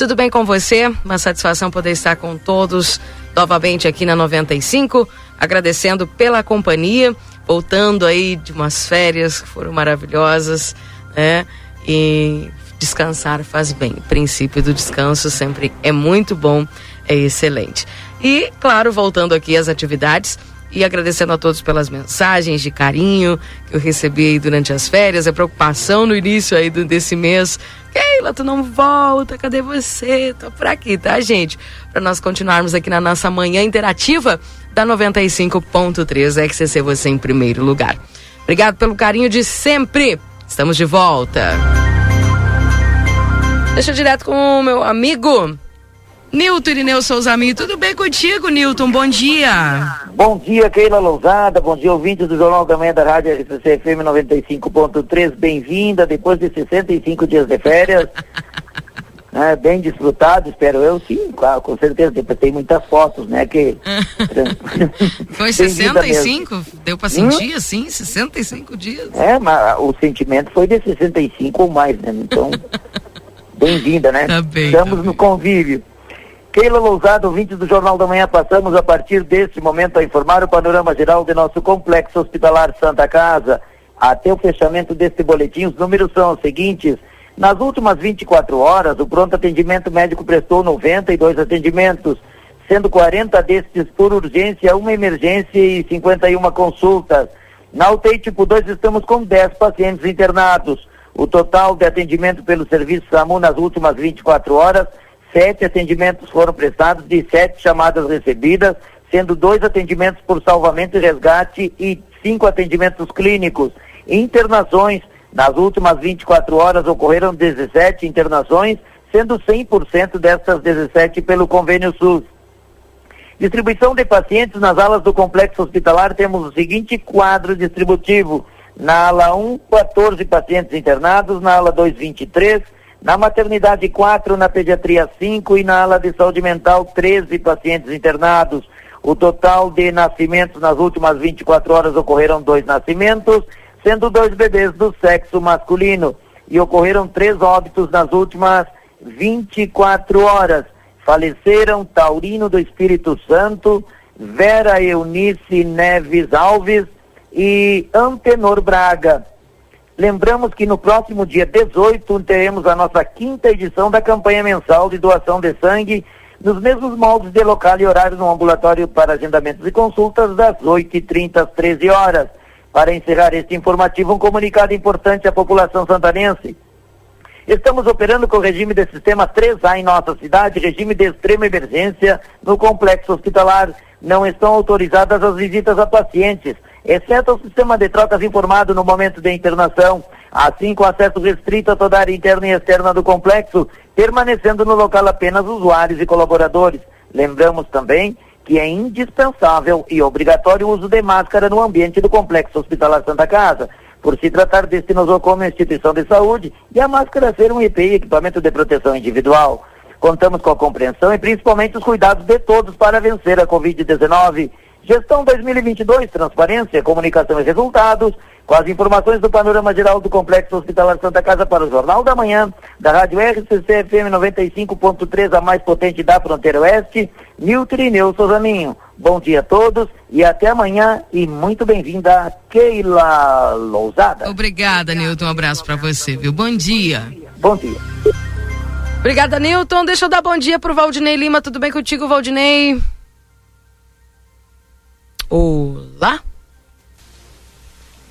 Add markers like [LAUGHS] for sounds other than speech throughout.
Tudo bem com você? Uma satisfação poder estar com todos novamente aqui na 95, agradecendo pela companhia, voltando aí de umas férias que foram maravilhosas, né? E descansar faz bem. O princípio do descanso sempre é muito bom, é excelente. E, claro, voltando aqui às atividades, e agradecendo a todos pelas mensagens de carinho que eu recebi aí durante as férias, a preocupação no início aí do, desse mês. Keila, tu não volta, cadê você? Tô por aqui, tá, gente? Para nós continuarmos aqui na nossa manhã interativa da 95.3 XCC você em primeiro lugar. Obrigado pelo carinho de sempre. Estamos de volta. Deixa eu direto com o meu amigo Nilton Irineu Souza Minho, tudo bem contigo, Nilton? Bom dia. Bom dia, Keila Lousada, bom dia, ouvinte do Jornal da Manhã da Rádio RCC FM 95.3, bem-vinda depois de 65 dias de férias. [LAUGHS] é, bem desfrutado, espero eu, sim, claro, com certeza, depois tem muitas fotos, né, que... [LAUGHS] Foi 65? Deu para sentir, hum? assim, 65 dias? É, mas o sentimento foi de 65 ou mais, né, então... [LAUGHS] Bem-vinda, né? Tá bem, Estamos tá no convívio. Keila Lousado, ouvintes do Jornal da Manhã, passamos a partir deste momento a informar o panorama geral de nosso complexo hospitalar Santa Casa. Até o fechamento deste boletim, os números são os seguintes. Nas últimas 24 horas, o pronto atendimento médico prestou 92 atendimentos, sendo 40 destes por urgência, uma emergência e 51 consultas. Na UTI tipo 2 estamos com 10 pacientes internados. O total de atendimento pelo serviço SAMU nas últimas 24 horas sete atendimentos foram prestados de sete chamadas recebidas, sendo dois atendimentos por salvamento e resgate e cinco atendimentos clínicos. Internações, nas últimas 24 horas ocorreram 17 internações, sendo 100% dessas 17 pelo convênio SUS. Distribuição de pacientes nas alas do complexo hospitalar, temos o seguinte quadro distributivo. Na ala 1, 14 pacientes internados, na ala 2, 23, na maternidade, quatro, na pediatria, cinco e na ala de saúde mental, 13 pacientes internados. O total de nascimentos nas últimas 24 horas ocorreram dois nascimentos, sendo dois bebês do sexo masculino. E ocorreram três óbitos nas últimas 24 horas. Faleceram Taurino do Espírito Santo, Vera Eunice Neves Alves e Antenor Braga. Lembramos que no próximo dia 18 teremos a nossa quinta edição da campanha mensal de doação de sangue, nos mesmos moldes de local e horário no ambulatório para agendamentos e consultas, das 8h30 às 13 horas. Para encerrar este informativo, um comunicado importante à população santanense. Estamos operando com o regime de sistema 3A em nossa cidade, regime de extrema emergência no complexo hospitalar. Não estão autorizadas as visitas a pacientes exceto o sistema de trocas informado no momento de internação, assim com acesso restrito a toda a área interna e externa do complexo, permanecendo no local apenas usuários e colaboradores. Lembramos também que é indispensável e obrigatório o uso de máscara no ambiente do complexo hospitalar Santa Casa, por se tratar deste nosocomio instituição de saúde e a máscara ser um EPI, equipamento de proteção individual. Contamos com a compreensão e principalmente os cuidados de todos para vencer a Covid-19. Gestão 2022, transparência, comunicação e resultados, com as informações do panorama geral do Complexo Hospitalar Santa Casa para o Jornal da Manhã, da Rádio RCC FM 95.3, a mais potente da fronteira oeste, Nilton Ineu Souzaninho. Bom dia a todos e até amanhã e muito bem-vinda Keila Lousada. Obrigada, Nilton, um abraço para você, viu? Bom dia. Bom dia. Obrigada, Nilton. Deixa eu dar bom dia pro Valdinei Lima. Tudo bem contigo, Valdinei? Olá?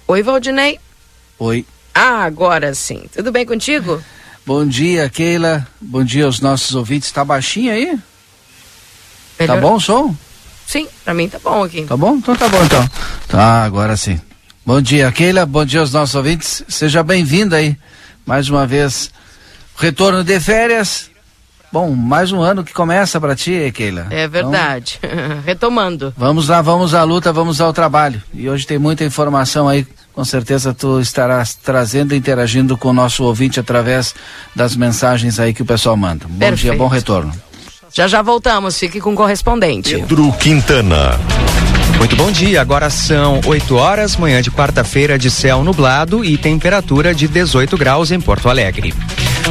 Oi, Valdinei. Oi. Ah, agora sim. Tudo bem contigo? Bom dia, Keila. Bom dia aos nossos ouvintes. Tá baixinho aí? Tá Melhor. Tá bom o som? Sim, pra mim tá bom aqui. Tá bom? Então tá bom então. Tá, agora sim. Bom dia, Keila. Bom dia aos nossos ouvintes. Seja bem-vinda aí. Mais uma vez, retorno de férias. Bom, mais um ano que começa para ti, Keila. É verdade. Então, [LAUGHS] Retomando. Vamos lá, vamos à luta, vamos ao trabalho. E hoje tem muita informação aí. Com certeza tu estarás trazendo e interagindo com o nosso ouvinte através das mensagens aí que o pessoal manda. Bom Perfeito. dia, bom retorno. Já já voltamos, fique com o correspondente. Pedro Quintana. Muito bom dia, agora são 8 horas, manhã de quarta-feira de céu nublado e temperatura de 18 graus em Porto Alegre.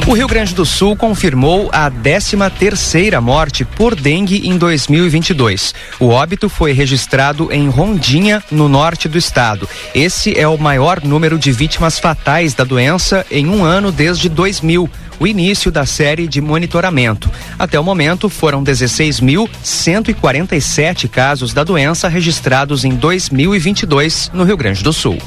O Rio Grande do Sul confirmou a 13 terceira morte por dengue em 2022. O óbito foi registrado em Rondinha, no norte do estado. Esse é o maior número de vítimas fatais da doença em um ano desde 2000 o início da série de monitoramento. Até o momento, foram 16.147 casos da doença registrados em 2022 no Rio Grande do Sul.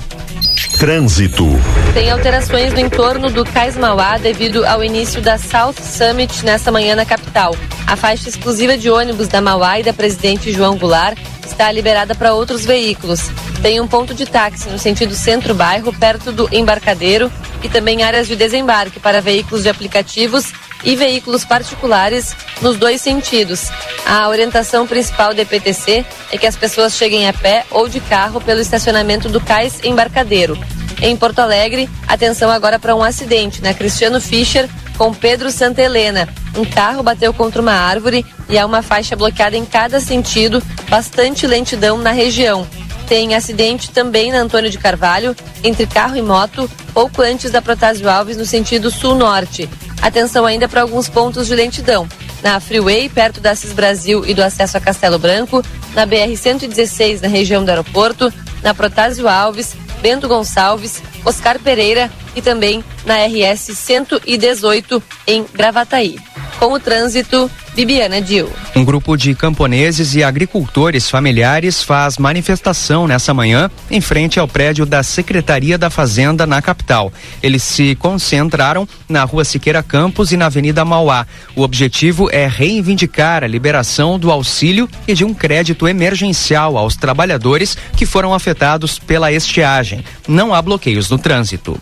Trânsito. Tem alterações no entorno do Cais Mauá devido ao início da South Summit nesta manhã na capital. A faixa exclusiva de ônibus da Mauá e da Presidente João Goulart está liberada para outros veículos. Tem um ponto de táxi no sentido centro-bairro, perto do embarcadeiro, e também áreas de desembarque para veículos de aplicativos e veículos particulares nos dois sentidos. A orientação principal do EPTC é que as pessoas cheguem a pé ou de carro pelo estacionamento do cais embarcadeiro. Em Porto Alegre, atenção agora para um acidente na Cristiano Fischer com Pedro Santa Helena. Um carro bateu contra uma árvore e há uma faixa bloqueada em cada sentido, bastante lentidão na região. Tem acidente também na Antônio de Carvalho, entre carro e moto, pouco antes da Protásio Alves, no sentido sul-norte. Atenção ainda para alguns pontos de lentidão. Na Freeway, perto da Cis Brasil e do acesso a Castelo Branco, na BR-116, na região do aeroporto, na Protásio Alves, Bento Gonçalves, Oscar Pereira e também na RS 118 em Gravataí. Com o trânsito, Bibiana Dil. Um grupo de camponeses e agricultores familiares faz manifestação nessa manhã em frente ao prédio da Secretaria da Fazenda na capital. Eles se concentraram na Rua Siqueira Campos e na Avenida Mauá. O objetivo é reivindicar a liberação do auxílio e de um crédito emergencial aos trabalhadores que foram afetados pela estiagem. Não há bloqueios no trânsito.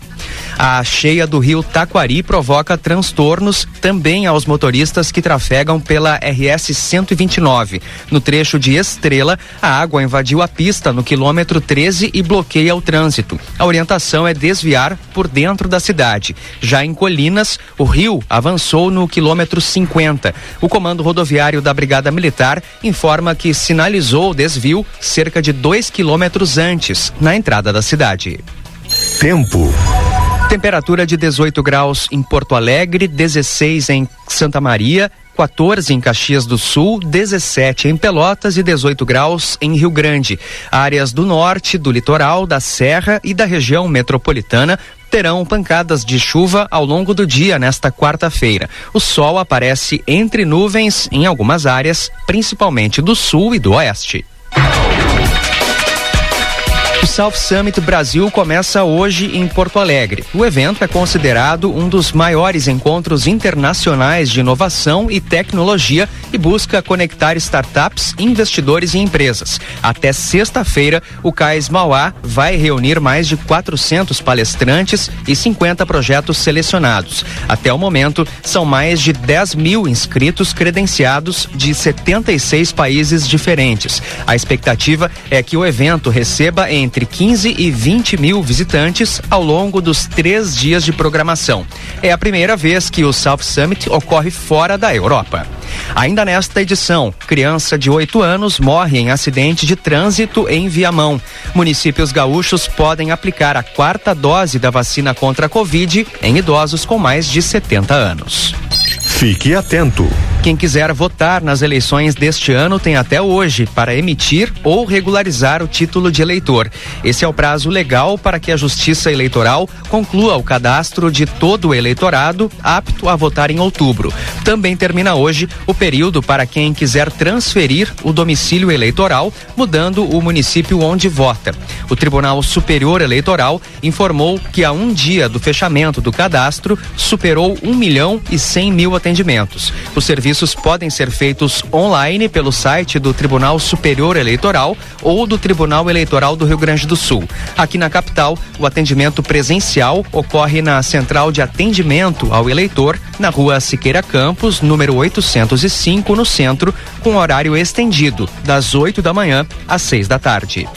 A cheia do rio Taquari provoca transtornos também aos motoristas que trafegam pela RS 129. No trecho de Estrela, a água invadiu a pista no quilômetro 13 e bloqueia o trânsito. A orientação é desviar por dentro da cidade. Já em Colinas, o rio avançou no quilômetro 50. O comando rodoviário da Brigada Militar informa que sinalizou o desvio cerca de dois quilômetros antes, na entrada da cidade. Tempo. Temperatura de 18 graus em Porto Alegre, 16 em Santa Maria, 14 em Caxias do Sul, 17 em Pelotas e 18 graus em Rio Grande. Áreas do norte, do litoral, da Serra e da região metropolitana terão pancadas de chuva ao longo do dia nesta quarta-feira. O sol aparece entre nuvens em algumas áreas, principalmente do sul e do oeste. O South Summit Brasil começa hoje em Porto Alegre. O evento é considerado um dos maiores encontros internacionais de inovação e tecnologia e busca conectar startups, investidores e empresas. Até sexta-feira, o CAIS Mauá vai reunir mais de 400 palestrantes e 50 projetos selecionados. Até o momento, são mais de 10 mil inscritos credenciados de 76 países diferentes. A expectativa é que o evento receba entre entre 15 e 20 mil visitantes ao longo dos três dias de programação. É a primeira vez que o South Summit ocorre fora da Europa. Ainda nesta edição, criança de 8 anos morre em acidente de trânsito em Viamão. Municípios gaúchos podem aplicar a quarta dose da vacina contra a Covid em idosos com mais de 70 anos. Fique atento. Quem quiser votar nas eleições deste ano tem até hoje para emitir ou regularizar o título de eleitor. Esse é o prazo legal para que a Justiça Eleitoral conclua o cadastro de todo o eleitorado apto a votar em outubro. Também termina hoje o período para quem quiser transferir o domicílio eleitoral, mudando o município onde vota. O Tribunal Superior Eleitoral informou que a um dia do fechamento do cadastro superou um milhão e cem mil atendimentos. O serviço serviços podem ser feitos online pelo site do Tribunal Superior Eleitoral ou do Tribunal Eleitoral do Rio Grande do Sul. Aqui na capital, o atendimento presencial ocorre na Central de Atendimento ao Eleitor, na rua Siqueira Campos, número 805, no centro, com horário estendido, das 8 da manhã às 6 da tarde.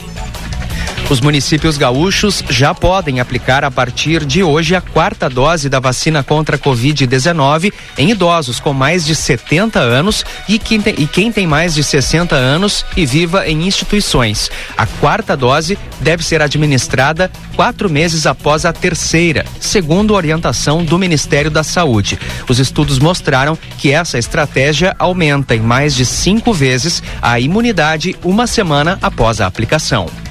Os municípios gaúchos já podem aplicar a partir de hoje a quarta dose da vacina contra a Covid-19 em idosos com mais de 70 anos e quem, tem, e quem tem mais de 60 anos e viva em instituições. A quarta dose deve ser administrada quatro meses após a terceira, segundo orientação do Ministério da Saúde. Os estudos mostraram que essa estratégia aumenta em mais de cinco vezes a imunidade uma semana após a aplicação.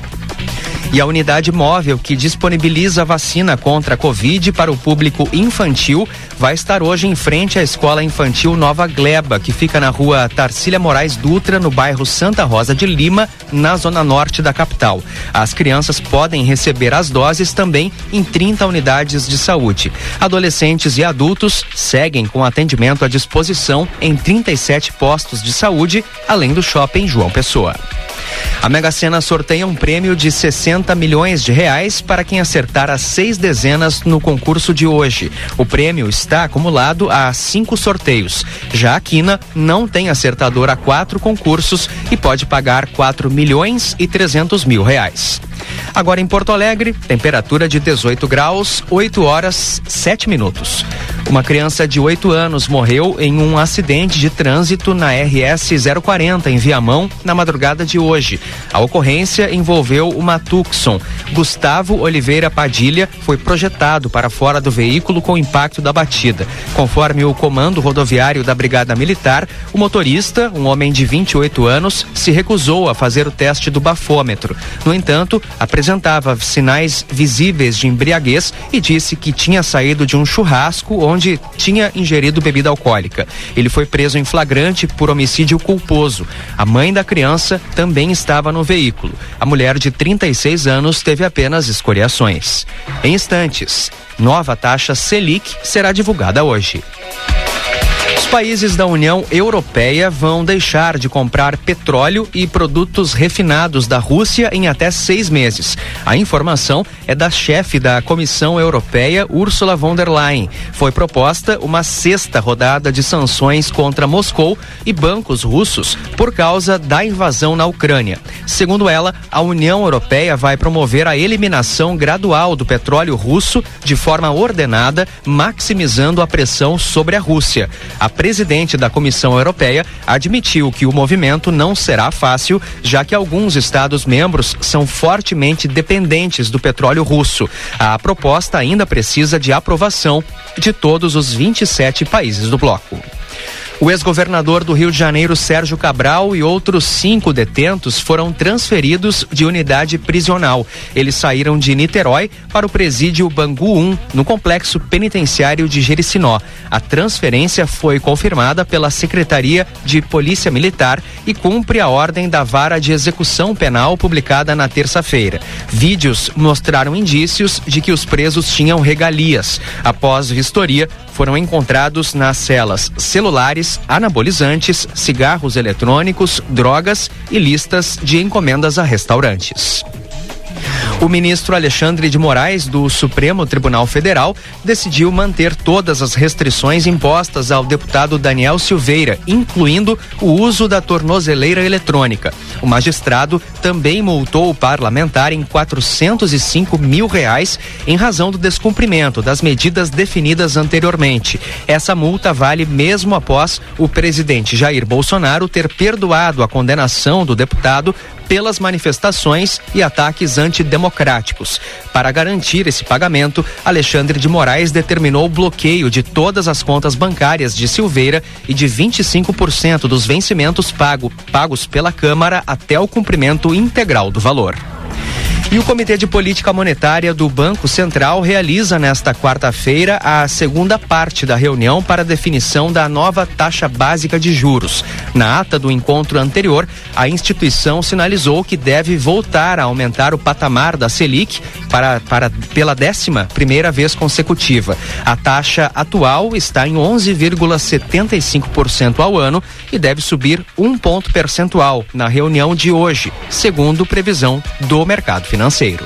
E a unidade móvel que disponibiliza a vacina contra a Covid para o público infantil vai estar hoje em frente à Escola Infantil Nova Gleba, que fica na rua Tarcília Moraes Dutra, no bairro Santa Rosa de Lima, na zona norte da capital. As crianças podem receber as doses também em 30 unidades de saúde. Adolescentes e adultos seguem com atendimento à disposição em 37 postos de saúde, além do shopping João Pessoa. A Mega Sena sorteia um prêmio de 60 milhões de reais para quem acertar as seis dezenas no concurso de hoje. O prêmio está acumulado a cinco sorteios. Já a Quina não tem acertador a quatro concursos e pode pagar 4 milhões e 300 mil reais. Agora em Porto Alegre, temperatura de 18 graus, 8 horas 7 minutos. Uma criança de 8 anos morreu em um acidente de trânsito na RS 040 em Viamão na madrugada de hoje. A ocorrência envolveu uma Tucson. Gustavo Oliveira Padilha foi projetado para fora do veículo com o impacto da batida. Conforme o comando rodoviário da Brigada Militar, o motorista, um homem de 28 anos, se recusou a fazer o teste do bafômetro. No entanto, apresentava sinais visíveis de embriaguez e disse que tinha saído de um churrasco onde tinha ingerido bebida alcoólica. Ele foi preso em flagrante por homicídio culposo. A mãe da criança também estava no veículo. A mulher de 36 anos teve apenas escoriações. Em instantes, nova taxa Selic será divulgada hoje países da União Europeia vão deixar de comprar petróleo e produtos refinados da Rússia em até seis meses. A informação é da chefe da Comissão Europeia, Ursula von der Leyen. Foi proposta uma sexta rodada de sanções contra Moscou e bancos russos por causa da invasão na Ucrânia. Segundo ela, a União Europeia vai promover a eliminação gradual do petróleo russo de forma ordenada, maximizando a pressão sobre a Rússia. A presidente da Comissão Europeia admitiu que o movimento não será fácil, já que alguns Estados-membros são fortemente dependentes do petróleo russo. A proposta ainda precisa de aprovação de todos os 27 países do bloco. O ex-governador do Rio de Janeiro, Sérgio Cabral, e outros cinco detentos foram transferidos de unidade prisional. Eles saíram de Niterói para o presídio Bangu 1, no complexo penitenciário de Jericinó. A transferência foi confirmada pela Secretaria de Polícia Militar e cumpre a ordem da vara de execução penal publicada na terça-feira. Vídeos mostraram indícios de que os presos tinham regalias. Após vistoria, foram encontrados nas celas celulares, anabolizantes, cigarros eletrônicos, drogas e listas de encomendas a restaurantes. O ministro Alexandre de Moraes, do Supremo Tribunal Federal, decidiu manter todas as restrições impostas ao deputado Daniel Silveira, incluindo o uso da tornozeleira eletrônica. O magistrado também multou o parlamentar em 405 mil reais em razão do descumprimento das medidas definidas anteriormente. Essa multa vale mesmo após o presidente Jair Bolsonaro ter perdoado a condenação do deputado pelas manifestações e ataques antidemocráticos. Para garantir esse pagamento, Alexandre de Moraes determinou o bloqueio de todas as contas bancárias de Silveira e de 25% dos vencimentos pago, pagos pela Câmara até o cumprimento integral do valor. E o Comitê de Política Monetária do Banco Central realiza nesta quarta-feira a segunda parte da reunião para definição da nova taxa básica de juros. Na ata do encontro anterior, a instituição sinalizou que deve voltar a aumentar o patamar da Selic para, para pela décima primeira vez consecutiva. A taxa atual está em 11,75% ao ano e deve subir um ponto percentual na reunião de hoje, segundo previsão do mercado financeiro financeiro.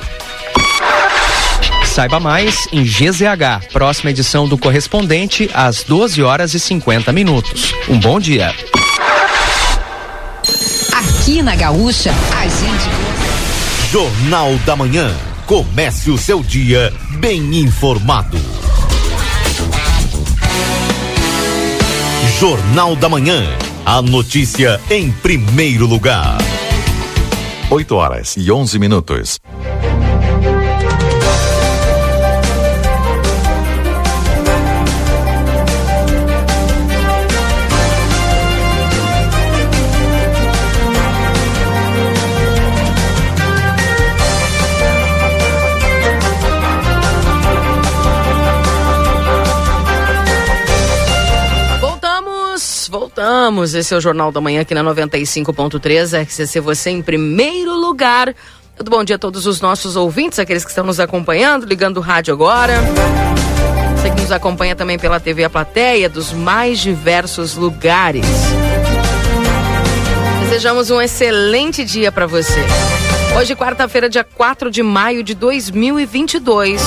Saiba mais em GZH, próxima edição do correspondente às 12 horas e 50 minutos. Um bom dia. Aqui na Gaúcha, a gente. Jornal da Manhã. Comece o seu dia bem informado. Jornal da Manhã. A notícia em primeiro lugar. 8 horas e 11 minutos. Voltamos. Esse é o Jornal da Manhã aqui na 95.3, RCC Você em primeiro lugar. Muito bom dia a todos os nossos ouvintes, aqueles que estão nos acompanhando, ligando o rádio agora. Você que nos acompanha também pela TV A Plateia, dos mais diversos lugares. Desejamos um excelente dia para você. Hoje, quarta-feira, dia 4 de maio de 2022.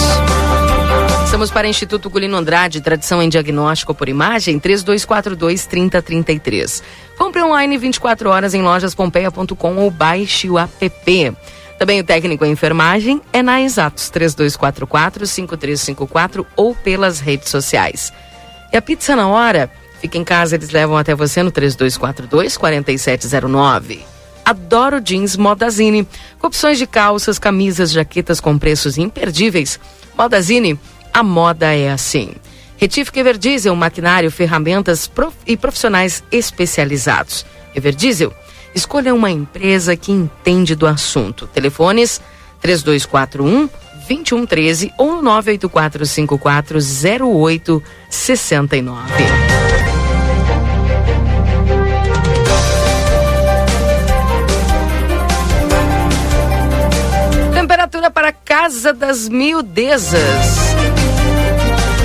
Estamos para Instituto Gulino Andrade, tradição em diagnóstico por imagem, 3242-3033. Compre online 24 horas em lojaspompeia.com ou baixe o app. Também o técnico em enfermagem é na Exatos 3244-5354 ou pelas redes sociais. E a pizza na hora? Fica em casa, eles levam até você no 3242-4709. Adoro jeans Modazine, com opções de calças, camisas, jaquetas com preços imperdíveis. Modazine a moda é assim. Retífica Everdiesel, maquinário, ferramentas prof... e profissionais especializados. Everdiesel, escolha uma empresa que entende do assunto. Telefones 3241 2113 ou 984540869. Temperatura para Casa das Miudezas.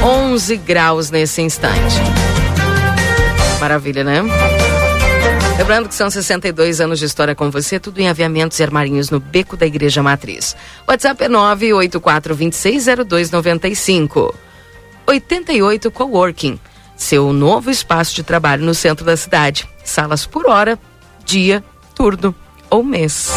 11 graus nesse instante. Maravilha, né? Lembrando que são 62 anos de história com você, tudo em aviamentos e armarinhos no Beco da Igreja Matriz. WhatsApp é 984260295. 88 Coworking, seu novo espaço de trabalho no centro da cidade. Salas por hora, dia, turno ou mês.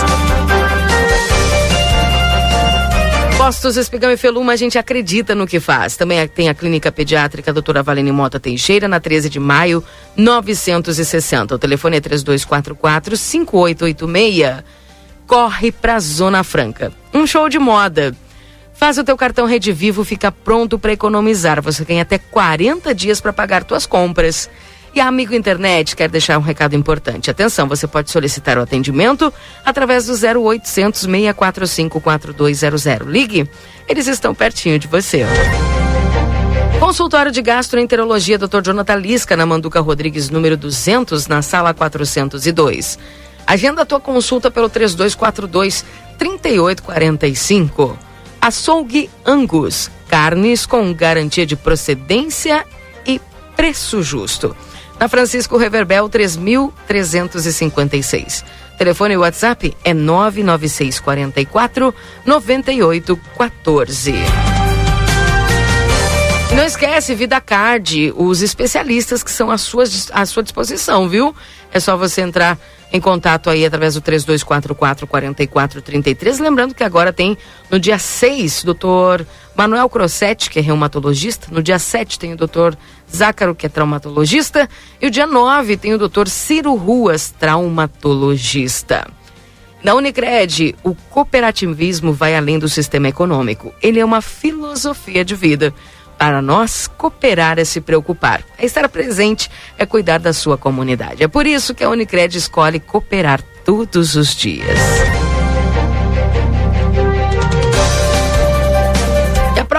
Postos Espigão e Feluma, a gente acredita no que faz. Também tem a Clínica Pediátrica Doutora Valene Mota Teixeira, na 13 de maio, 960. O telefone é 3244-5886. Corre pra Zona Franca. Um show de moda. Faz o teu cartão Rede Vivo, fica pronto para economizar. Você tem até 40 dias para pagar tuas compras. E a Amigo Internet quer deixar um recado importante. Atenção, você pode solicitar o atendimento através do 0800 645 4200. Ligue, eles estão pertinho de você. Consultório de Gastroenterologia Dr. Jonathan Lisca, na Manduca Rodrigues, número 200, na sala 402. Agenda a tua consulta pelo 3242 3845. Açougue Angus, carnes com garantia de procedência e preço justo na Francisco Reverbel 3356. Telefone e WhatsApp é 99644 9814. Não esquece, Vida Card, os especialistas que são à sua, à sua disposição, viu? É só você entrar em contato aí através do 3244 4433. Lembrando que agora tem no dia 6, doutor Manuel Crossetti, que é reumatologista. No dia 7 tem o doutor Zácaro, que é traumatologista. E o dia 9 tem o doutor Ciro Ruas, traumatologista. Na Unicred, o cooperativismo vai além do sistema econômico. Ele é uma filosofia de vida. Para nós, cooperar é se preocupar. É estar presente, é cuidar da sua comunidade. É por isso que a Unicred escolhe cooperar todos os dias.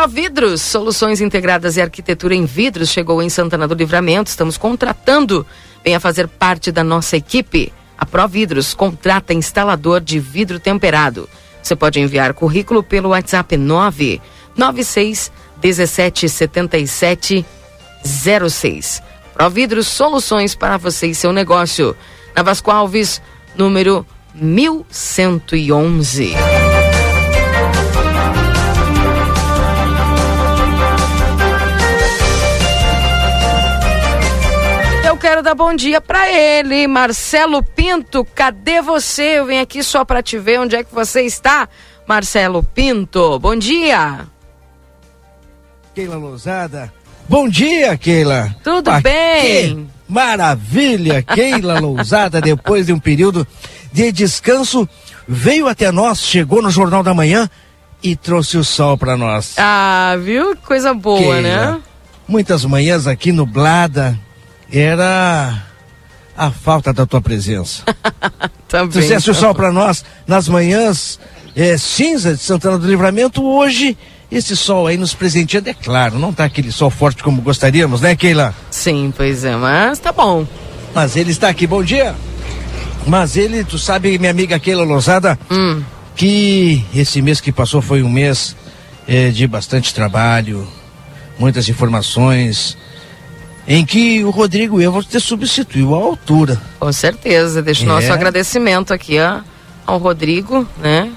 Providros, soluções integradas e arquitetura em vidros, chegou em Santana do Livramento. Estamos contratando. Venha fazer parte da nossa equipe. A Providros contrata instalador de vidro temperado. Você pode enviar currículo pelo WhatsApp 996 17 77 06. Providros, soluções para você e seu negócio. Na Vasco Alves, número 1111. quero dar bom dia para ele, Marcelo Pinto. Cadê você? Eu venho aqui só para te ver onde é que você está, Marcelo Pinto. Bom dia. Keila Lousada. Bom dia, Keila. Tudo ah, bem? maravilha, [LAUGHS] Keila Lousada, depois de um período de descanso, veio até nós, chegou no Jornal da Manhã e trouxe o sol para nós. Ah, viu? Coisa boa, Keila, né? Muitas manhãs aqui nublada, era a falta da tua presença. [LAUGHS] Também. Trouxesse o sol para nós nas manhãs é, cinza de Santana do Livramento, hoje esse sol aí nos presenteando, é claro, não tá aquele sol forte como gostaríamos, né, Keila? Sim, pois é, mas tá bom. Mas ele está aqui, bom dia. Mas ele, tu sabe, minha amiga Keila Lousada, hum. que esse mês que passou foi um mês é, de bastante trabalho, muitas informações, em que o Rodrigo Evans te substituiu à altura. Com certeza, deixo o é. nosso agradecimento aqui ó, ao Rodrigo, né?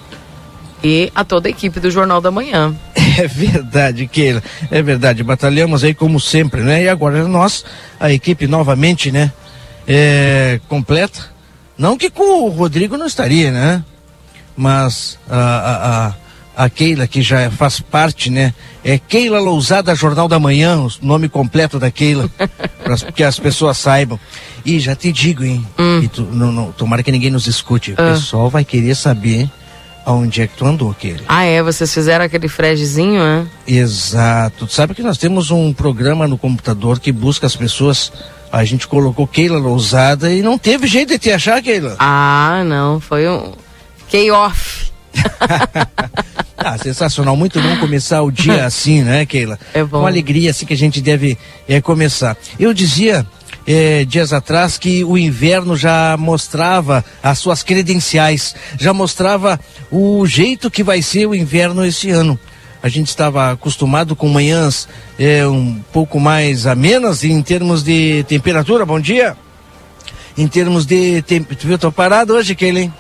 E a toda a equipe do Jornal da Manhã. [LAUGHS] É verdade, Keila, é verdade. Batalhamos aí como sempre, né? E agora nós, a equipe novamente, né? É, completa. Não que com o Rodrigo não estaria, né? Mas a, a, a Keila, que já faz parte, né? É Keila Lousada Jornal da Manhã, o nome completo da Keila, [LAUGHS] para que as pessoas saibam. E já te digo, hein? Hum. Tu, não, não, tomara que ninguém nos escute. O ah. pessoal vai querer saber aonde é que tu andou, Keila. Ah, é? Vocês fizeram aquele fregezinho, né? Exato. Tu sabe que nós temos um programa no computador que busca as pessoas. A gente colocou Keila Lousada e não teve jeito de te achar, Keila. Ah, não. Foi um. Fiquei off. [LAUGHS] ah, sensacional, muito bom começar o dia [LAUGHS] assim, né, Keila? É bom. Uma alegria assim que a gente deve é, começar. Eu dizia é, dias atrás que o inverno já mostrava as suas credenciais, já mostrava o jeito que vai ser o inverno esse ano. A gente estava acostumado com manhãs é, um pouco mais amenas em termos de temperatura. Bom dia. Em termos de tempo. Tu viu? Tô parado hoje, Keila,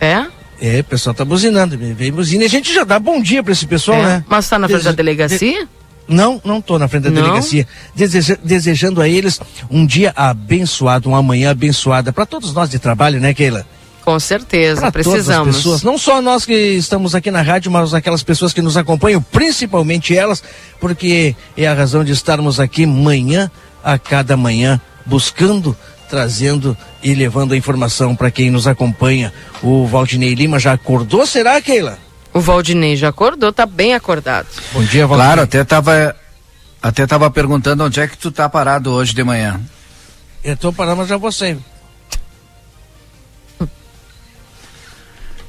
É? É, o pessoal tá buzinando, vem buzina e a gente já dá bom dia para esse pessoal, é. né? Mas tá na frente da delegacia? De... Não, não tô na frente da não? delegacia. Deseja... Desejando a eles um dia abençoado, uma manhã abençoada para todos nós de trabalho, né, Keila? Com certeza, pra precisamos. Todas as pessoas, não só nós que estamos aqui na rádio, mas aquelas pessoas que nos acompanham, principalmente elas, porque é a razão de estarmos aqui manhã a cada manhã buscando trazendo e levando a informação para quem nos acompanha. O Valdinei Lima já acordou, será, Keila? O Valdinei já acordou, tá bem acordado. Bom dia, Valdinei. Claro, até tava até tava perguntando onde é que tu tá parado hoje de manhã. Eu tô parado, mas já vou sair.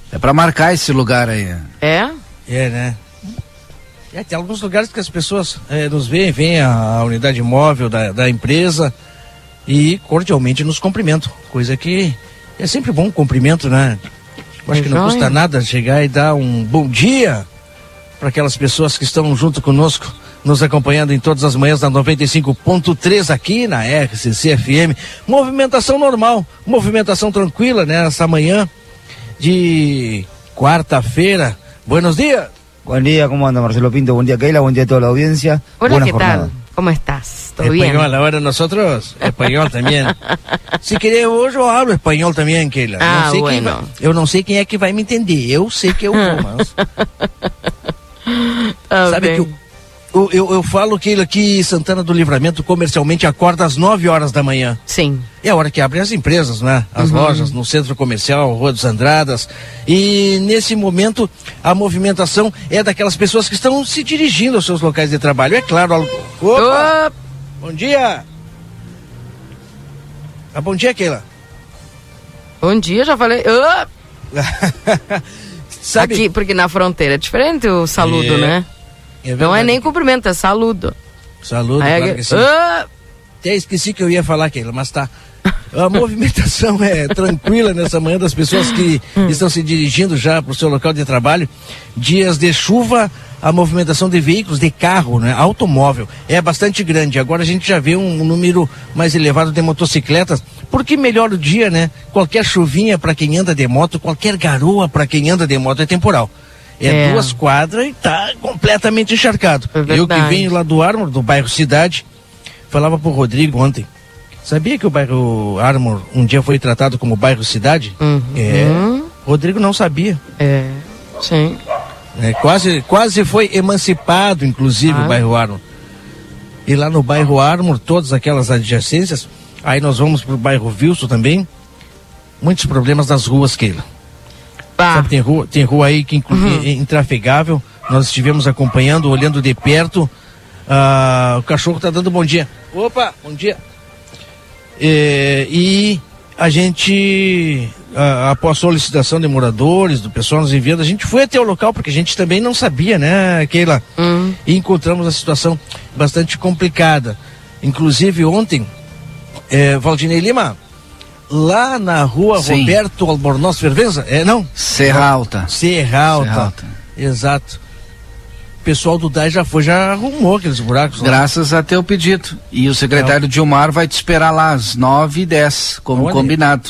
É para marcar esse lugar aí. É? É, né? É, tem alguns lugares que as pessoas é, nos veem, vem a, a unidade móvel da, da empresa, e cordialmente nos cumprimentam, coisa que é sempre bom cumprimento, né? Eu acho é que não custa nada chegar e dar um bom dia para aquelas pessoas que estão junto conosco, nos acompanhando em todas as manhãs da 95.3 aqui na RCC FM. Movimentação normal, movimentação tranquila nessa manhã de quarta-feira. Buenos dias. Buen día, ¿cómo anda Marcelo Pinto? Buen día Keila, buen día a toda la audiencia. Hola, Buena ¿qué jornada. tal? ¿Cómo estás? ¿Todo español, bien? ahora nosotros, español también. [LAUGHS] Si queremos, eu hablo espanhol também, Keila. Ah, não sei bueno. Quem, eu não sei quem é que vai me entender. Eu sei que eu vou, [LAUGHS] mas... tá Sabe bem. que eu, eu, eu, falo, que Santana do Livramento comercialmente acorda às 9 horas da manhã. Sim. É a hora que abrem as empresas, né? As uhum. lojas, no centro comercial, Rua dos Andradas. E nesse momento, a movimentação é daquelas pessoas que estão se dirigindo aos seus locais de trabalho. É claro. Opa! Bom dia! Ah, bom dia, Keila. Bom dia, já falei. [LAUGHS] Sabe... Aqui, porque na fronteira é diferente o saludo, é... né? É não é nem cumprimento, é saludo. Saludo, Aí, claro que sim. Ah! Até esqueci que eu ia falar aquilo, mas tá. A [LAUGHS] movimentação é tranquila nessa manhã das pessoas que hum. estão se dirigindo já para o seu local de trabalho. Dias de chuva, a movimentação de veículos, de carro, né, automóvel, é bastante grande. Agora a gente já vê um, número mais elevado de motocicletas, porque melhora o dia, né? Qualquer chuvinha para quem anda de moto, qualquer garoa para quem anda de moto é temporal. É, é, duas quadras e tá completamente encharcado. É Eu que venho lá do Armor, do bairro Cidade, falava pro Rodrigo ontem. Sabia que o bairro Armor um dia foi tratado como bairro Cidade? Uhum. É. Rodrigo não sabia. É. Sim. É, quase, quase foi emancipado, inclusive, ah. o bairro Armor. E lá no bairro Armor, todas aquelas adjacências, aí nós vamos pro bairro Wilson também. Muitos problemas das ruas, Keila. Sabe, tem, rua, tem rua aí que uhum. é intrafegável. Nós estivemos acompanhando, olhando de perto. Ah, o cachorro está dando bom dia. Opa, bom dia. É, e a gente, ah, após solicitação de moradores, do pessoal nos enviando, a gente foi até o local porque a gente também não sabia, né, Keila? Uhum. E encontramos a situação bastante complicada. Inclusive ontem, é, Valdinei Lima, lá na rua Sim. Roberto Albornoz Fervenza, é não? Serra Alta. Serra Alta. Serra Alta. Exato. O pessoal do DAI já foi, já arrumou aqueles buracos. Graças a teu pedido. E o secretário é. Dilmar vai te esperar lá às 9 e 10, como Aonde? combinado.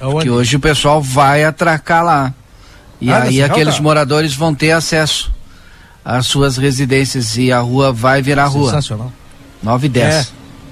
Aonde? Que hoje o pessoal vai atracar lá. E ah, aí aqueles moradores vão ter acesso às suas residências e a rua vai virar rua. Sensacional. 9 e 10. É.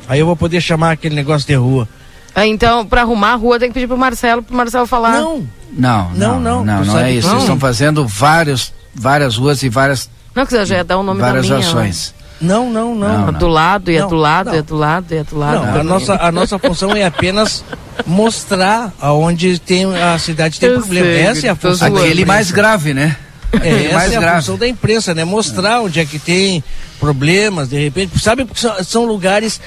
Aí eu vou poder chamar aquele negócio de rua. Ah, então, para arrumar a rua, tem que pedir pro Marcelo, pro Marcelo falar. Não. Não, não, não. Não, não, é isso. Eles estão fazendo vários, várias ruas e várias. Não, que já ia dar o nome várias da minha. ações. Não, não, não. não, Do lado, e é do lado, é do lado, e é do lado. Não, a nossa, a nossa função é apenas mostrar aonde tem a cidade tem Eu problema. Sei, Essa é a função. Aquele mais grave, né? É, essa mais é a grave. função da imprensa, né? Mostrar onde é que tem problemas, de repente. Sabe, porque são, são lugares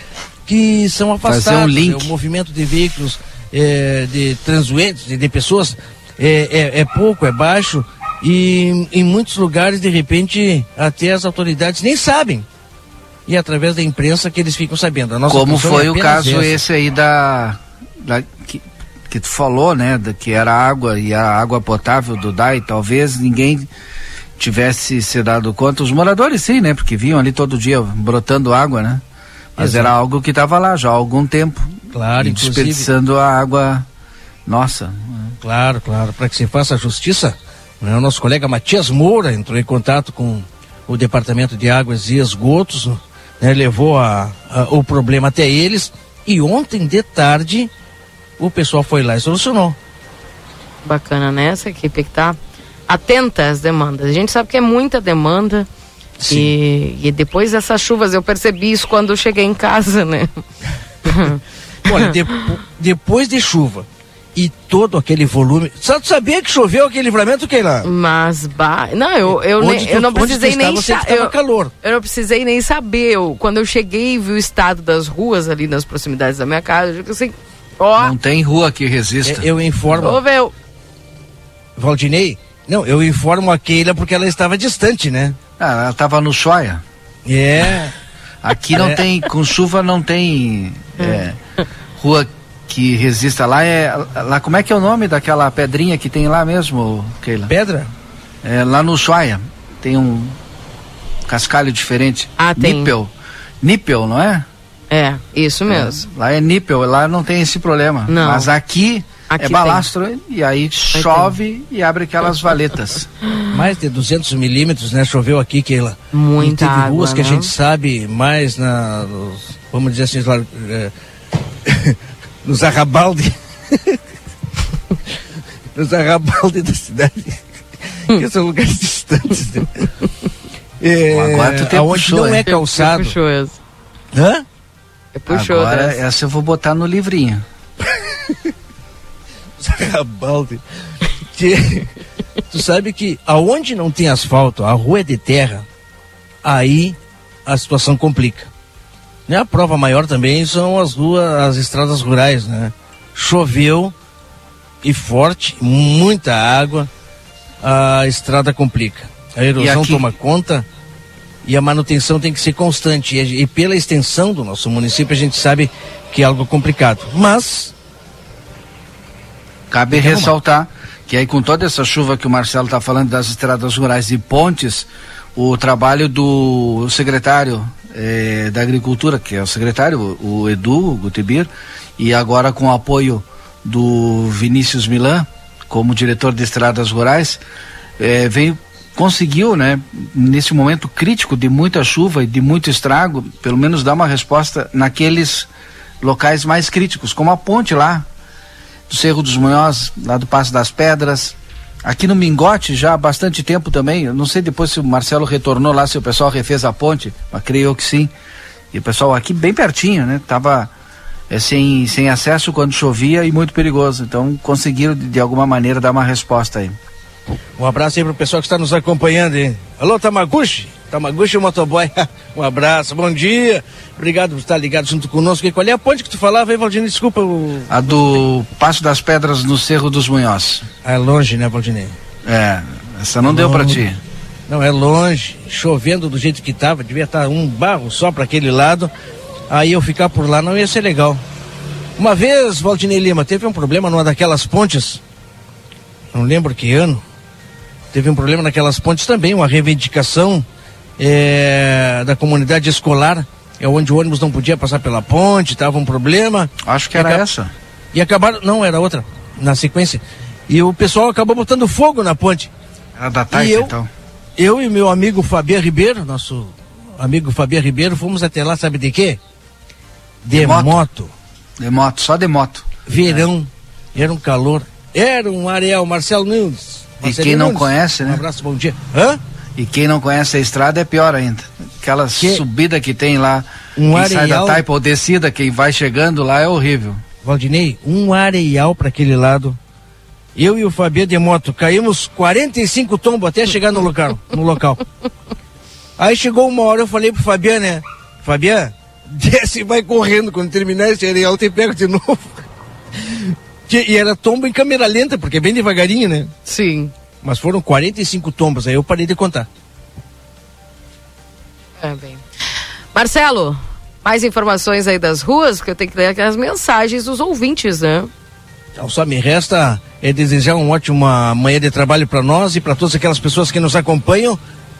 que são afastados. Um link. Né? O movimento de veículos, é, de transuentes, de, de pessoas, é, é, é, pouco, é baixo. E em muitos lugares, de repente, até as autoridades nem sabem. E é através da imprensa que eles ficam sabendo. Como foi é o caso essa. esse aí da. da que, que tu falou, né? Da, que era água e a água potável do DAI, talvez ninguém tivesse se dado conta. Os moradores sim, né? Porque vinham ali todo dia brotando água, né? Mas Exato. era algo que estava lá já há algum tempo. Claro, e desperdiçando a água nossa. Claro, claro. Para que se faça a justiça, né? o nosso colega Matias Moura entrou em contato com o Departamento de Águas e Esgotos, né? levou a, a, o problema até eles e ontem de tarde o pessoal foi lá e solucionou. Bacana, né? Essa equipe que está atenta às demandas. A gente sabe que é muita demanda e, e, depois dessas chuvas, eu percebi isso quando eu cheguei em casa, né? [LAUGHS] Olha, de, depois de chuva e todo aquele volume. Só tu sabia que choveu aquele livramento, Keila? Mas, bah, não, eu, eu, nem, tu, eu não precisei nem saber. calor. Eu não precisei nem saber. Eu, quando eu cheguei e vi o estado das ruas ali nas proximidades da minha casa, eu assim, ó. Não tem rua que resista. Eu, eu informo. Meu. Valdinei, não, eu informo a Keila porque ela estava distante, né? Ah, ela estava no Choia. É. Aqui não é. tem, com chuva não tem é, rua que resista lá. É, lá, como é que é o nome daquela pedrinha que tem lá mesmo, Keila? Pedra? É, lá no Choia. Tem um cascalho diferente. Ah, tem. Nípel. Nípel, não é? É, isso mesmo. É, lá é nípel, lá não tem esse problema. Não. Mas aqui Aqui é balastro tem. e aí chove e abre aquelas valetas. [LAUGHS] Mais de 200 milímetros, né? Choveu aqui, Keila. Muita e teve água, ruas que a gente sabe mais na, nos, vamos dizer assim, lá, é, [LAUGHS] nos arrabalde, [LAUGHS] nos arrabalde da cidade, que são lugares distantes. Né? É, Agora tu tem aonde puxou, não é calçado. Puxou essa. Hã? Puxou Agora dessa. essa eu vou botar no livrinho. Zarabaldi. Que, [LAUGHS] tu sabe que aonde não tem asfalto, a rua é de terra, aí a situação complica. Né? A prova maior também são as ruas, as estradas rurais, né? Choveu e forte, muita água, a estrada complica. A erosão toma conta e a manutenção tem que ser constante. E, e, pela extensão do nosso município, a gente sabe que é algo complicado. Mas. Cabe ressaltar que aí, com toda essa chuva que o Marcelo está falando das estradas rurais e pontes, o trabalho do secretário eh, da Agricultura, que é o secretário, o Edu Gutibir, e agora com o apoio do Vinícius Milan, como diretor de estradas rurais, eh, veio conseguiu, né, nesse momento crítico de muita chuva e de muito estrago, pelo menos dar uma resposta naqueles locais mais críticos, como a ponte lá do Cerro dos Munhoz, lá do Passo das Pedras, aqui no Mingote já há bastante tempo também, eu não sei depois se o Marcelo retornou lá, se o pessoal refez a ponte, mas creio que sim. E o pessoal aqui bem pertinho, né, tava é, sem, sem acesso quando chovia e muito perigoso. Então conseguiram de, de alguma maneira dar uma resposta aí. Um abraço aí pro pessoal que está nos acompanhando aí. Alô, Tamaguchi? Tamaguchi Motoboy. [LAUGHS] um abraço, bom dia. Obrigado por estar ligado junto conosco. E qual é a ponte que tu falava aí, Valdinei? Desculpa. O... A do Passo das Pedras no Cerro dos Munhoz. É longe, né, Valdinei? É, essa não, deu para ti. Não, é longe, chovendo do jeito que tava, devia estar tá um barro só para aquele lado. Aí eu ficar por lá não ia ser legal. Uma vez, Valdinei Lima, teve um problema numa daquelas pontes, não lembro que ano, teve um problema naquelas pontes também, uma reivindicação é, da comunidade escolar, é onde o ônibus não podia passar pela ponte, estava um problema. Acho que era essa. E acabaram, não, era outra, na sequência. E o pessoal acabou botando fogo na ponte. Era da Taifa, eu, então. Eu e meu amigo Fabiano Ribeiro, nosso amigo Fabiano Ribeiro, fomos até lá, sabe de quê? De, de moto. moto. De moto, só de moto. Verão, é. era um calor, era um areal, Marcelo Nunes. E quem não conhece, né? Um abraço, bom dia. Hã? E quem não conhece a estrada é pior ainda. Aquela que... subida que tem lá, um quem areal... sai da taipa ou descida, quem vai chegando lá é horrível. Valdinei, um areal para aquele lado. Eu e o Fabiano de moto caímos 45 tombos até chegar no local, no local. Aí chegou uma hora, eu falei pro Fabiano, né? Fabiano, [LAUGHS] desce e vai correndo. Quando terminar esse areal, te pego de [LAUGHS] novo. E era tombo em câmera lenta, porque é bem devagarinho, né? Sim. Mas foram 45 tombos, aí eu parei de contar. É bem. Marcelo, mais informações aí das ruas, porque eu tenho que ler aquelas mensagens dos ouvintes, né? Então só me resta é desejar uma ótima manhã de trabalho para nós e para todas aquelas pessoas que nos acompanham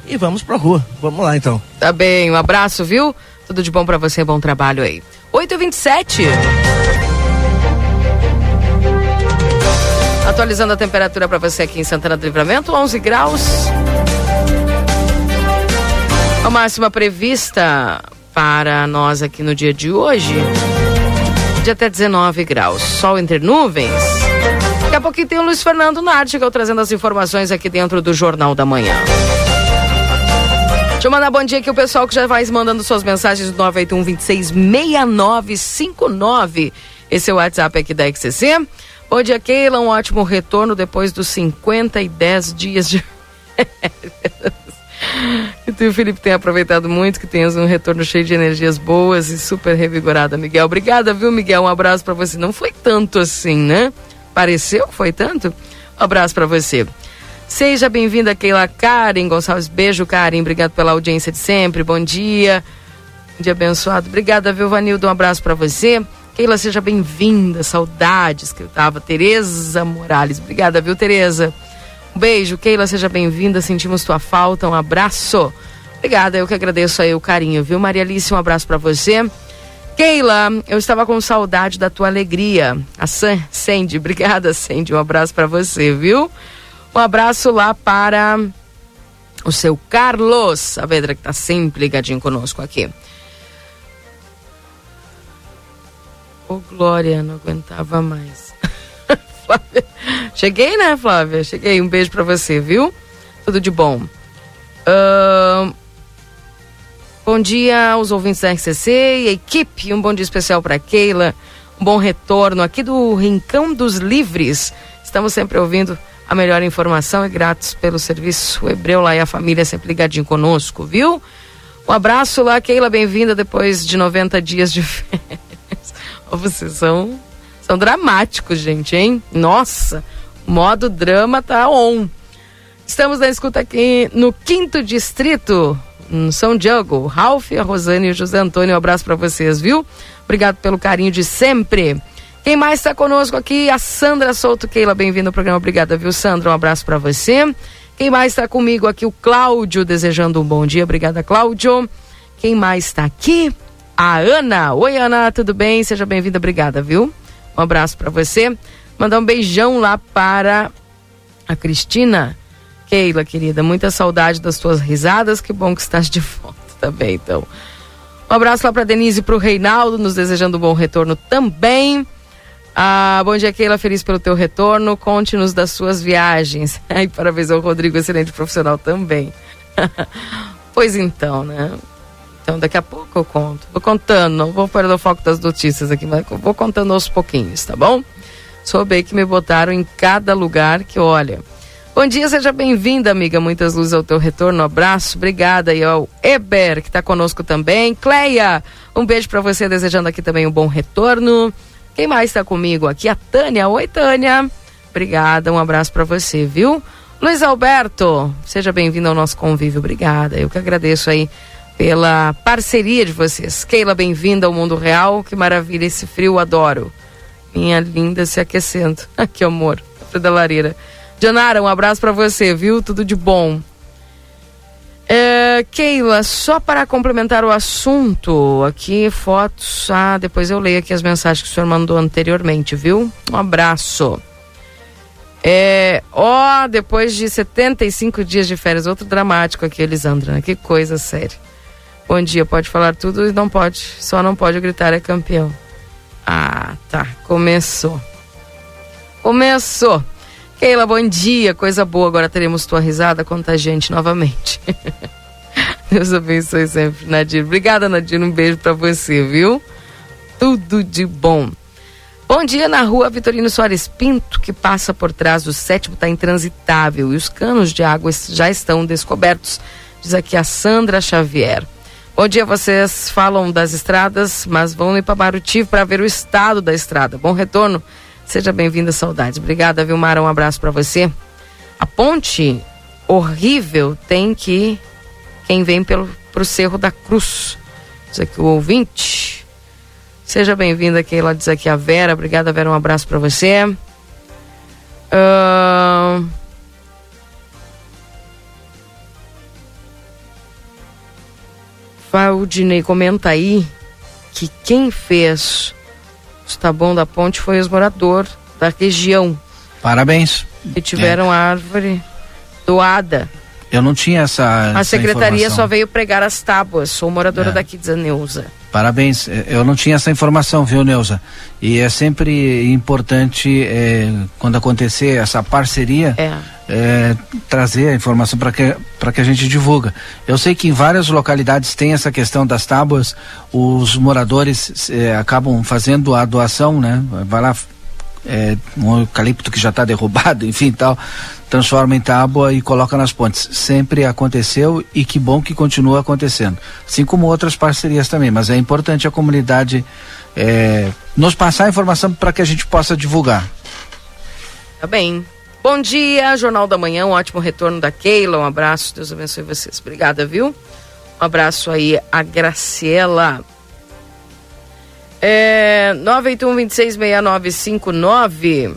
e vamos pra rua. Vamos lá então. Tá bem, um abraço, viu? Tudo de bom para você, bom trabalho aí. 8h27. Atualizando a temperatura para você aqui em Santana do Livramento, 11 graus. A máxima prevista para nós aqui no dia de hoje, de até 19 graus. Sol entre nuvens. Daqui a pouquinho tem o Luiz Fernando Nartigal trazendo as informações aqui dentro do Jornal da Manhã. Deixa eu mandar bom dia aqui o pessoal que já vai mandando suas mensagens do 981 26 6959. Esse é o WhatsApp aqui da XCC. Bom dia, Keila. Um ótimo retorno depois dos 50 e 10 dias de. [LAUGHS] E tu, Felipe, tem aproveitado muito, que tenhas um retorno cheio de energias boas e super revigorada, Miguel. Obrigada, viu, Miguel? Um abraço para você. Não foi tanto assim, né? Pareceu que foi tanto? Um abraço para você. Seja bem-vinda, Keila Karen Gonçalves. Beijo, Karen. Obrigado pela audiência de sempre. Bom dia. Um dia abençoado. Obrigada, viu, Vanildo? Um abraço para você. Keila, seja bem-vinda. Saudades que eu tava. Tereza Morales. Obrigada, viu, Tereza? Um beijo, Keila, seja bem-vinda. Sentimos tua falta. Um abraço. Obrigada, eu que agradeço aí o carinho, viu, Maria Alice? Um abraço para você. Keila, eu estava com saudade da tua alegria. A San, Sandy, obrigada, Sandy. Um abraço para você, viu? Um abraço lá para o seu Carlos Saavedra, que tá sempre ligadinho conosco aqui. Ô, oh, Glória, não aguentava mais. [LAUGHS] Flávia. Cheguei, né, Flávia? Cheguei. Um beijo para você, viu? Tudo de bom. Uh... Bom dia aos ouvintes da RCC e a equipe. Um bom dia especial para Keila. Um bom retorno aqui do Rincão dos Livres. Estamos sempre ouvindo a melhor informação e gratos pelo serviço Hebreu lá e a família sempre ligadinho conosco, viu? Um abraço lá, Keila, bem-vinda depois de 90 dias de [LAUGHS] férias. Vocês são, são dramáticos, gente, hein? Nossa, modo drama tá on. Estamos na escuta aqui no quinto distrito. São Diego. Ralph, a Rosane e o José Antônio, um abraço para vocês, viu? Obrigado pelo carinho de sempre. Quem mais está conosco aqui? A Sandra Souto Keila, bem-vindo ao programa. Obrigada, viu, Sandra? Um abraço para você. Quem mais está comigo aqui? O Cláudio, desejando um bom dia. Obrigada, Cláudio. Quem mais está aqui? A Ana. Oi, Ana, tudo bem? Seja bem-vinda. Obrigada, viu? Um abraço para você. Mandar um beijão lá para a Cristina. Keila, querida, muita saudade das tuas risadas. Que bom que estás de volta também, então. Um abraço lá para Denise e para o Reinaldo, nos desejando um bom retorno também. Ah, bom dia, Keila. Feliz pelo teu retorno. Conte-nos das suas viagens. [LAUGHS] E parabéns ao Rodrigo, excelente profissional também. [LAUGHS] pois então, né? Então, daqui a pouco eu conto. Vou contando, não vou perder o foco das notícias aqui, mas vou contando aos pouquinhos, tá bom? Soube que me botaram em cada lugar que olha. Bom dia, seja bem-vinda, amiga. Muitas luzes ao teu retorno. Um abraço, obrigada. E ao Eber, que está conosco também. Cleia, um beijo para você, desejando aqui também um bom retorno. Quem mais está comigo aqui? A Tânia. Oi, Tânia. Obrigada, um abraço para você, viu? Luiz Alberto, seja bem-vindo ao nosso convívio. Obrigada. Eu que agradeço aí pela parceria de vocês. Keila, bem-vinda ao mundo real. Que maravilha esse frio, adoro. Minha linda se aquecendo. [LAUGHS] que amor. Da lareira. Janara, um abraço para você, viu? Tudo de bom. É, Keila, só para complementar o assunto, aqui fotos. Ah, depois eu leio aqui as mensagens que o senhor mandou anteriormente, viu? Um abraço. É, ó, depois de 75 dias de férias, outro dramático aqui, Elisandra, né? Que coisa séria. Bom dia, pode falar tudo e não pode, só não pode gritar é campeão. Ah, tá, começou. Começou. Keila, bom dia, coisa boa. Agora teremos tua risada contagiante novamente. [LAUGHS] Deus abençoe sempre, Nadir. Obrigada, Nadir. Um beijo para você, viu? Tudo de bom. Bom dia na rua Vitorino Soares Pinto, que passa por trás do sétimo, está intransitável e os canos de água já estão descobertos, diz aqui a Sandra Xavier. Bom dia, vocês falam das estradas, mas vão ir para Maruti para ver o estado da estrada. Bom retorno Seja bem-vinda, saudades. Obrigada, Vilmara. Um abraço para você. A ponte horrível tem que quem vem pelo pro Cerro da Cruz. Diz aqui o ouvinte. Seja bem-vinda ela diz aqui a Vera. Obrigada, Vera. Um abraço para você. Uh... Valdinei, comenta aí que quem fez Está bom da ponte foi os moradores da região. Parabéns. Que tiveram é. árvore doada. Eu não tinha essa. A secretaria só veio pregar as tábuas. Sou moradora é. daqui, diz a Neuza. Parabéns. Eu não tinha essa informação, viu, Neuza? E é sempre importante, é, quando acontecer essa parceria, é. É, trazer a informação para que, que a gente divulga. Eu sei que em várias localidades tem essa questão das tábuas, os moradores é, acabam fazendo a doação, né? Vai lá, é, um eucalipto que já está derrubado, [LAUGHS] enfim tal, transforma em tábua e coloca nas pontes. Sempre aconteceu e que bom que continua acontecendo. Assim como outras parcerias também, mas é importante a comunidade é, nos passar a informação para que a gente possa divulgar. Tá bem. Bom dia, Jornal da Manhã, um ótimo retorno da Keila, um abraço, Deus abençoe vocês. Obrigada, viu? Um abraço aí a Graciela. É, 981-266959.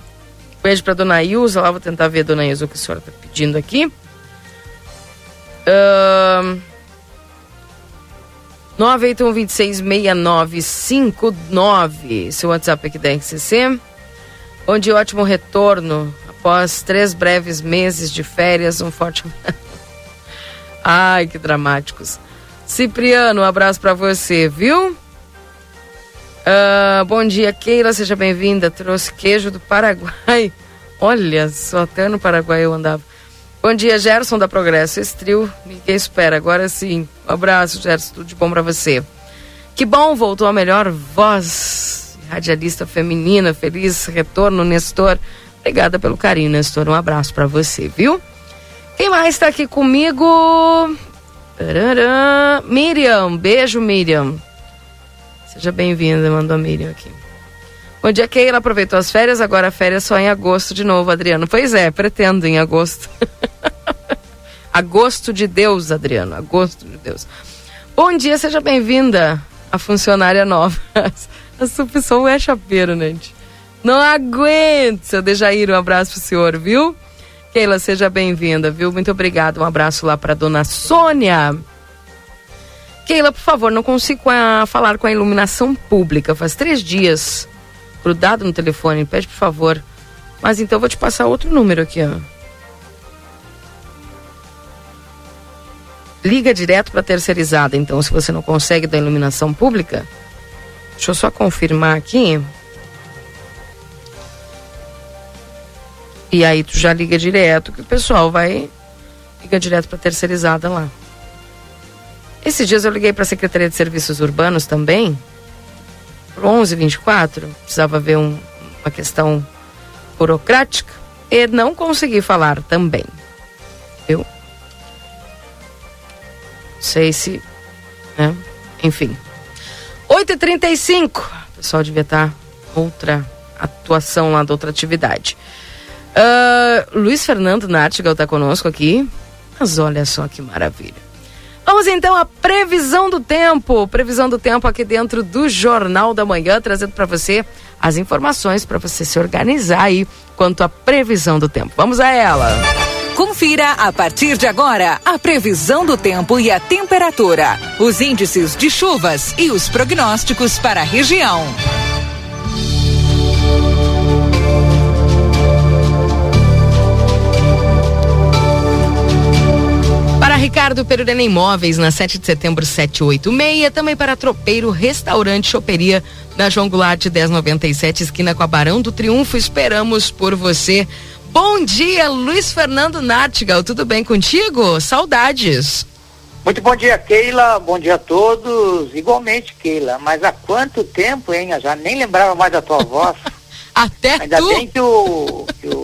Beijo pra dona Ilza. Lá vou tentar ver, dona Ilza, o que a senhora tá pedindo aqui. Uh, 981-266959. Seu WhatsApp aqui da. Bom dia, ótimo retorno. Após três breves meses de férias, um forte. [LAUGHS] Ai, que dramáticos. Cipriano, um abraço para você, viu? Uh, bom dia, Keila, seja bem-vinda. Trouxe queijo do Paraguai. [LAUGHS] Olha, só até no Paraguai eu andava. Bom dia, Gerson da Progresso. Esse trio, ninguém espera. Agora sim. Um abraço, Gerson. Tudo de bom para você. Que bom, voltou a melhor voz. Radialista feminina. Feliz retorno, Nestor. Obrigada pelo carinho, Nestor. Um abraço para você, viu? Quem mais está aqui comigo? Miriam. Beijo, Miriam. Seja bem-vinda, mandou a Miriam aqui. Bom dia, Keila. Aproveitou as férias, agora férias só em agosto de novo, Adriano. Pois é, pretendo em agosto. [LAUGHS] A gosto de Deus, Adriano, a gosto de Deus. Bom dia, seja bem-vinda, a funcionária nova. [LAUGHS] Essa pessoa é chapeiro, né, gente? Não aguento, seu Dejair, um abraço pro senhor, viu? Keila, seja bem-vinda, viu? Muito obrigada. Um abraço lá para dona Sônia. Keila, por favor, não consigo a, falar com a iluminação pública. Faz três dias. Grudado no telefone. Pede, por favor. Mas então eu vou te passar outro número aqui, ó. Liga direto para terceirizada. Então, se você não consegue da iluminação pública, deixa eu só confirmar aqui. E aí tu já liga direto que o pessoal vai liga direto para terceirizada lá. Esses dias eu liguei para a Secretaria de Serviços Urbanos também, por 1124, precisava ver um, uma questão burocrática e não consegui falar também. Viu? Sei se, né? Enfim. 8h35, o pessoal devia estar outra atuação lá da outra atividade. Uh, Luiz Fernando Nartigal está conosco aqui. Mas olha só que maravilha. Vamos então à previsão do tempo. Previsão do tempo aqui dentro do Jornal da Manhã, trazendo para você as informações para você se organizar aí quanto à previsão do tempo. Vamos a ela. Confira a partir de agora a previsão do tempo e a temperatura, os índices de chuvas e os prognósticos para a região. Ricardo Perurena Imóveis, na 7 de setembro 786. Também para Tropeiro Restaurante Choperia, na João Goulart 1097, esquina com a Barão do Triunfo. Esperamos por você. Bom dia, Luiz Fernando Nartigal. Tudo bem contigo? Saudades. Muito bom dia, Keila. Bom dia a todos. Igualmente, Keila. Mas há quanto tempo, hein? Eu já nem lembrava mais da tua voz. [LAUGHS] Até Ainda tu? bem que o, que o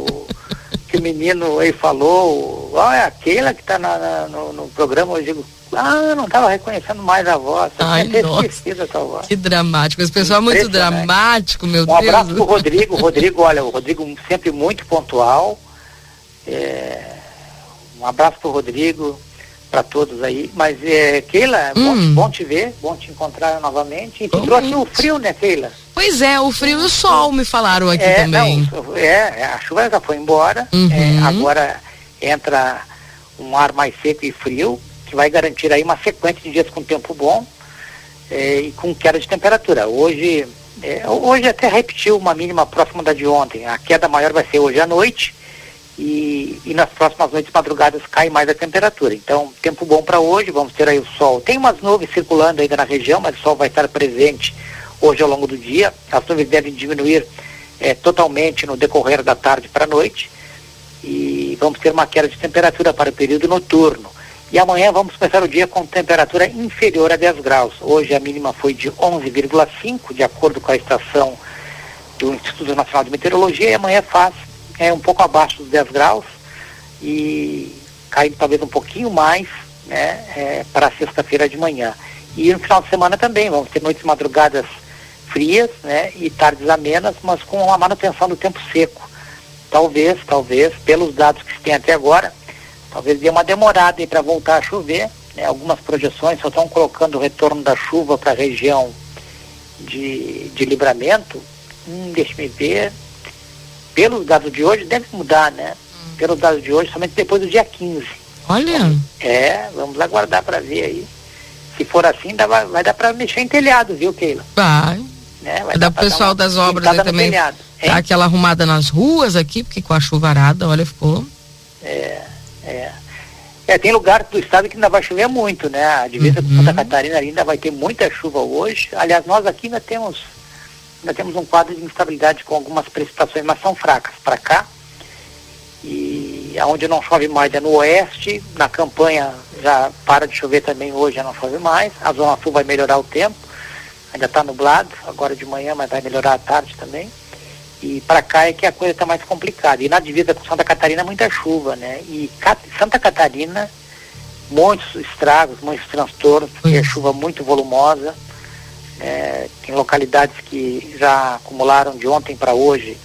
que o menino aí falou, ó, é aquela que está no, no, programa, eu digo, ah, não estava reconhecendo mais a voz. Ai, nossa, essa voz. Que dramático. Esse pessoal é muito dramático, meu um Deus. Um abraço pro Rodrigo. Rodrigo, olha, o Rodrigo sempre muito pontual. É, um abraço pro Rodrigo, para todos aí. Mas, é, Keila, hum. bom, bom, te ver, bom te encontrar novamente. E tu trouxe o frio, né, Keila? Pois é, o frio e o sol me falaram aqui é, também. Não, é, a chuva já foi embora, uhum. é, agora entra um ar mais seco e frio, que vai garantir aí uma sequência de dias com tempo bom é, e com queda de temperatura. Hoje, é, hoje até repetiu uma mínima próxima da de ontem. A queda maior vai ser hoje à noite e, e nas próximas noites madrugadas cai mais a temperatura. Então, tempo bom para hoje, vamos ter aí o sol. Tem umas nuvens circulando ainda na região, mas o sol vai estar presente hoje ao longo do dia. As nuvens devem diminuir é, totalmente no decorrer da tarde para a noite e vamos ter uma queda de temperatura para o período noturno. E amanhã vamos começar o dia com temperatura inferior a 10 graus. Hoje a mínima foi de 11,5, de acordo com a estação do Instituto Nacional de Meteorologia, e amanhã faz é, um pouco abaixo dos 10 graus e caindo talvez um pouquinho mais né, é, para sexta-feira de manhã. E no final de semana também, vamos ter noites madrugadas frias, né, e tardes amenas, mas com a manutenção do tempo seco. Talvez, talvez, pelos dados que se tem até agora, talvez dê uma demorada para voltar a chover. Né, algumas projeções só estão colocando o retorno da chuva para a região de, de livramento. Hum, Deixa-me ver. Pelos dados de hoje, deve mudar, né? Hum. Pelos dados de hoje, somente depois do dia 15. Olha. É, vamos aguardar para ver aí. Se for assim, dá, vai, vai dar para mexer em telhado, viu, Keila? Vai. Né? Vai dar pro pessoal das obras aí também. Telhado, dar aquela arrumada nas ruas aqui, porque com a chuvarada, olha, ficou. É, é. É, tem lugar do estado que ainda vai chover muito, né? A divisa uhum. com Santa Catarina ainda vai ter muita chuva hoje. Aliás, nós aqui ainda temos, ainda temos um quadro de instabilidade com algumas precipitações, mas são fracas. Para cá, e aonde não chove mais é no oeste, na campanha já para de chover também hoje, já não chove mais, a zona sul vai melhorar o tempo, ainda está nublado, agora de manhã, mas vai melhorar à tarde também. E para cá é que a coisa está mais complicada. E na divisa com Santa Catarina, muita chuva, né? E Santa Catarina, muitos estragos, muitos transtornos, porque é chuva muito volumosa. É, tem localidades que já acumularam de ontem para hoje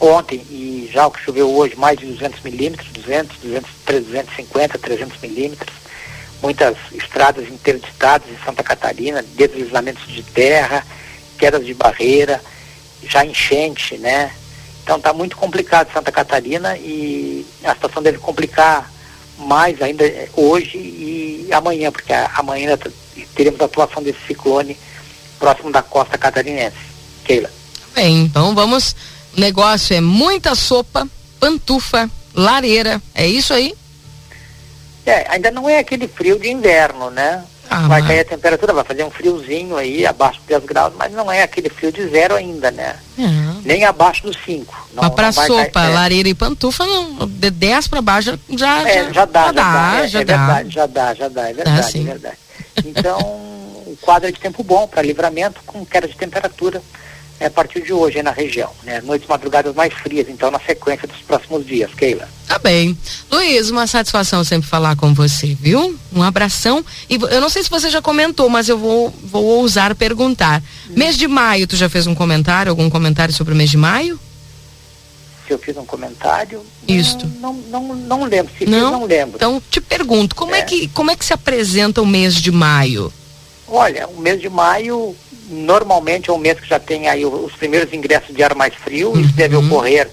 ontem e já o que choveu hoje, mais de 200 milímetros, 200, 200, 250, 300 milímetros. Muitas estradas interditadas em Santa Catarina, deslizamentos de terra, quedas de barreira, já enchente, né? Então está muito complicado Santa Catarina e a situação deve complicar mais ainda hoje e amanhã, porque amanhã teremos a atuação desse ciclone próximo da costa catarinense. Keila. Bem, então vamos. O negócio é muita sopa, pantufa, lareira. É isso aí? É, ainda não é aquele frio de inverno, né? Ah, vai cair a temperatura, vai fazer um friozinho aí, abaixo de 10 graus, mas não é aquele frio de zero ainda, né? Uhum. Nem abaixo dos 5. Mas para sopa, cair, é. lareira e pantufa, não, de 10 para baixo já, é, já, já, dá, já, dá, é, já é, dá. verdade, já dá, já dá, é verdade, é verdade. Então, o quadro é de tempo bom para livramento com queda de temperatura é, a partir de hoje na região. Né? Noites madrugadas mais frias, então, na sequência dos próximos dias. Keila. Tá bem. Luiz, uma satisfação sempre falar com você, viu? Um abração. E eu não sei se você já comentou, mas eu vou, vou ousar perguntar. Hum. Mês de maio, tu já fez um comentário, algum comentário sobre o mês de maio? Se eu fiz um comentário. Isto. Não, não, não, não lembro. Se não? Fiz, não lembro. Então, te pergunto, como é. é que, como é que se apresenta o mês de maio? Olha, o mês de maio normalmente é um mês que já tem aí os primeiros ingressos de ar mais frio, uhum. isso deve ocorrer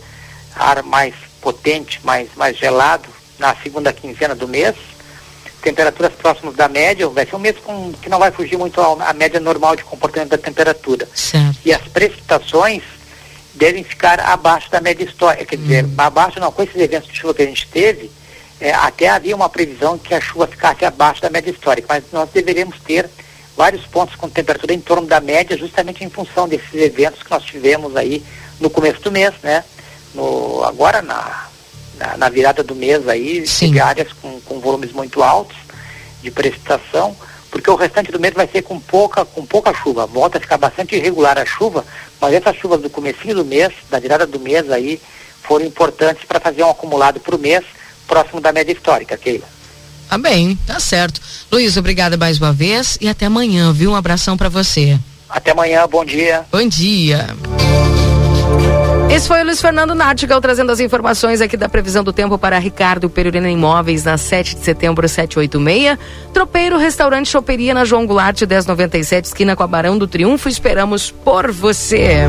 ar mais potente, mais, mais gelado na segunda quinzena do mês. Temperaturas próximas da média, vai ser um mês com, que não vai fugir muito à, média normal de comportamento da temperatura. Certo. E as precipitações devem ficar abaixo da média histórica, quer dizer, uhum. abaixo não, com esses eventos de chuva que a gente teve, é, até havia uma previsão que a chuva ficasse abaixo da média histórica, mas nós deveríamos ter vários pontos com temperatura em torno da média, justamente em função desses eventos que nós tivemos aí no começo do mês, né? No, agora na, na, na virada do mês aí, teve áreas com, com volumes muito altos de precipitação, porque o restante do mês vai ser com pouca, com pouca chuva. Volta a ficar bastante irregular a chuva, mas essas chuvas do comecinho do mês, da virada do mês aí, foram importantes para fazer um acumulado para o mês próximo da média histórica, Keila. Tá bem, tá certo. Luiz, obrigada mais uma vez e até amanhã, viu? Um abração para você. Até amanhã, bom dia. Bom dia. Esse foi o Luiz Fernando Nartigal trazendo as informações aqui da previsão do tempo para Ricardo Perurena Imóveis na 7 de setembro 786. Tropeiro Restaurante Choperia na João Goulart 1097, esquina com a Barão do Triunfo. Esperamos por você.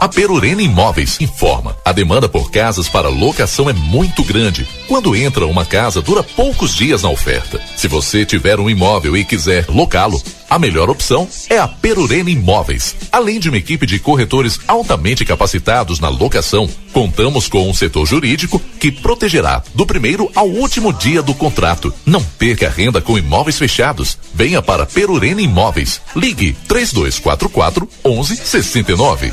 A Perurena Imóveis informa: a demanda por casas para locação é muito grande. Quando entra uma casa, dura poucos dias na oferta. Se você tiver um imóvel e quiser locá-lo, a melhor opção é a Perurena Imóveis. Além de uma equipe de corretores altamente capacitados na locação, contamos com um setor jurídico que protegerá do primeiro ao último dia do contrato. Não perca renda com imóveis fechados. Venha para Perurena Imóveis. Ligue 3244 1169.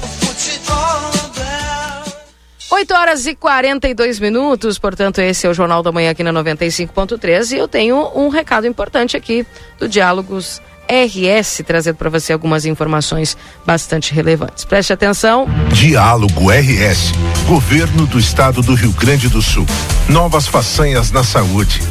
8 horas e 42 minutos, portanto, esse é o Jornal da Manhã aqui na 95.3 e eu tenho um recado importante aqui do Diálogos RS, trazendo para você algumas informações bastante relevantes. Preste atenção. Diálogo RS, Governo do Estado do Rio Grande do Sul. Novas façanhas na saúde.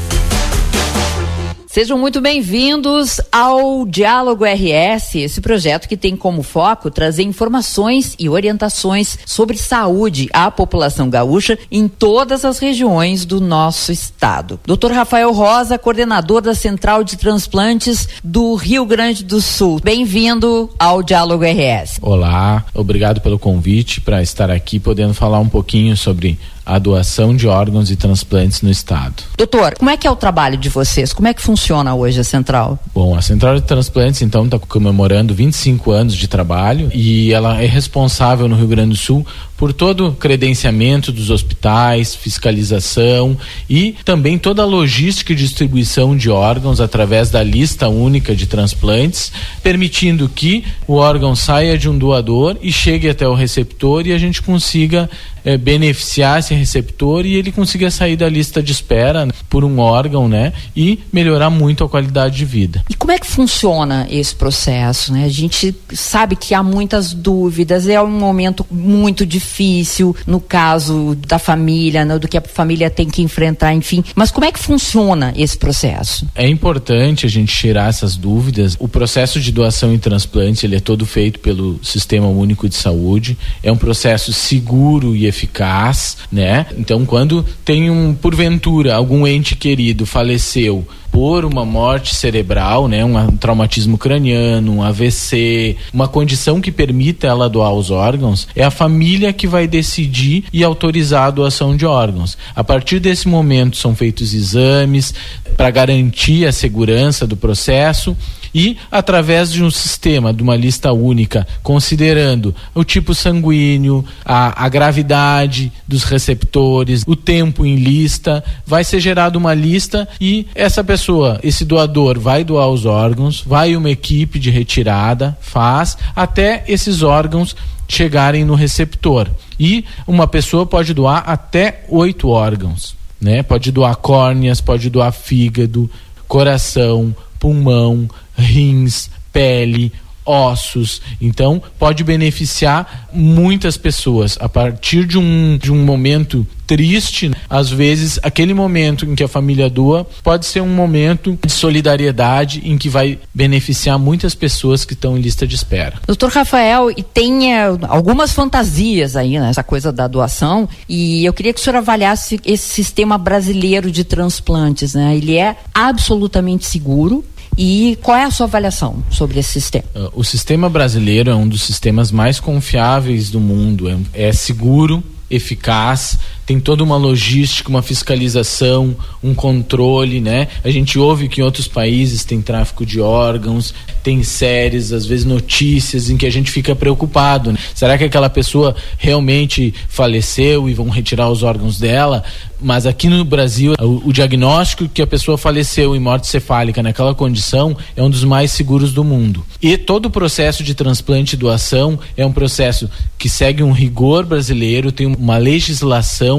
Sejam muito bem-vindos ao Diálogo RS, esse projeto que tem como foco trazer informações e orientações sobre saúde à população gaúcha em todas as regiões do nosso estado. Dr. Rafael Rosa, coordenador da Central de Transplantes do Rio Grande do Sul. Bem-vindo ao Diálogo RS. Olá, obrigado pelo convite para estar aqui podendo falar um pouquinho sobre a doação de órgãos e transplantes no estado. Doutor, como é que é o trabalho de vocês? Como é que funciona hoje a central? Bom, a central de transplantes então está comemorando 25 anos de trabalho e ela é responsável no Rio Grande do Sul por todo o credenciamento dos hospitais, fiscalização e também toda a logística e distribuição de órgãos através da lista única de transplantes, permitindo que o órgão saia de um doador e chegue até o receptor e a gente consiga é, beneficiar esse receptor e ele consiga sair da lista de espera né, por um órgão, né? E melhorar muito a qualidade de vida. E como é que funciona esse processo, né? A gente sabe que há muitas dúvidas, é um momento muito difícil difícil, no caso da família, né, do que a família tem que enfrentar, enfim. Mas como é que funciona esse processo? É importante a gente tirar essas dúvidas. O processo de doação e transplante ele é todo feito pelo Sistema Único de Saúde. É um processo seguro e eficaz, né? Então, quando tem um porventura algum ente querido faleceu por uma morte cerebral, né, um traumatismo craniano, um AVC, uma condição que permita ela doar os órgãos, é a família que vai decidir e autorizar a doação de órgãos. A partir desse momento são feitos exames para garantir a segurança do processo e através de um sistema, de uma lista única, considerando o tipo sanguíneo, a, a gravidade dos receptores, o tempo em lista, vai ser gerada uma lista e essa pessoa, esse doador, vai doar os órgãos, vai uma equipe de retirada, faz, até esses órgãos chegarem no receptor. E uma pessoa pode doar até oito órgãos. Né? Pode doar córneas, pode doar fígado, coração, pulmão, rins, pele, ossos. Então, pode beneficiar muitas pessoas. A partir de um, de um momento triste, às vezes, aquele momento em que a família doa pode ser um momento de solidariedade em que vai beneficiar muitas pessoas que estão em lista de espera. Doutor Rafael, e tem é, algumas fantasias aí nessa coisa da doação, e eu queria que o senhor avaliasse esse sistema brasileiro de transplantes. Né? Ele é absolutamente seguro, e qual é a sua avaliação sobre esse sistema? Uh, o sistema brasileiro é um dos sistemas mais confiáveis do mundo. É, é seguro, eficaz, tem toda uma logística, uma fiscalização, um controle, né? A gente ouve que em outros países tem tráfico de órgãos, tem séries, às vezes notícias em que a gente fica preocupado. Né? Será que aquela pessoa realmente faleceu e vão retirar os órgãos dela? Mas aqui no Brasil, o, o diagnóstico que a pessoa faleceu em morte cefálica naquela condição é um dos mais seguros do mundo. E todo o processo de transplante e doação é um processo que segue um rigor brasileiro, tem uma legislação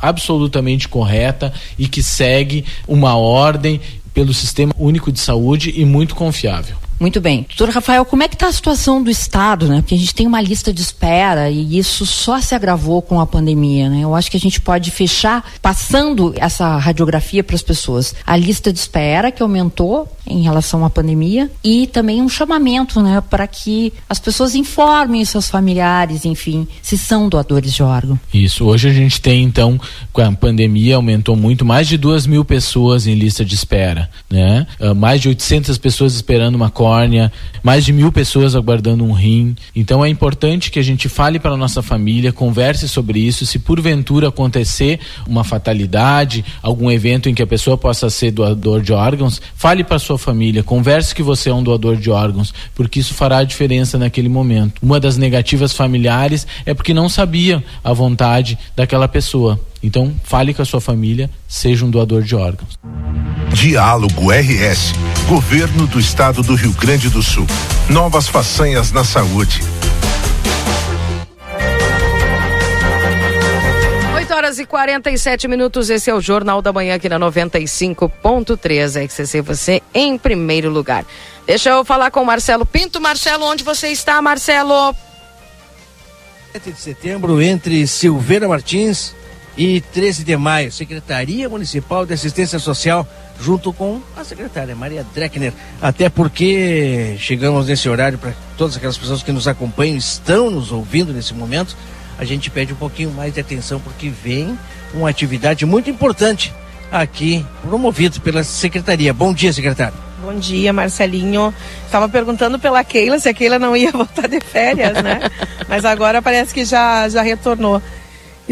absolutamente correta e que segue uma ordem pelo Sistema Único de Saúde e muito confiável. Muito bem. Doutor Rafael, como é que está a situação do Estado, né? Porque a gente tem uma lista de espera e isso só se agravou com a pandemia, né? Eu acho que a gente pode fechar passando essa radiografia para as pessoas. A lista de espera que aumentou em relação à pandemia e também um chamamento, né? Para que as pessoas informem seus familiares, enfim, se são doadores de órgão. Isso. Hoje a gente tem, então, com a pandemia aumentou muito, mais de duas mil pessoas em lista de espera, né? Uh, mais de 800 pessoas esperando uma córnea mais de mil pessoas aguardando um rim. Então é importante que a gente fale para a nossa família, converse sobre isso. Se porventura acontecer uma fatalidade, algum evento em que a pessoa possa ser doador de órgãos, fale para sua família, converse que você é um doador de órgãos, porque isso fará a diferença naquele momento. Uma das negativas familiares é porque não sabia a vontade daquela pessoa. Então, fale com a sua família, seja um doador de órgãos. Diálogo RS. Governo do Estado do Rio Grande do Sul. Novas façanhas na saúde. 8 horas e 47 minutos. Esse é o Jornal da Manhã aqui na 95.3. XCC, você em primeiro lugar. Deixa eu falar com o Marcelo Pinto. Marcelo, onde você está, Marcelo? 7 de setembro, entre Silveira Martins e 13 de maio, Secretaria Municipal de Assistência Social, junto com a secretária Maria Dreckner. Até porque chegamos nesse horário para todas aquelas pessoas que nos acompanham, estão nos ouvindo nesse momento. A gente pede um pouquinho mais de atenção porque vem uma atividade muito importante aqui, promovido pela secretaria. Bom dia, secretário. Bom dia, Marcelinho. Estava perguntando pela Keila se a Keila não ia [LAUGHS] voltar de férias, né? [LAUGHS] Mas agora parece que já, já retornou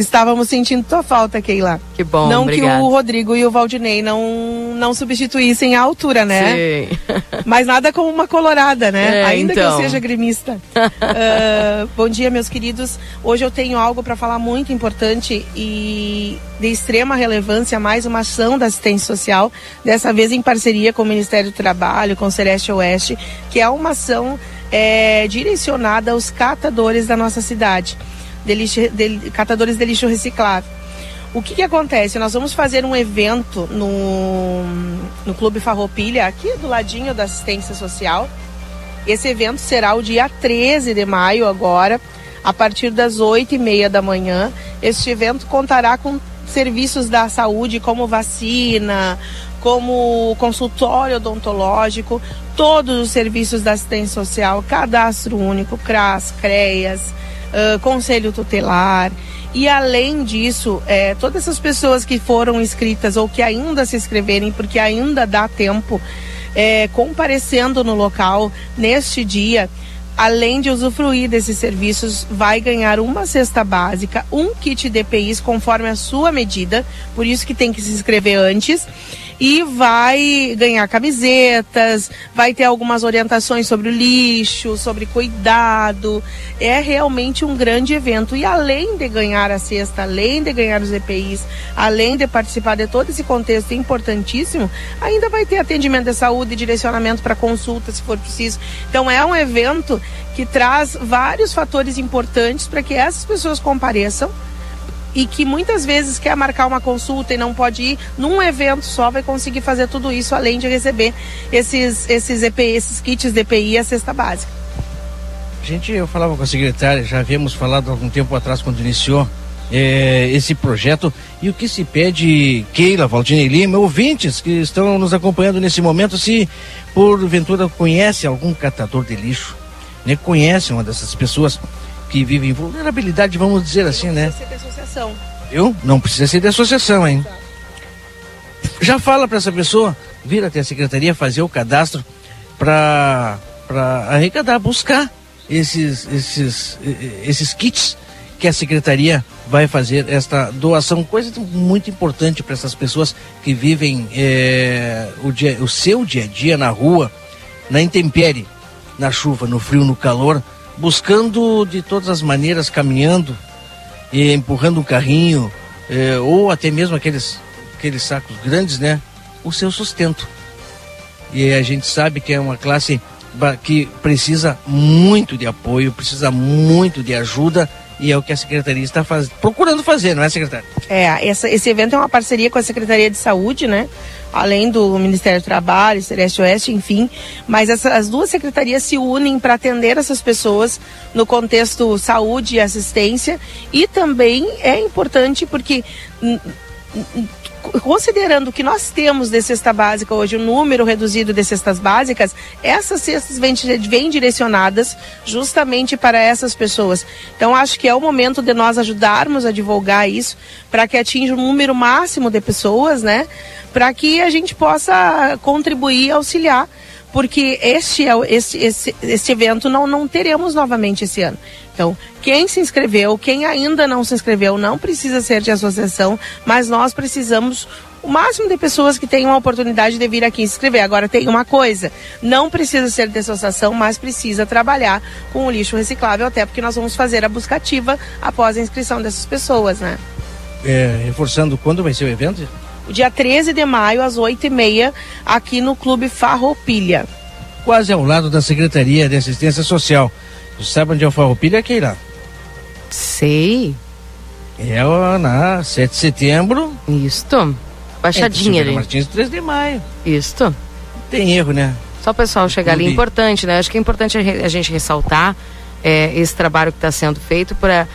estávamos sentindo tua falta, Keila. Que bom, Não obrigada. que o Rodrigo e o Valdinei não, não substituíssem a altura, né? Sim. [LAUGHS] Mas nada como uma colorada, né? É, Ainda então. que eu seja gremista. uh, [LAUGHS] bom dia, meus queridos. Hoje eu tenho algo para falar muito importante e de extrema relevância, mais uma ação da assistência social, dessa vez em parceria com o Ministério do Trabalho, com o Celeste Oeste, que é uma ação é, direcionada aos catadores da nossa cidade de lixo, de, catadores de lixo reciclável. O que, que acontece? Nós vamos fazer um evento no, no Clube Farroupilha, aqui do ladinho da assistência social. Esse evento será o dia 13 de maio agora, a partir das oito e meia da manhã. Este evento contará com serviços da saúde como vacina, como consultório odontológico, todos os serviços da assistência social, cadastro único, CRAS, CREAS, conselho tutelar. E além disso, é, todas essas pessoas que foram inscritas ou que ainda se inscreverem, porque ainda dá tempo, é, comparecendo no local neste dia, além de usufruir desses serviços, vai ganhar uma cesta básica, um kit DPIs conforme a sua medida, por isso que tem que se inscrever antes e vai ganhar camisetas, vai ter algumas orientações sobre o lixo, sobre cuidado. É realmente um grande evento. E além de ganhar a cesta, além de ganhar os EPIs, além de participar de todo esse contexto importantíssimo, ainda vai ter atendimento de saúde, direcionamento para consulta, se for preciso. Então é um evento que traz vários fatores importantes para que essas pessoas compareçam e que muitas vezes quer marcar uma consulta e não pode ir, num evento só vai conseguir fazer tudo isso, além de receber esses, esses EPI, esses kits de EPI e a cesta básica. Gente, eu falava com a secretária, já havíamos falado algum tempo atrás, quando iniciou é, esse projeto, e o que se pede, Keila, Valdinei Lima, ouvintes que estão nos acompanhando nesse momento, se porventura conhece algum catador de lixo, né, conhece uma dessas pessoas, que vivem em vulnerabilidade, vamos dizer assim, né? Precisa ser de associação. Eu? Não precisa ser de associação, hein? Já fala para essa pessoa vir até a secretaria fazer o cadastro para arrecadar, buscar esses, esses, esses kits que a secretaria vai fazer esta doação, coisa muito importante para essas pessoas que vivem é, o, dia, o seu dia a dia na rua, na intempérie, na chuva, no frio, no calor, buscando de todas as maneiras, caminhando e empurrando um carrinho, eh, ou até mesmo aqueles, aqueles sacos grandes, né? O seu sustento. E a gente sabe que é uma classe que precisa muito de apoio, precisa muito de ajuda e é o que a secretaria está faz... procurando fazer, não é, secretária? É, essa, esse evento é uma parceria com a Secretaria de Saúde, né? Além do Ministério do Trabalho, Celeste Oeste, enfim. Mas essa, as duas secretarias se unem para atender essas pessoas no contexto saúde e assistência. E também é importante porque considerando que nós temos de cesta básica hoje, um número reduzido de cestas básicas, essas cestas vêm, vêm direcionadas justamente para essas pessoas. Então, acho que é o momento de nós ajudarmos a divulgar isso para que atinja um número máximo de pessoas, né? Para que a gente possa contribuir, auxiliar porque este, é, este, este, este evento não, não teremos novamente esse ano. Então, quem se inscreveu, quem ainda não se inscreveu, não precisa ser de associação, mas nós precisamos o máximo de pessoas que tenham a oportunidade de vir aqui se inscrever. Agora tem uma coisa, não precisa ser de associação, mas precisa trabalhar com o lixo reciclável, até porque nós vamos fazer a buscativa após a inscrição dessas pessoas, né? É, reforçando, quando vai ser o evento? O dia 13 de maio, às 8h30, aqui no Clube Farroupilha. Quase ao lado da Secretaria de Assistência Social. Você sabe onde é o Farroupilha, Keila? Sei. É na 7 de setembro. Isto. Baixadinha é, ali. Martins, 3 de maio. Isto. Tem erro, né? Só o pessoal chegar ali. Importante, né? Acho que é importante a gente ressaltar é, esse trabalho que está sendo feito para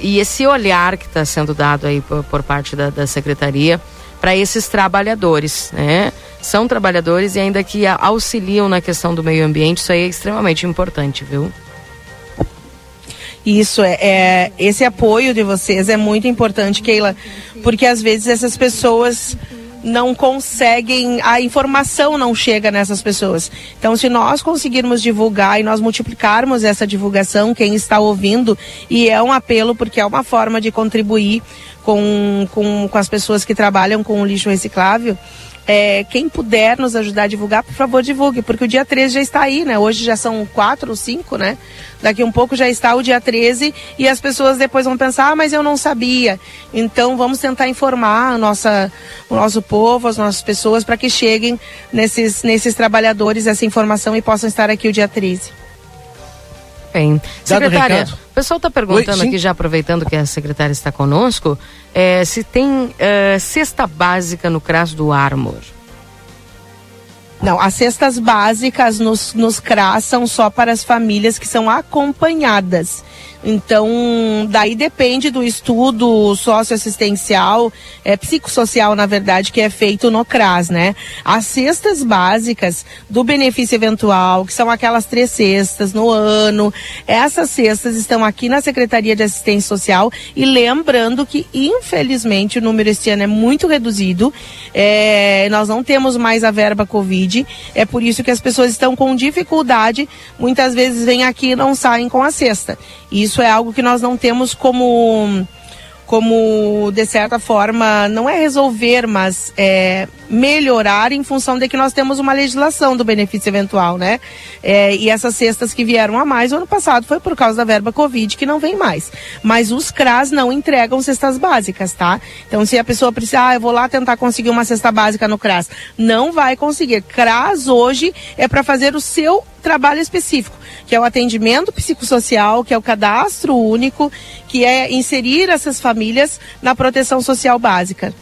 e esse olhar que está sendo dado aí por, por parte da, da secretaria para esses trabalhadores, né? São trabalhadores e ainda que auxiliam na questão do meio ambiente, isso aí é extremamente importante, viu? Isso é, é, esse apoio de vocês é muito importante, Keila, porque às vezes essas pessoas não conseguem, a informação não chega nessas pessoas. Então, se nós conseguirmos divulgar e nós multiplicarmos essa divulgação, quem está ouvindo, e é um apelo porque é uma forma de contribuir com, com, com as pessoas que trabalham com o lixo reciclável, é, quem puder nos ajudar a divulgar, por favor, divulgue, porque o dia 13 já está aí, né? Hoje já são quatro ou cinco, né? Daqui um pouco já está o dia 13 e as pessoas depois vão pensar, ah, mas eu não sabia. Então vamos tentar informar a nossa, o nosso povo, as nossas pessoas, para que cheguem nesses, nesses trabalhadores essa informação e possam estar aqui o dia 13. Bem, secretária, o pessoal está perguntando Oi, aqui, já aproveitando que a secretária está conosco, é, se tem é, cesta básica no CRAS do Armor. Não, as cestas básicas nos, nos CRAS são só para as famílias que são acompanhadas. Então, daí depende do estudo socioassistencial, é, psicossocial, na verdade, que é feito no CRAS, né? As cestas básicas do benefício eventual, que são aquelas três cestas no ano, essas cestas estão aqui na Secretaria de Assistência Social e lembrando que, infelizmente, o número este ano é muito reduzido, é, nós não temos mais a verba Covid, é por isso que as pessoas estão com dificuldade, muitas vezes vêm aqui e não saem com a cesta. Isso é algo que nós não temos como como de certa forma não é resolver, mas é melhorar em função de que nós temos uma legislação do benefício eventual, né? É, e essas cestas que vieram a mais o ano passado foi por causa da verba Covid que não vem mais. Mas os CRAS não entregam cestas básicas, tá? Então se a pessoa precisar, ah, eu vou lá tentar conseguir uma cesta básica no CRAS, não vai conseguir. CRAS hoje é para fazer o seu trabalho específico que é o atendimento psicossocial, que é o cadastro único, que é inserir essas famílias na proteção social básica.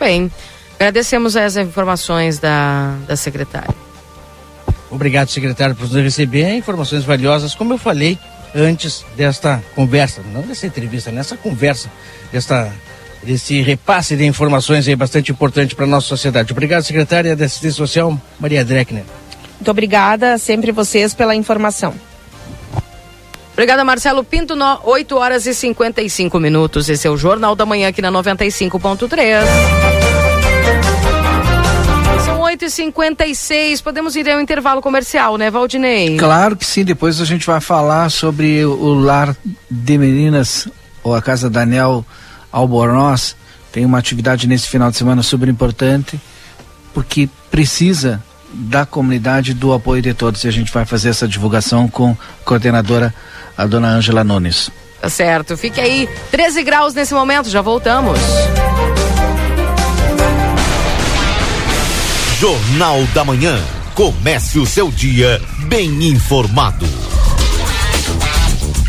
Bem, agradecemos as informações da, da secretária. Obrigado, secretário, por nos receber informações valiosas. Como eu falei antes desta conversa, não dessa entrevista, nessa conversa, desta, desse repasse de informações aí bastante importante para a nossa sociedade. Obrigado, secretária da Assistência Social, Maria Dreckner. Muito obrigada sempre vocês pela informação. Obrigada, Marcelo Pinto. No, 8 horas e 55 minutos. Esse é o Jornal da Manhã aqui na 95.3. São 8h56. Podemos ir ao intervalo comercial, né, Valdinei? Claro que sim. Depois a gente vai falar sobre o lar de meninas, ou a Casa Daniel Albornoz. Tem uma atividade nesse final de semana super importante, porque precisa da comunidade, do apoio de todos. E a gente vai fazer essa divulgação com a coordenadora, a dona Ângela Nunes. Tá certo. Fique aí, 13 graus nesse momento, já voltamos. Jornal da Manhã. Comece o seu dia bem informado.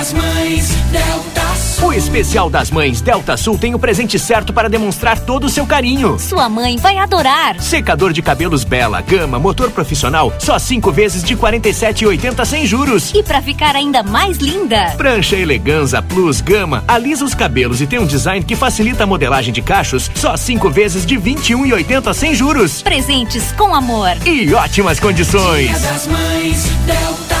das Mães Delta Sul. O especial das Mães Delta Sul tem o presente certo para demonstrar todo o seu carinho. Sua mãe vai adorar. Secador de cabelos Bela, Gama, motor profissional, só cinco vezes de 47,80 sem juros. E para ficar ainda mais linda, prancha Eleganza Plus Gama alisa os cabelos e tem um design que facilita a modelagem de cachos, só cinco vezes de 21,80 sem juros. Presentes com amor e ótimas condições. Dia das Mães Delta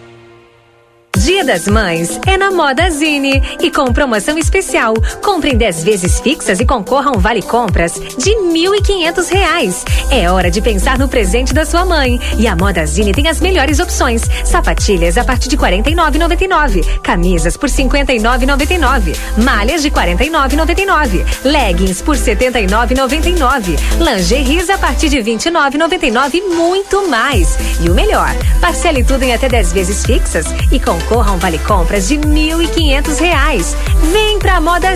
Dia das Mães é na Moda Zine e com promoção especial. Compre em 10 vezes fixas e concorra a um vale compras de R$ reais. É hora de pensar no presente da sua mãe. E a Moda Zine tem as melhores opções: sapatilhas a partir de R$ 49,99, camisas por R$ 59,99, malhas de R$ 49,99, leggings por R$ 79,99, lingeries a partir de 29,99 e muito mais. E o melhor, parcele tudo em até 10 vezes fixas e concorra concorra a um vale compras de R$ 1.500. Vem pra Moda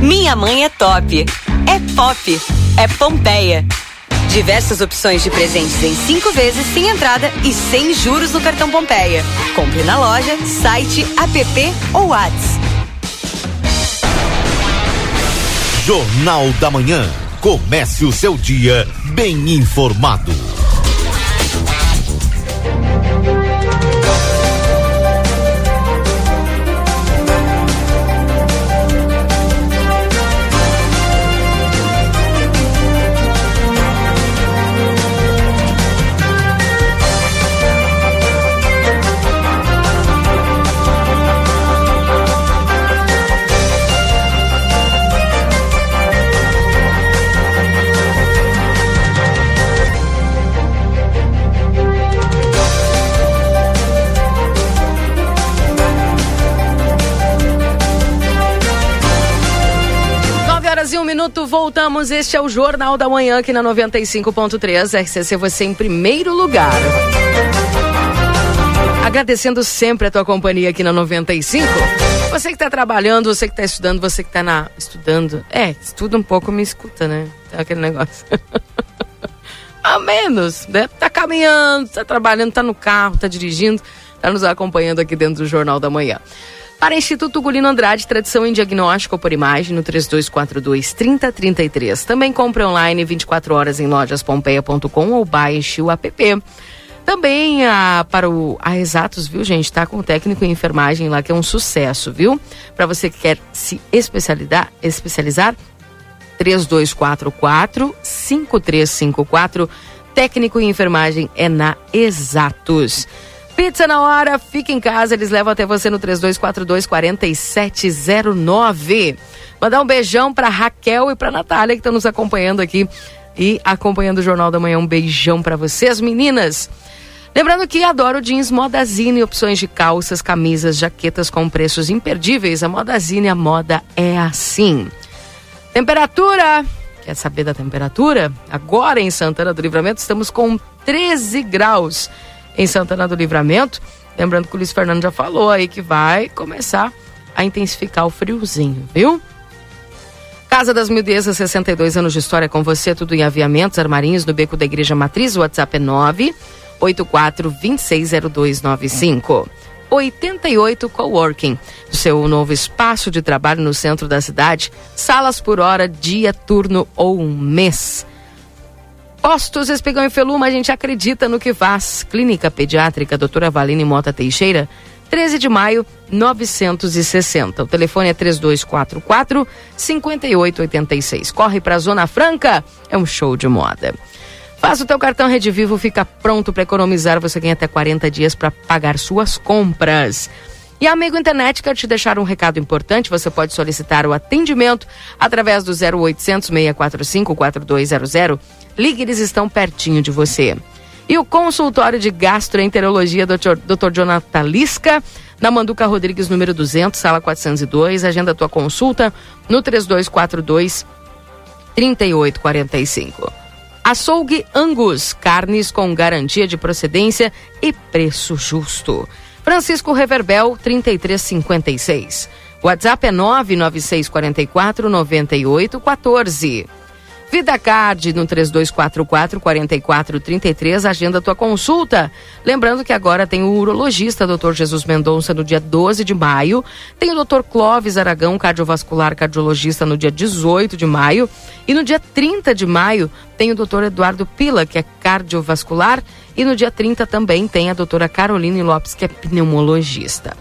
Minha mãe é top. É pop. É Pompeia. Diversas opções de presentes em cinco vezes sem entrada e sem juros no cartão Pompeia. Compre na loja, site, app ou Whats. Jornal da Manhã. Comece o seu dia bem informado. Minuto, voltamos. Este é o Jornal da Manhã aqui na 95.3. RCC, você em primeiro lugar. Agradecendo sempre a tua companhia aqui na 95. Você que está trabalhando, você que está estudando, você que está na estudando. É, estuda um pouco, me escuta, né? Tem aquele negócio. [LAUGHS] a menos, né? Tá caminhando, tá trabalhando, tá no carro, tá dirigindo, tá nos acompanhando aqui dentro do Jornal da Manhã. Para Instituto Gulino Andrade, tradição em diagnóstico por imagem no 3242-3033. Também compre online 24 horas em lojaspompeia.com ou baixe o app. Também a, para o a Exatos, viu, gente? Tá com o técnico em enfermagem lá, que é um sucesso, viu? Para você que quer se especializar, especializar 3244 5354. Técnico em enfermagem é na Exatos. Pizza na hora, fica em casa, eles levam até você no 3242 4709. Mandar um beijão pra Raquel e pra Natália que estão nos acompanhando aqui e acompanhando o Jornal da Manhã. Um beijão para vocês, meninas. Lembrando que adoro jeans Modazine, opções de calças, camisas, jaquetas com preços imperdíveis. A Modazine, a moda é assim. Temperatura. Quer saber da temperatura? Agora em Santana do Livramento estamos com 13 graus em Santana do Livramento. Lembrando que o Luiz Fernando já falou aí que vai começar a intensificar o friozinho, viu? Casa das Mildezas, 62 anos de história com você, tudo em aviamentos, armarinhos no beco da Igreja Matriz. O WhatsApp é 984 260295. 88 Coworking, seu novo espaço de trabalho no centro da cidade, salas por hora, dia, turno ou um mês. Postos Espigão e Feluma, a gente acredita no que faz. Clínica Pediátrica Doutora Valine Mota Teixeira, 13 de maio, 960. O telefone é 3244 5886. Corre para a Zona Franca, é um show de moda. Faça o teu cartão Rede Vivo, fica pronto para economizar. Você ganha até 40 dias para pagar suas compras. E Amigo Internet quer te deixar um recado importante. Você pode solicitar o atendimento através do 0800 645 4200. Ligue, eles estão pertinho de você. E o consultório de gastroenterologia do Dr. Jonathan Lisca, na Manduca Rodrigues, número 200, sala 402. Agenda tua consulta no 3242 3845. Açougue Angus, carnes com garantia de procedência e preço justo. Francisco Reverbel, 3356. WhatsApp é 99644 9814. Vida Card no 3244 4433, agenda tua consulta. Lembrando que agora tem o urologista Dr. Jesus Mendonça no dia 12 de maio, tem o Dr. Clóvis Aragão, cardiovascular cardiologista no dia 18 de maio e no dia 30 de maio tem o Dr. Eduardo Pila, que é cardiovascular, e no dia 30 também tem a doutora Caroline Lopes, que é pneumologista.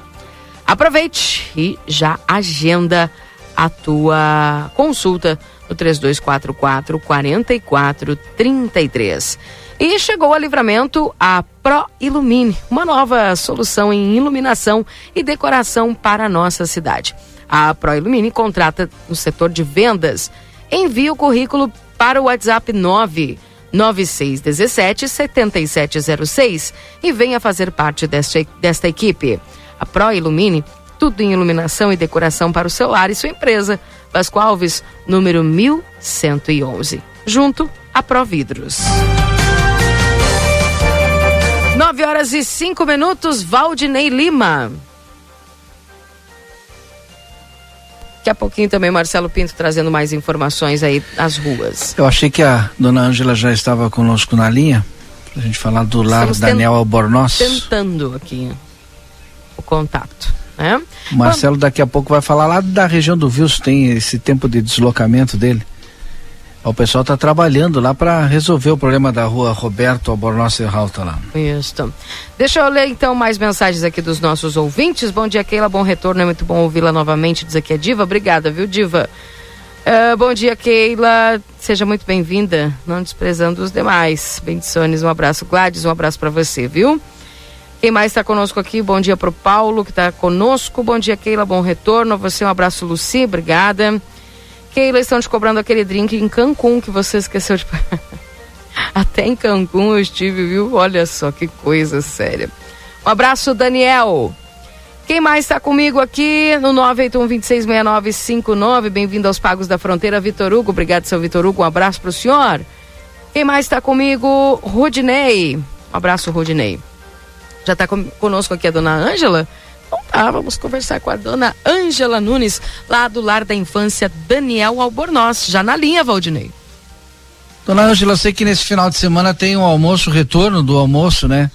Aproveite e já agenda a tua consulta no 3244 4433. E chegou a livramento a Pro Ilumine, uma nova solução em iluminação e decoração para a nossa cidade. A Pro Ilumine contrata no setor de vendas. Envie o currículo para o WhatsApp 9 9617 7706 e venha fazer parte desta, desta equipe. A Pro Ilumine, tudo em iluminação e decoração para o celular e sua empresa. Vasco Alves, número 1111. Junto a Providros. 9 horas e 5 minutos, Valdinei Lima. Daqui a pouquinho também Marcelo Pinto trazendo mais informações aí das ruas. Eu achei que a dona Ângela já estava conosco na linha, pra gente falar do lar Estamos Daniel Albornoz. Tentando aqui o contato. Né? O Marcelo daqui a pouco vai falar lá da região do Vilso, tem esse tempo de deslocamento dele. O pessoal está trabalhando lá para resolver o problema da rua Roberto Albornoz Serralta lá. Isso. Deixa eu ler então mais mensagens aqui dos nossos ouvintes. Bom dia, Keila. Bom retorno. É muito bom ouvi-la novamente. Diz aqui a Diva. Obrigada, viu, Diva? Uh, bom dia, Keila. Seja muito bem-vinda. Não desprezando os demais. Bendições. Um abraço, Gladys. Um abraço para você, viu? Quem mais está conosco aqui? Bom dia para o Paulo, que está conosco. Bom dia, Keila. Bom retorno. A você um abraço, Luci. Obrigada. Keila, estão te cobrando aquele drink em Cancún que você esqueceu de. [LAUGHS] Até em Cancún eu estive, viu? Olha só que coisa séria. Um abraço, Daniel. Quem mais está comigo aqui no 981-266959? Bem-vindo aos Pagos da Fronteira, Vitor Hugo. Obrigado, seu Vitor Hugo. Um abraço para o senhor. Quem mais está comigo? Rudinei. Um abraço, Rudinei. Já está conosco aqui a dona Ângela? Então tá, vamos conversar com a dona Ângela Nunes, lá do Lar da Infância Daniel Albornoz, já na linha, Valdinei. Dona Ângela, eu sei que nesse final de semana tem um almoço, retorno do almoço, né?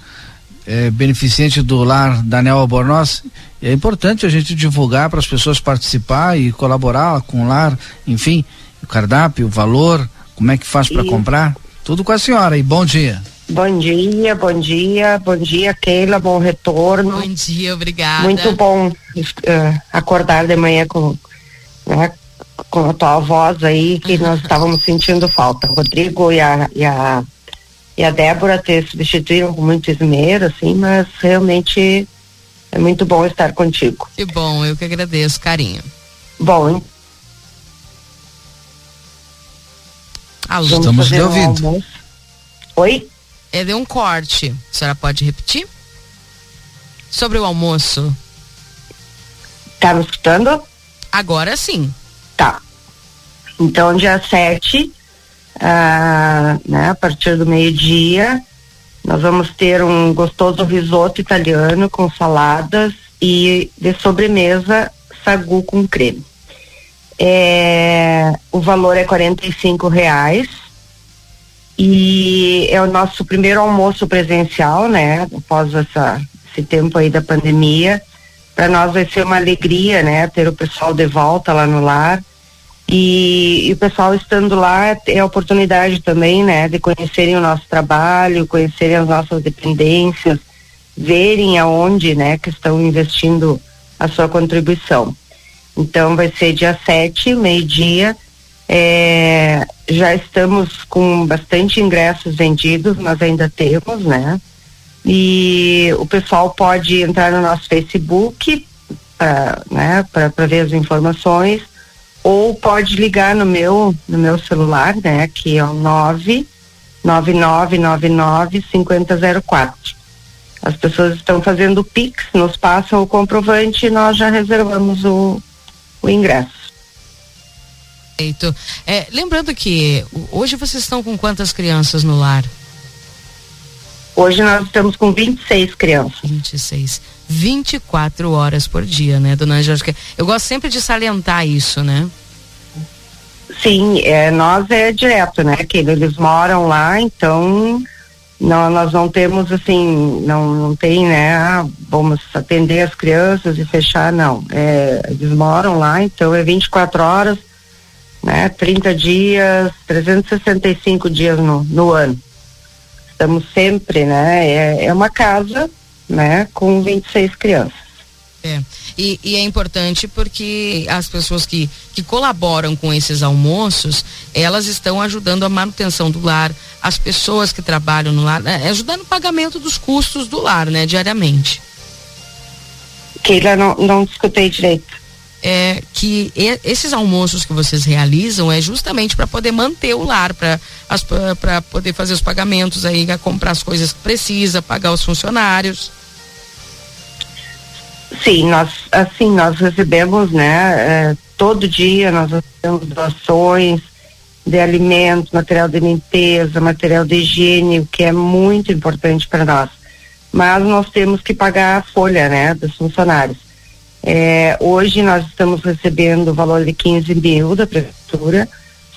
É, beneficente do Lar Daniel Albornoz. E é importante a gente divulgar para as pessoas participar e colaborar com o lar, enfim, o cardápio, o valor, como é que faz para comprar. Tudo com a senhora e bom dia. Bom dia, bom dia, bom dia, Keila, bom retorno. Bom dia, obrigada. Muito bom uh, acordar de manhã com, né, com a tua voz aí, que [LAUGHS] nós estávamos sentindo falta. O Rodrigo e a, e a, e a Débora te substituíram com muito esmero, assim, mas realmente é muito bom estar contigo. Que bom, eu que agradeço, carinho. Bom, hein? Alô, Estamos lhe ouvindo. Oi? É, deu um corte. A senhora pode repetir? Sobre o almoço. Tá me escutando? Agora sim. Tá. Então, dia 7, ah, né, a partir do meio-dia, nós vamos ter um gostoso risoto italiano com saladas e de sobremesa sagu com creme. É, o valor é R$ reais e é o nosso primeiro almoço presencial, né? Após essa, esse tempo aí da pandemia. Para nós vai ser uma alegria, né? Ter o pessoal de volta lá no lar. E, e, o pessoal estando lá é a oportunidade também, né? De conhecerem o nosso trabalho, conhecerem as nossas dependências, verem aonde, né? Que estão investindo a sua contribuição. Então vai ser dia 7, meio-dia é, já estamos com bastante ingressos vendidos, nós ainda temos, né? E o pessoal pode entrar no nosso Facebook, uh, né, para ver as informações, ou pode ligar no meu, no meu celular, né, que é o 99999 5004. As pessoas estão fazendo Pix, nos passam o comprovante e nós já reservamos o, o ingresso. Perfeito. É, lembrando que hoje vocês estão com quantas crianças no lar? Hoje nós estamos com 26 crianças. 26. 24 horas por dia, né, dona Angélica? Eu gosto sempre de salientar isso, né? Sim, é, nós é direto, né? Que eles moram lá, então não, nós não temos assim, não, não tem, né? Ah, vamos atender as crianças e fechar, não. É, eles moram lá, então é 24 horas, né? 30 dias, 365 dias no, no ano. Estamos sempre, né? É, é uma casa, né? Com 26 crianças. É. E, e, é importante porque as pessoas que, que colaboram com esses almoços, elas estão ajudando a manutenção do lar, as pessoas que trabalham no lar, né, ajudando o pagamento dos custos do lar, né, diariamente. Keila, não, não escutei direito. É que e, esses almoços que vocês realizam é justamente para poder manter o lar, para poder fazer os pagamentos aí, comprar as coisas que precisa, pagar os funcionários. Sim, nós assim nós recebemos, né? É, todo dia nós recebemos doações de alimentos, material de limpeza, material de higiene, o que é muito importante para nós. Mas nós temos que pagar a folha, né, dos funcionários. É, hoje nós estamos recebendo o valor de 15 mil da prefeitura,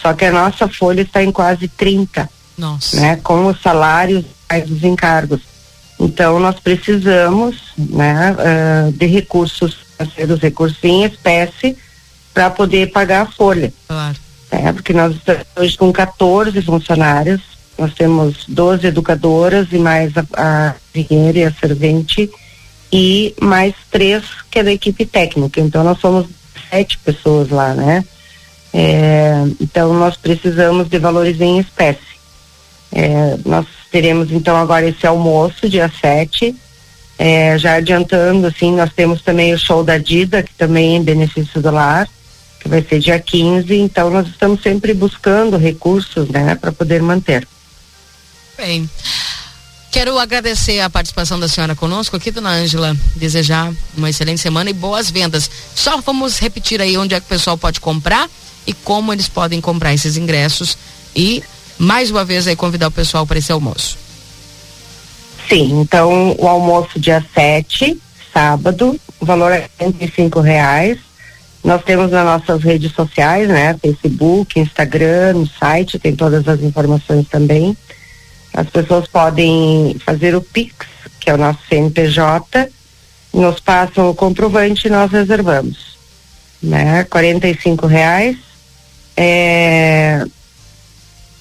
só que a nossa folha está em quase 30. Nossa. Né, com os salários mais os encargos. Então, nós precisamos né, uh, de recursos, dos recursos em espécie, para poder pagar a folha. Claro. É, porque nós estamos hoje com 14 funcionários, nós temos 12 educadoras e mais a, a e a servente, e mais três que é da equipe técnica. Então, nós somos sete pessoas lá, né? É, então, nós precisamos de valores em espécie. É, nós teremos então agora esse almoço, dia 7. É, já adiantando, assim, nós temos também o show da Dida, que também é em benefício do lar, que vai ser dia 15. Então, nós estamos sempre buscando recursos, né, para poder manter. Bem. Quero agradecer a participação da senhora conosco aqui, dona Ângela. Desejar uma excelente semana e boas vendas. Só vamos repetir aí onde é que o pessoal pode comprar e como eles podem comprar esses ingressos e mais uma vez aí convidar o pessoal para esse almoço. Sim, então o almoço dia 7, sábado, o valor é R$ reais. Nós temos nas nossas redes sociais, né? Facebook, Instagram, no site, tem todas as informações também. As pessoas podem fazer o Pix, que é o nosso CNPJ, nos passam o comprovante e nós reservamos. Né? R$ reais. É,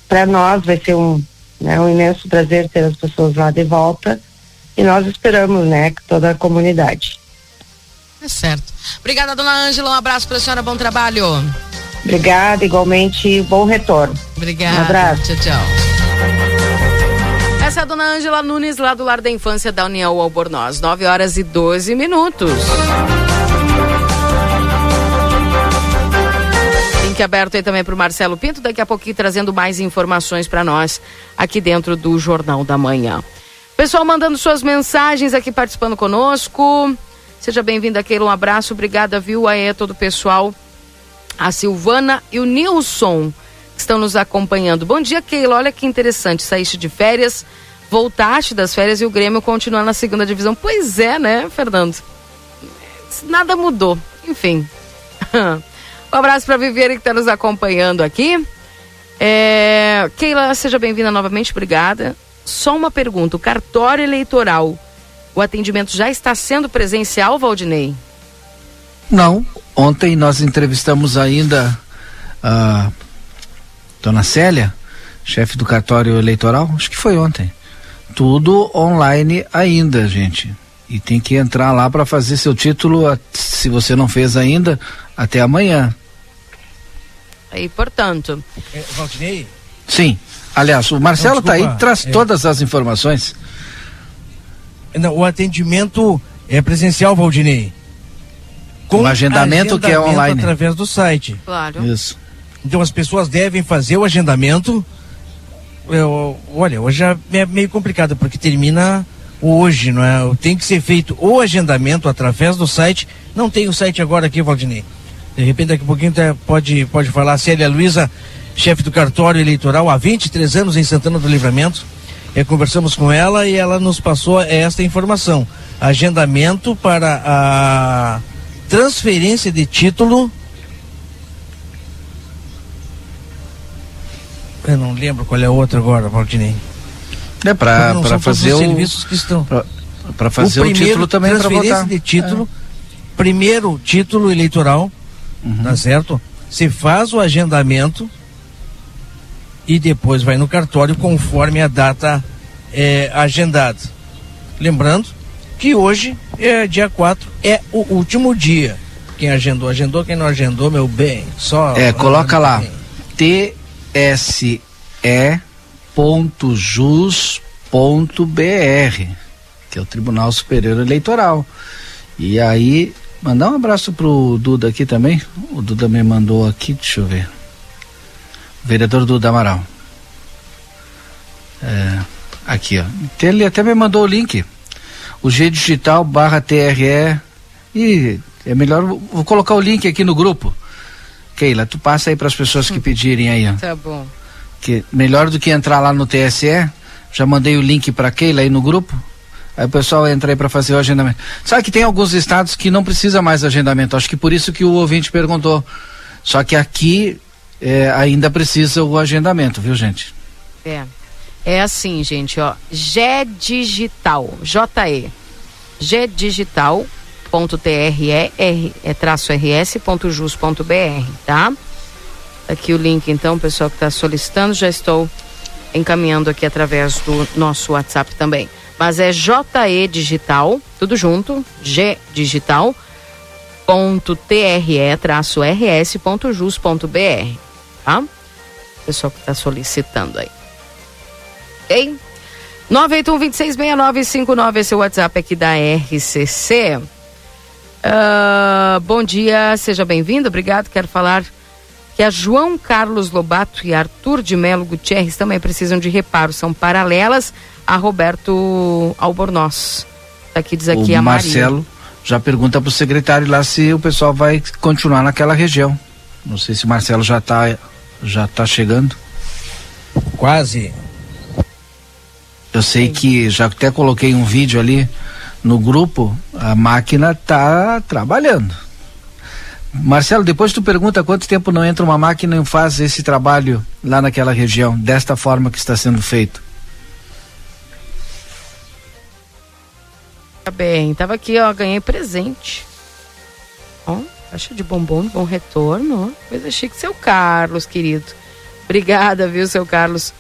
para nós vai ser um, né, um imenso prazer ter as pessoas lá de volta e nós esperamos, né, que toda a comunidade. É certo. Obrigada, dona Ângela. Um abraço para a senhora. Bom trabalho. Obrigada, igualmente. Bom retorno. Obrigada. Um abraço. Tchau, tchau. Essa é a dona Ângela Nunes, lá do Lar da Infância da União Albornoz. 9 horas e 12 minutos. link aberto aí também para o Marcelo Pinto, daqui a pouquinho trazendo mais informações para nós aqui dentro do Jornal da Manhã. Pessoal mandando suas mensagens aqui participando conosco. Seja bem-vindo, Keila. Um abraço, obrigada, viu, a todo o pessoal. A Silvana e o Nilson estão nos acompanhando. Bom dia, Keila. Olha que interessante. Saíste de férias, voltaste das férias e o Grêmio continua na segunda divisão. Pois é, né, Fernando? Nada mudou. Enfim. [LAUGHS] Um abraço para Viviane que está nos acompanhando aqui. É... Keila, seja bem-vinda novamente, obrigada. Só uma pergunta: o cartório eleitoral, o atendimento já está sendo presencial, Valdinei? Não. Ontem nós entrevistamos ainda a dona Célia, chefe do cartório eleitoral, acho que foi ontem. Tudo online ainda, gente. E tem que entrar lá para fazer seu título, se você não fez ainda, até amanhã. E portanto. É, Valdinei? Sim. Aliás, o Marcelo está aí traz é... todas as informações. Não, o atendimento é presencial, Valdinei. Com o agendamento, agendamento que é online. Através do site. Claro. Isso. Então as pessoas devem fazer o agendamento. Eu, olha, hoje é meio complicado, porque termina hoje, não é? Tem que ser feito o agendamento através do site. Não tem o site agora aqui, Valdinei. De repente, daqui a pouquinho pode, pode falar. Célia Luiza, chefe do cartório eleitoral há 23 anos em Santana do Livramento. É, conversamos com ela e ela nos passou esta informação. Agendamento para a transferência de título Eu não lembro qual é a outra agora, Valdinei. É para fazer o serviços que estão. para fazer o, primeiro, título também para transferência votar. É. de título, primeiro título eleitoral, Uhum. tá certo? Se faz o agendamento e depois vai no cartório conforme a data é, agendada. Lembrando que hoje é dia 4, é o último dia. Quem agendou, agendou, quem não agendou, meu bem, só. É, coloca lá tse.jus.br, que é o Tribunal Superior Eleitoral. E aí, mandar um abraço pro Duda aqui também. O Duda me mandou aqui, deixa eu ver. Vereador Duda Amaral. É, aqui, ó. Ele até me mandou o link. O G Digital barra TRE. E é melhor, vou colocar o link aqui no grupo. Keila, tu passa aí para as pessoas que pedirem aí, ó. Tá bom. Que melhor do que entrar lá no TSE, já mandei o link para Keila aí no grupo. Aí o pessoal entra aí para fazer o agendamento. Sabe que tem alguns estados que não precisa mais agendamento. Acho que por isso que o ouvinte perguntou. Só que aqui é, ainda precisa o agendamento, viu, gente? É. É assim, gente, ó. G Digital, J-E. G Digital ponto TRE, R, é tá? Aqui o link, então, pessoal que está solicitando, já estou encaminhando aqui através do nosso WhatsApp também. Mas é JE Digital, tudo junto, G Digital, ponto TRE, traço RS ponto jus ponto BR, tá? Pessoal que está solicitando aí. Ok? 981-266959, esse é o WhatsApp aqui da RCC. Ah, bom dia, seja bem-vindo, obrigado. Quero falar que a João Carlos Lobato e Arthur de Melo Gutierrez também precisam de reparo, são paralelas a Roberto Albornoz. Aqui diz aqui o a Maria. Marcelo já pergunta pro secretário lá se o pessoal vai continuar naquela região. Não sei se o Marcelo já tá já tá chegando. Quase. Eu sei que já até coloquei um vídeo ali no grupo, a máquina tá trabalhando. Marcelo, depois tu pergunta quanto tempo não entra uma máquina e faz esse trabalho lá naquela região, desta forma que está sendo feito. Tá bem, tava aqui, ó, ganhei presente. Ó, caixa de bombom, bom retorno, ó. Coisa chique, seu Carlos, querido. Obrigada, viu, seu Carlos,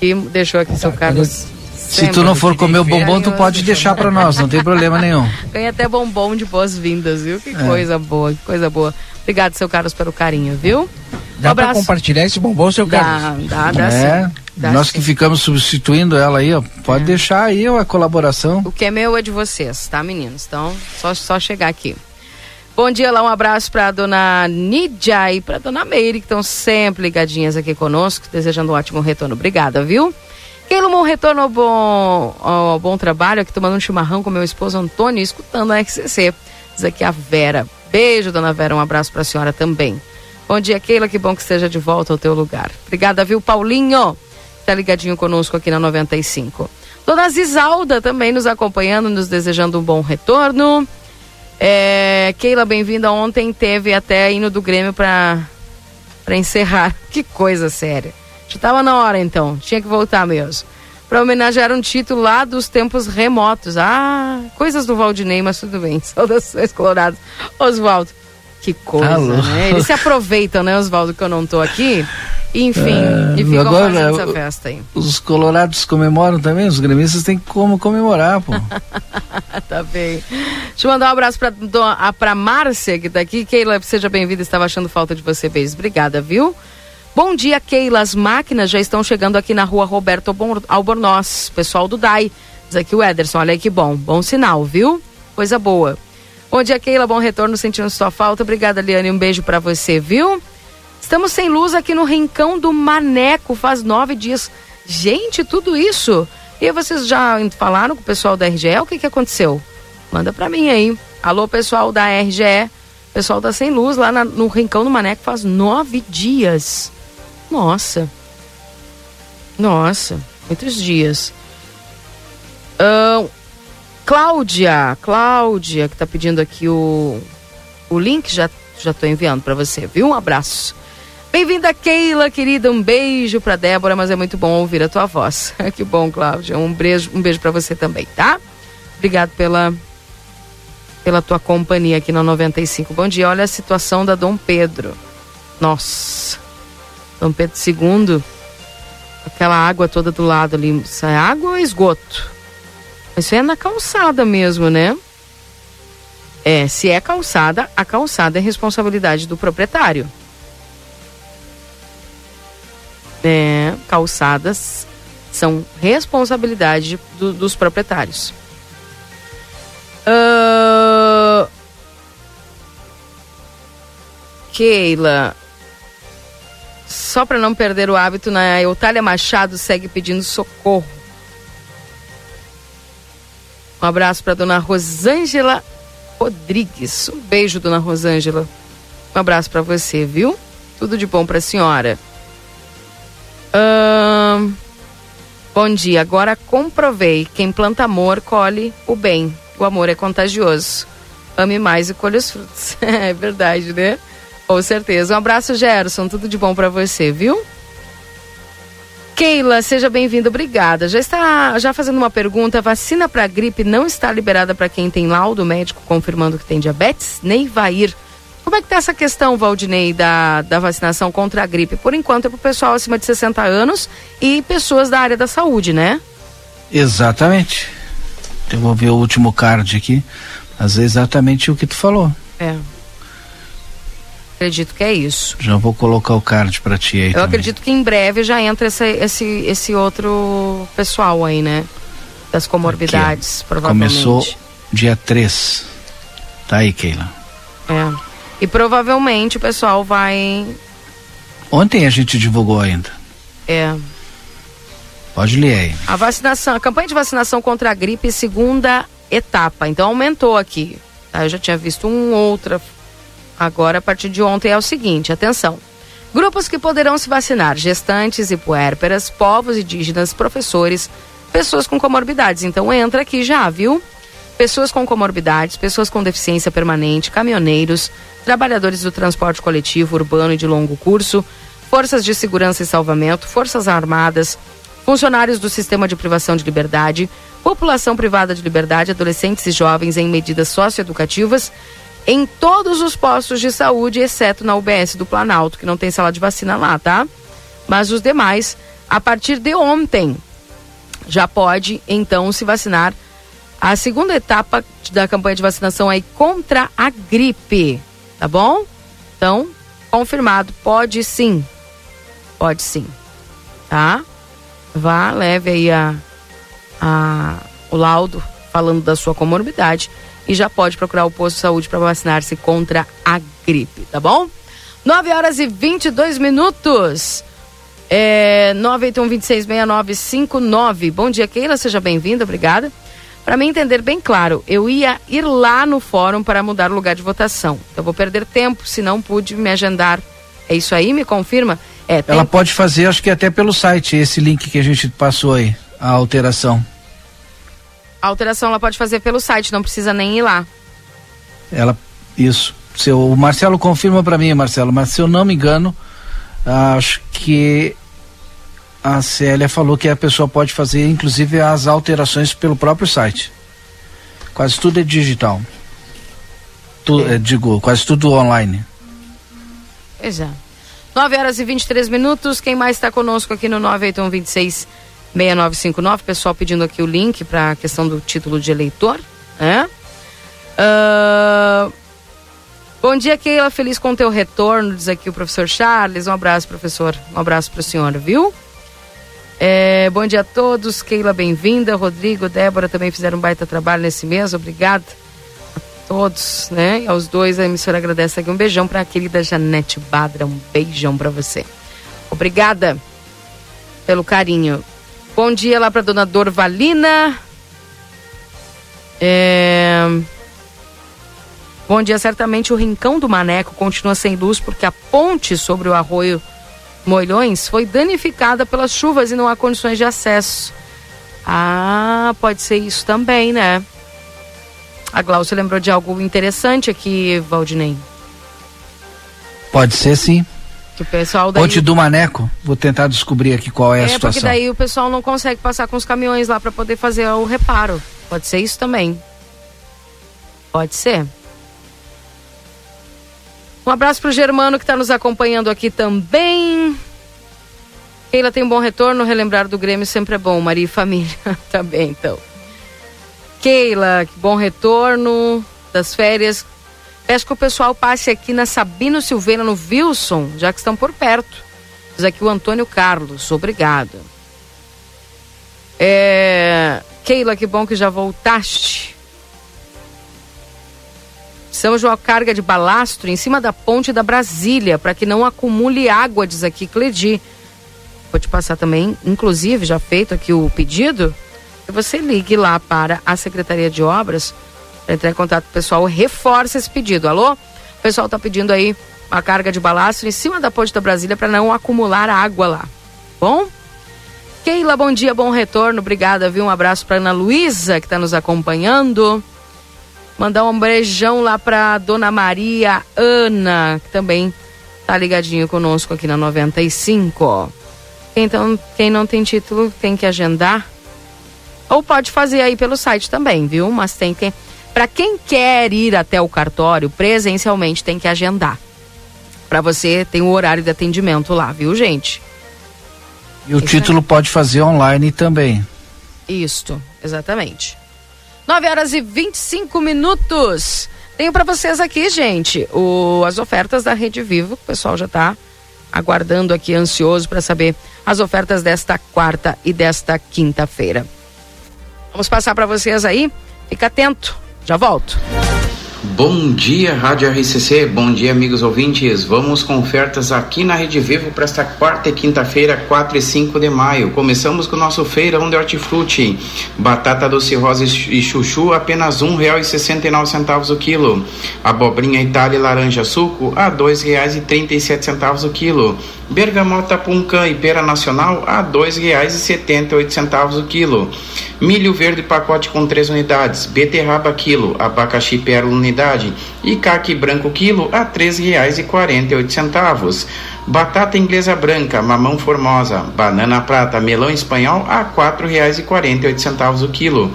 que deixou aqui seu Carlos. Se tu não for comer o bombom, tu pode deixar para nós, não tem problema nenhum. [LAUGHS] Ganha até bombom de boas-vindas, viu? Que É. coisa boa, que coisa boa. Obrigado, seu Carlos, pelo carinho, viu? Dá pra compartilhar esse bombom, seu Carlos? Dá, dá, dá é, sim. Dá nós sim. que ficamos substituindo ela aí, ó, pode deixar aí a colaboração. O que é meu é de vocês, tá, meninos? Então, só, só chegar aqui. Bom dia lá, um abraço pra dona Nídia e pra dona Meire, que estão sempre ligadinhas aqui conosco, desejando um ótimo retorno. Obrigada, viu? Keilo, bom retorno ao bom, ao bom trabalho, aqui tomando um chimarrão com meu esposo Antônio, escutando a RCC. Diz aqui a Vera. Beijo, dona Vera, um abraço pra senhora também. Bom dia, Keila, que bom que esteja de volta ao teu lugar. Obrigada, viu, Paulinho? Tá ligadinho conosco aqui na 95. Dona Zisalda também nos acompanhando, nos desejando um bom retorno. É, Keila, bem-vinda. Ontem teve até hino do Grêmio pra encerrar. [LAUGHS] Que coisa séria. Já tava na hora então, tinha que voltar mesmo. Pra homenagear um título lá dos tempos remotos. Ah, coisas do Valdinei, mas tudo bem. [LAUGHS] Saudações coloradas. Oswaldo, que coisa, Alô. né? Eles se aproveitam, né, Oswaldo, que eu não tô aqui. Enfim, É, e ficam agora, fazendo essa o- festa aí. Os colorados comemoram também, os gremistas têm como comemorar, pô. [LAUGHS] tá bem. Deixa eu mandar um abraço pra Márcia, que tá aqui. Keila, seja bem-vinda. Estava achando falta de você. Beijos. Obrigada, viu? Bom dia, Keila. As máquinas já estão chegando aqui na rua Roberto Albor- Albornoz. Pessoal do DAI. Diz aqui o Ederson. Olha aí que bom. Bom sinal, viu? Coisa boa. Bom dia, Keila. Bom retorno. Sentindo sua falta. Obrigada, Liane. Um beijo pra você, viu? Estamos sem luz aqui no Rincão do Maneco. Faz nove dias. Gente, tudo isso. E vocês já falaram com o pessoal da RGE? O que, que aconteceu? Manda pra mim aí. Alô, pessoal da RGE. Pessoal tá sem luz lá na- no Rincão do Maneco faz nove dias. Nossa. Nossa, muitos dias. Ahn, Cláudia, Cláudia, que tá pedindo aqui o, o link, já, já tô enviando pra você, viu? Um abraço. Bem-vinda, Keila, querida. Um beijo pra Débora, mas é muito bom ouvir a tua voz. [LAUGHS] que bom, Cláudia. Um beijo, um beijo para você também, tá? Obrigado pela pela tua companhia aqui na 95. Bom dia. Olha a situação da Dom Pedro. Nossa. Dom Pedro II. Aquela água toda do lado ali. Isso é água ou esgoto? Isso é na calçada mesmo, né? É, se é calçada, a calçada é responsabilidade do proprietário. É, calçadas são responsabilidade do, dos proprietários. Uh... Keila, só para não perder o hábito, na né? Eutália Machado segue pedindo socorro. Um abraço para dona Rosângela Rodrigues. Um beijo, dona Rosângela. Um abraço para você, viu? Tudo de bom para a senhora. Uh... Bom dia. Agora comprovei: quem planta amor colhe o bem. O amor é contagioso. Ame mais e colhe os frutos. [LAUGHS] é verdade, né? Com certeza. Um abraço, Gerson. Tudo de bom para você, viu? Keila, seja bem-vinda, obrigada. Já está já fazendo uma pergunta, vacina para gripe não está liberada para quem tem laudo médico confirmando que tem diabetes? Neivair. Como é que está essa questão, Valdinei, da, da vacinação contra a gripe? Por enquanto é para o pessoal acima de 60 anos e pessoas da área da saúde, né? Exatamente. Eu vou ver o último card aqui, mas é exatamente o que tu falou. É. Acredito que é isso. Já vou colocar o card para ti aí. Eu também. acredito que em breve já entra esse, esse, esse outro pessoal aí, né? Das comorbidades, Aqui, provavelmente. Começou dia 3. Tá aí, Keila. É. E provavelmente o pessoal vai. Ontem a gente divulgou ainda. É. Pode ler aí. A vacinação, a campanha de vacinação contra a gripe, segunda etapa. Então aumentou aqui. Tá? Eu já tinha visto um outra. Agora, a partir de ontem, é o seguinte: atenção. Grupos que poderão se vacinar: gestantes e puérperas, povos indígenas, professores, pessoas com comorbidades. Então entra aqui já, viu? Pessoas com comorbidades, pessoas com deficiência permanente, caminhoneiros, trabalhadores do transporte coletivo, urbano e de longo curso, forças de segurança e salvamento, forças armadas, funcionários do sistema de privação de liberdade, população privada de liberdade, adolescentes e jovens em medidas socioeducativas, em todos os postos de saúde, exceto na UBS do Planalto, que não tem sala de vacina lá, tá? Mas os demais, a partir de ontem, já pode então se vacinar. A segunda etapa da campanha de vacinação aí contra a gripe, tá bom? Então, confirmado, pode sim. Pode sim. Tá? vá, leve aí a, a, o laudo falando da sua comorbidade e já pode procurar o posto de saúde para vacinar-se contra a gripe, tá bom? 9 horas e 22 minutos. É, 981-266959. Bom dia, Keila. Seja bem-vinda, obrigada. Para me entender bem claro, eu ia ir lá no fórum para mudar o lugar de votação. Eu vou perder tempo se não pude me agendar. É isso aí? Me confirma? É. Ela pode fazer, acho que até pelo site, esse link que a gente passou aí, a alteração. A alteração ela pode fazer pelo site, não precisa nem ir lá. Ela, isso. Seu, o Marcelo confirma para mim, Marcelo, mas se eu não me engano, acho que a Célia falou que a pessoa pode fazer, inclusive, as alterações pelo próprio site. Quase tudo é digital. Tu, é. digo, quase tudo online. Exato. 9 horas e 23 minutos. Quem mais está conosco aqui no 98126 6959? Pessoal pedindo aqui o link para a questão do título de eleitor. Né? Uh... Bom dia, Keila. Feliz com o teu retorno, diz aqui o professor Charles. Um abraço, professor. Um abraço para o senhor, viu? É, bom dia a todos. Keila, bem-vinda. Rodrigo, Débora também fizeram um baita trabalho nesse mês. Obrigada todos, né? E aos dois, a emissora agradece aqui. Um beijão para a querida Janete Badra. Um beijão para você. Obrigada pelo carinho. Bom dia lá para dona Dorvalina. É... Bom dia. Certamente o Rincão do Maneco continua sem luz porque a ponte sobre o arroio Moilhões foi danificada pelas chuvas e não há condições de acesso. Ah, pode ser isso também, né? A Glaucia lembrou de algo interessante aqui, Valdinei. Pode ser sim. Que o pessoal daí... Ponte do Maneco, vou tentar descobrir aqui qual é, a É, situação. porque daí o pessoal não consegue passar com os caminhões lá para poder fazer o reparo. Pode ser isso também. Pode ser. Um abraço pro Germano que está nos acompanhando aqui também. Keila tem um bom retorno, relembrar do Grêmio sempre é bom, Maria e família. [LAUGHS] tá bem, então. Keila, que bom retorno das férias. Peço que o pessoal passe aqui na Sabino Silveira, no Wilson, já que estão por perto. Diz aqui o Antônio Carlos, obrigado. É... Keila, que bom que já voltaste. De uma carga de balastro em cima da ponte da Brasília, para que não acumule água, diz aqui Cledi. Vou te passar também, inclusive, já feito aqui o pedido, que você ligue lá para a Secretaria de Obras, para entrar em contato com o pessoal, reforça esse pedido. Alô? O pessoal está pedindo aí uma carga de balastro em cima da ponte da Brasília para não acumular água lá. Bom? Keila, bom dia, bom retorno. Obrigada, viu? Um abraço para Ana Luísa, que está nos acompanhando. Mandar um beijão lá para Dona Maria Ana, que também tá ligadinho conosco aqui na 95. Então, quem não tem título tem que agendar. Ou pode fazer aí pelo site também, viu? Mas tem que. Para quem quer ir até o cartório presencialmente, tem que agendar. Para você tem o horário de atendimento lá, viu, gente? E o título pode fazer online também. Isto, exatamente. 9 horas e 25 minutos. Tenho para vocês aqui, gente, o, as ofertas da Rede Vivo. O pessoal já está aguardando aqui, ansioso para saber as ofertas desta quarta e desta quinta-feira. Vamos passar para vocês aí. Fica atento. Já volto. Bom dia, Rádio RCC. Bom dia, amigos ouvintes. Vamos com ofertas aqui na Rede Vivo para esta quarta e quinta-feira, 4 e 5 de maio. Começamos com o nosso feirão de hortifruti. Batata doce rosa e chuchu, apenas nove centavos o quilo. Abobrinha Itália e laranja suco, a sete centavos o quilo bergamota tá puncã e pera nacional a R$ 2,78 o quilo. Milho verde pacote com 3 unidades, beterraba quilo, abacaxi pérola unidade e caqui branco quilo a R$ 3,48. Batata inglesa branca, mamão formosa, banana prata, melão espanhol a R$ 4,48 o quilo.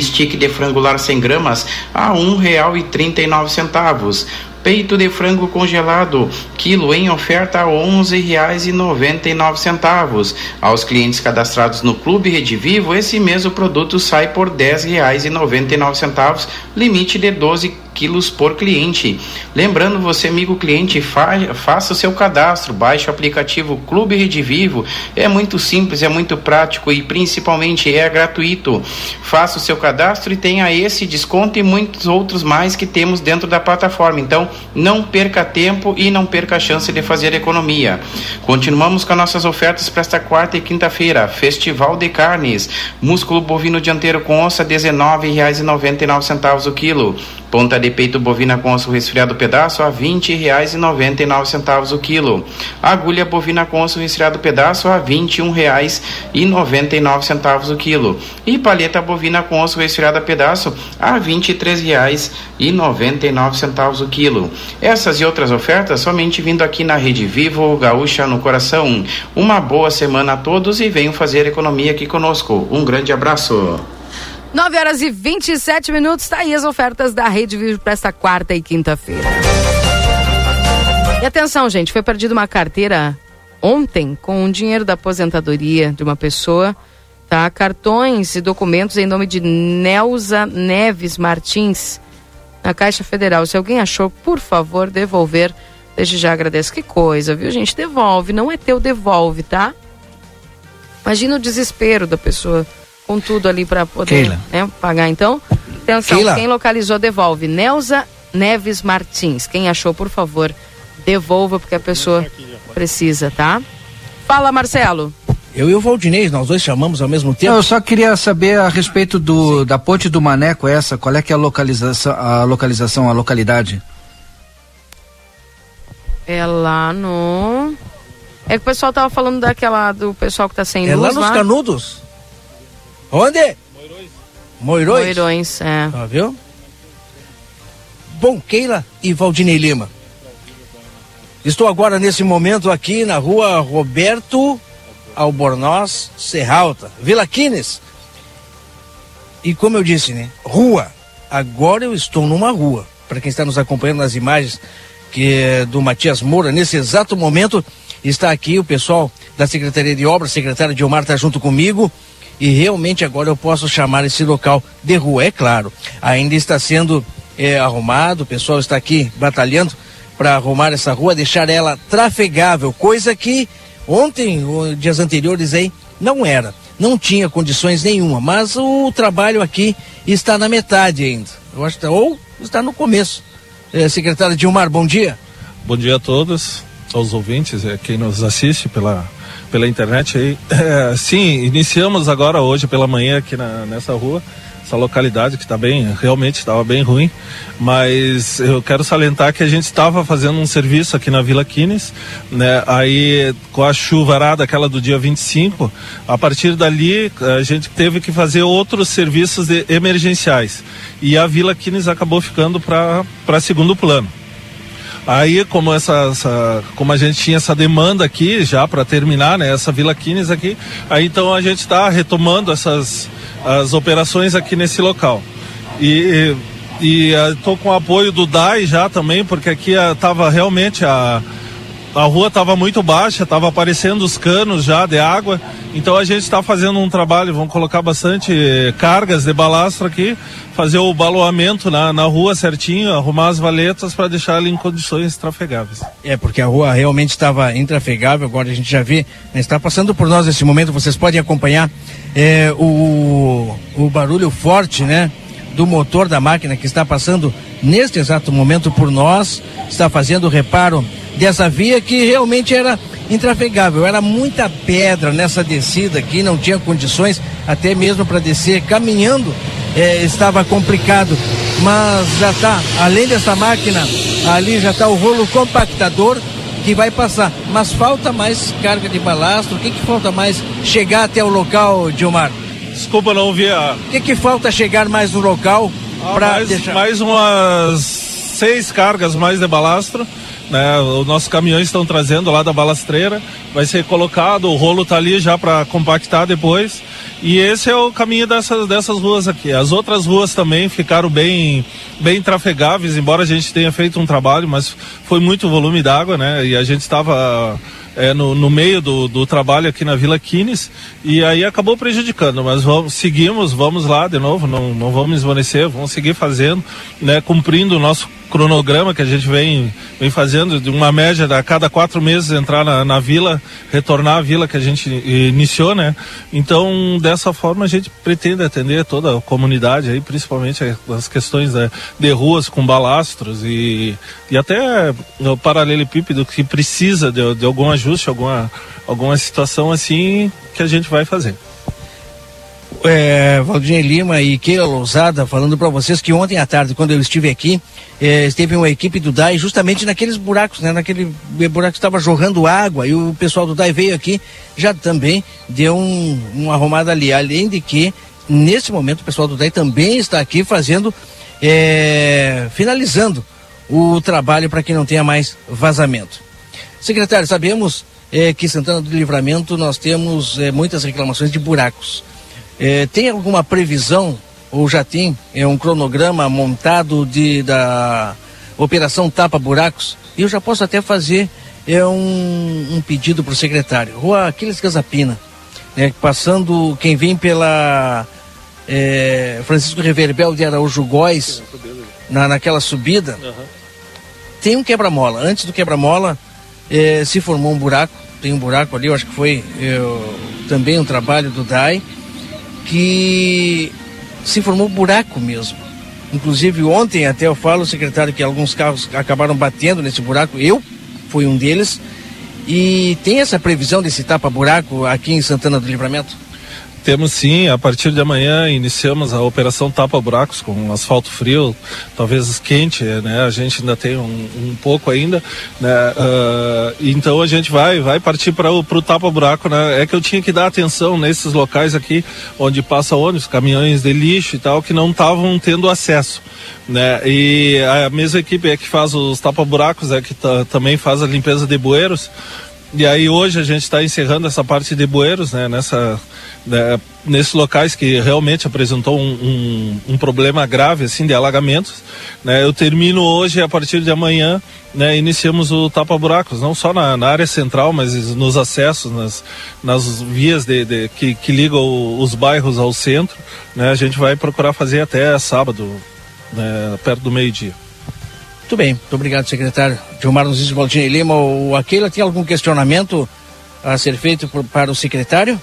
Stick de frangular 100 gramas a R$ 1,39 Peito de frango congelado, quilo em oferta a nove centavos. Aos clientes cadastrados no Clube Rede Vivo, esse mesmo produto sai por nove centavos, limite de 12 quilos por cliente. Lembrando você, amigo cliente, fa faça o seu cadastro, baixe o aplicativo Clube Rede Vivo. É muito simples, é muito prático e principalmente é gratuito. Faça o seu cadastro e tenha esse desconto e muitos outros mais que temos dentro da plataforma. Então, não perca tempo e não perca a chance de fazer economia. Continuamos com as nossas ofertas para esta quarta e quinta-feira. Festival de Carnes. Músculo bovino dianteiro com onça, R$ 19,99 o quilo. Ponta de peito bovina com osso resfriado pedaço a R$ 20,99 o quilo. Agulha bovina com osso resfriado pedaço a R$ 21,99 o quilo. E paleta bovina com osso resfriado pedaço a R$ 23,99 o quilo. Essas e outras ofertas somente vindo aqui na Rede Vivo Gaúcha no Coração. Uma boa semana a todos e venham fazer economia aqui conosco. Um grande abraço. 9 horas e 27 minutos, tá aí as ofertas da Rede Vivo para esta quarta e quinta-feira. E atenção, gente, foi perdida uma carteira ontem com o dinheiro da aposentadoria de uma pessoa, tá? Cartões e documentos em nome de Nelza Neves Martins, na Caixa Federal. Se alguém achou, por favor, devolver. Desde já agradeço. Que coisa, viu, gente? Devolve, não é teu, devolve, tá? Imagina o desespero da pessoa com tudo ali para poder né, pagar. Então, atenção, Keila. quem localizou, devolve. Neuza Neves Martins. Quem achou, por favor, devolva, porque a pessoa precisa, tá? Fala, Marcelo. Eu e o Valdinei, nós dois chamamos ao mesmo tempo. Não, eu só queria saber a respeito do, da ponte do Maneco essa, qual é que é a localização, a localização, a localidade? É lá no. É que o pessoal tava falando daquela do pessoal que tá sem É luz lá nos Canudos. Onde? Moirões. Moirões, é. Tá, viu? Bom, Keila e Valdinei Lima. Estou agora nesse momento aqui na rua Roberto Albornoz Serralta, Vila Quines. E como eu disse, né? Rua. Agora eu estou numa rua. Para quem está nos acompanhando nas imagens que é do Matias Moura, nesse exato momento está aqui o pessoal da Secretaria de Obras, secretário Dilmar está junto comigo e realmente agora eu posso chamar esse local de rua, é claro. Ainda está sendo é, arrumado, o pessoal está aqui batalhando para arrumar essa rua, deixar ela trafegável, coisa que ontem, dias anteriores aí, não era. Não tinha condições nenhuma, mas o trabalho aqui está na metade ainda. Eu acho que, tá, ou está no começo. É, secretário Dilmar, bom dia. Bom dia a todos, aos ouvintes, é, quem nos assiste pela, pela internet aí. [LAUGHS] É, sim, iniciamos agora hoje pela manhã aqui na, nessa rua essa localidade que está bem, realmente estava bem ruim, mas eu quero salientar que a gente estava fazendo um serviço aqui na Vila Quines, né? Aí com a chuvarada aquela do dia 25, a partir dali a gente teve que fazer outros serviços emergenciais e a Vila Quines acabou ficando para segundo plano. Aí, como essa, essa, como a gente tinha essa demanda aqui já para terminar, né, essa Vila Quines aqui, aí então a gente está retomando essas as operações aqui nesse local. E e estou com o apoio do DAI já também, porque aqui estava realmente a a rua estava muito baixa, estava aparecendo os canos já de água. Então a gente está fazendo um trabalho, vamos colocar bastante cargas de balastro aqui, fazer o baloamento na, na rua certinho, arrumar as valetas para deixar ela em condições trafegáveis. É, porque a rua realmente estava intrafegável, agora a gente já vê, né, está passando por nós nesse momento, vocês podem acompanhar é, o, o barulho forte, né? Do motor da máquina que está passando neste exato momento por nós, está fazendo o reparo dessa via que realmente era intrafegável. Era muita pedra nessa descida aqui, não tinha condições até mesmo para descer caminhando. É, estava complicado, mas já está, além dessa máquina, ali já está o rolo compactador que vai passar. Mas falta mais carga de balastro. O que, que falta mais chegar até o local, Dilmar? Desculpa, não ouvi a. O que, que falta chegar mais no local ah, para mais, deixar... mais umas seis cargas mais de balastro né? Os nossos caminhões estão trazendo lá da balastreira, vai ser colocado, o rolo está ali já para compactar depois. E esse é o caminho dessas, dessas ruas aqui. As outras ruas também ficaram bem, bem trafegáveis, embora a gente tenha feito um trabalho, mas foi muito volume d'água, né? E a gente estava é, no, no, meio do, do, trabalho aqui na Vila Quines e aí acabou prejudicando, mas vamos, seguimos, vamos lá de novo, não, não vamos esvanecer, vamos seguir fazendo, né, cumprindo o nosso cronograma que a gente vem, vem fazendo, de uma média a cada quatro meses entrar na, na vila, retornar à vila que a gente iniciou, né? Então, dessa forma, a gente pretende atender toda a comunidade aí, principalmente as questões de, de ruas com balastros e, e até o paralelepípedo que precisa de, de algum ajuste, alguma, alguma situação assim que a gente vai fazer é, Valdir Lima e Keila Lousada falando para vocês que ontem à tarde, quando eu estive aqui, é, esteve uma equipe do DAI justamente naqueles buracos, né? Naquele buraco que estava jorrando água e o pessoal do DAI veio aqui, já também deu um, uma arrumada ali. Além de que, nesse momento, o pessoal do DAI também está aqui fazendo, é, finalizando o trabalho para que não tenha mais vazamento. Secretário, sabemos é, que Santana do Livramento nós temos é, muitas reclamações de buracos. É, tem alguma previsão, ou já tem, é um cronograma montado de, da operação Tapa Buracos? E eu já posso até fazer é, um, um pedido para o secretário. Rua Aquiles Casapina, né, passando quem vem pela é, Francisco Reverbel de Araújo Góes, na, naquela subida, uhum. tem um quebra-mola. Antes do quebra-mola, é, se formou um buraco, tem um buraco ali, eu acho que foi é, também um trabalho do DAI que se formou buraco mesmo. Inclusive ontem até eu falo, secretário, que alguns carros acabaram batendo nesse buraco. Eu fui um deles. E tem essa previsão desse tapa-buraco aqui em Santana do Livramento? Temos sim, a partir de amanhã iniciamos a operação Tapa Buracos com asfalto frio, talvez quente, né? A gente ainda tem um, um pouco ainda, né? Uh, então a gente vai, vai partir para o Tapa Buraco, né? É que eu tinha que dar atenção nesses locais aqui onde passa ônibus, caminhões de lixo e tal, que não estavam tendo acesso, né? E a mesma equipe é que faz os tapa buracos, é que também faz a limpeza de bueiros. E aí hoje a gente está encerrando essa parte de bueiros, né? Nessa né, nesses locais que realmente apresentou um, um, um, problema grave assim de alagamentos. Né, eu termino hoje a partir de amanhã, né, iniciamos o tapa buracos, não só na, na, área central, mas nos acessos, nas, nas vias de, de que, que, ligam os bairros ao centro. Né, a gente vai procurar fazer até sábado, né, perto do meio dia. Muito bem, muito obrigado, secretário. Gilmar Nunes Valdinei Lima, o Aquila tem algum questionamento a ser feito por, para o secretário?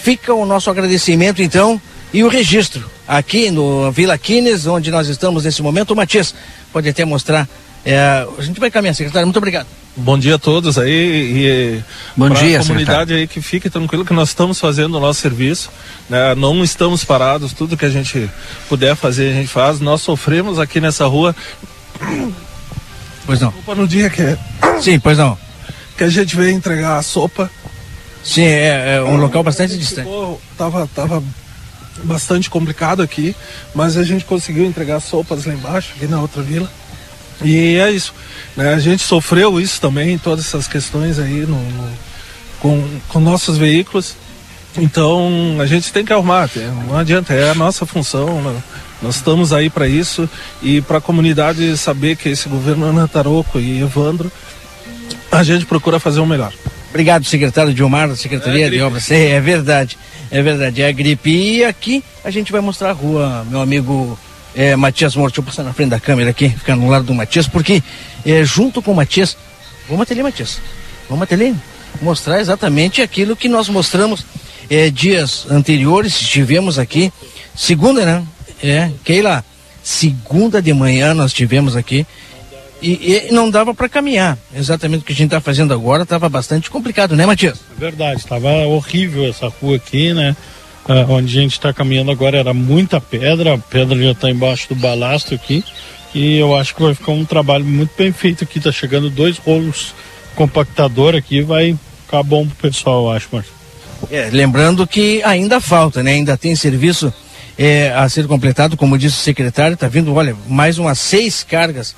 Fica o nosso agradecimento, então, e o registro aqui no Vila Quines, onde nós estamos nesse momento. O Matias pode até mostrar. É, a gente vai caminhar, secretário. Muito obrigado. Bom dia a todos aí e Bom dia, a comunidade secretário. aí que fique tranquilo que nós estamos fazendo o nosso serviço, né? Não estamos parados, tudo que a gente puder fazer a gente faz. Nós sofremos aqui nessa rua. Pois não. No dia que é... Sim, pois não. Que a gente veio entregar a sopa Sim, é, é um local bastante distante. Ficou, tava, tava bastante complicado aqui, mas a gente conseguiu entregar sopas lá embaixo, aqui na outra vila. E é isso. Né? A gente sofreu isso também, todas essas questões aí no, no com, com nossos veículos. Então a gente tem que arrumar, não adianta, é a nossa função. Né? Nós estamos aí para isso e para a comunidade saber que esse governo Ana Taroco e Evandro, a gente procura fazer o melhor. Obrigado, secretário Dilmar, da Secretaria é de Obras. É, é, verdade, é verdade. É a gripe. E aqui a gente vai mostrar a rua, meu amigo é, Matias Morto. Deixa eu passar na frente da câmera aqui, ficar no lado do Matias, porque é, junto com o Matias. Vamos até ali, Matias. Vamos até ali. Mostrar exatamente aquilo que nós mostramos é, dias anteriores. Estivemos aqui. Segunda, né? É, Keila, segunda de manhã nós tivemos aqui e, e não dava para caminhar. Exatamente o que a gente está fazendo agora estava bastante complicado, né, Matias? É verdade, estava horrível essa rua aqui, né? Ah, onde a gente está caminhando agora era muita pedra, a pedra já está embaixo do balasto aqui. E eu acho que vai ficar um trabalho muito bem feito aqui. Tá chegando dois rolos compactador aqui, vai ficar bom pro pessoal, eu acho, Marcos. É, lembrando que ainda falta, né? Ainda tem serviço é, a ser completado, como disse o secretário, tá vindo, olha, mais umas seis cargas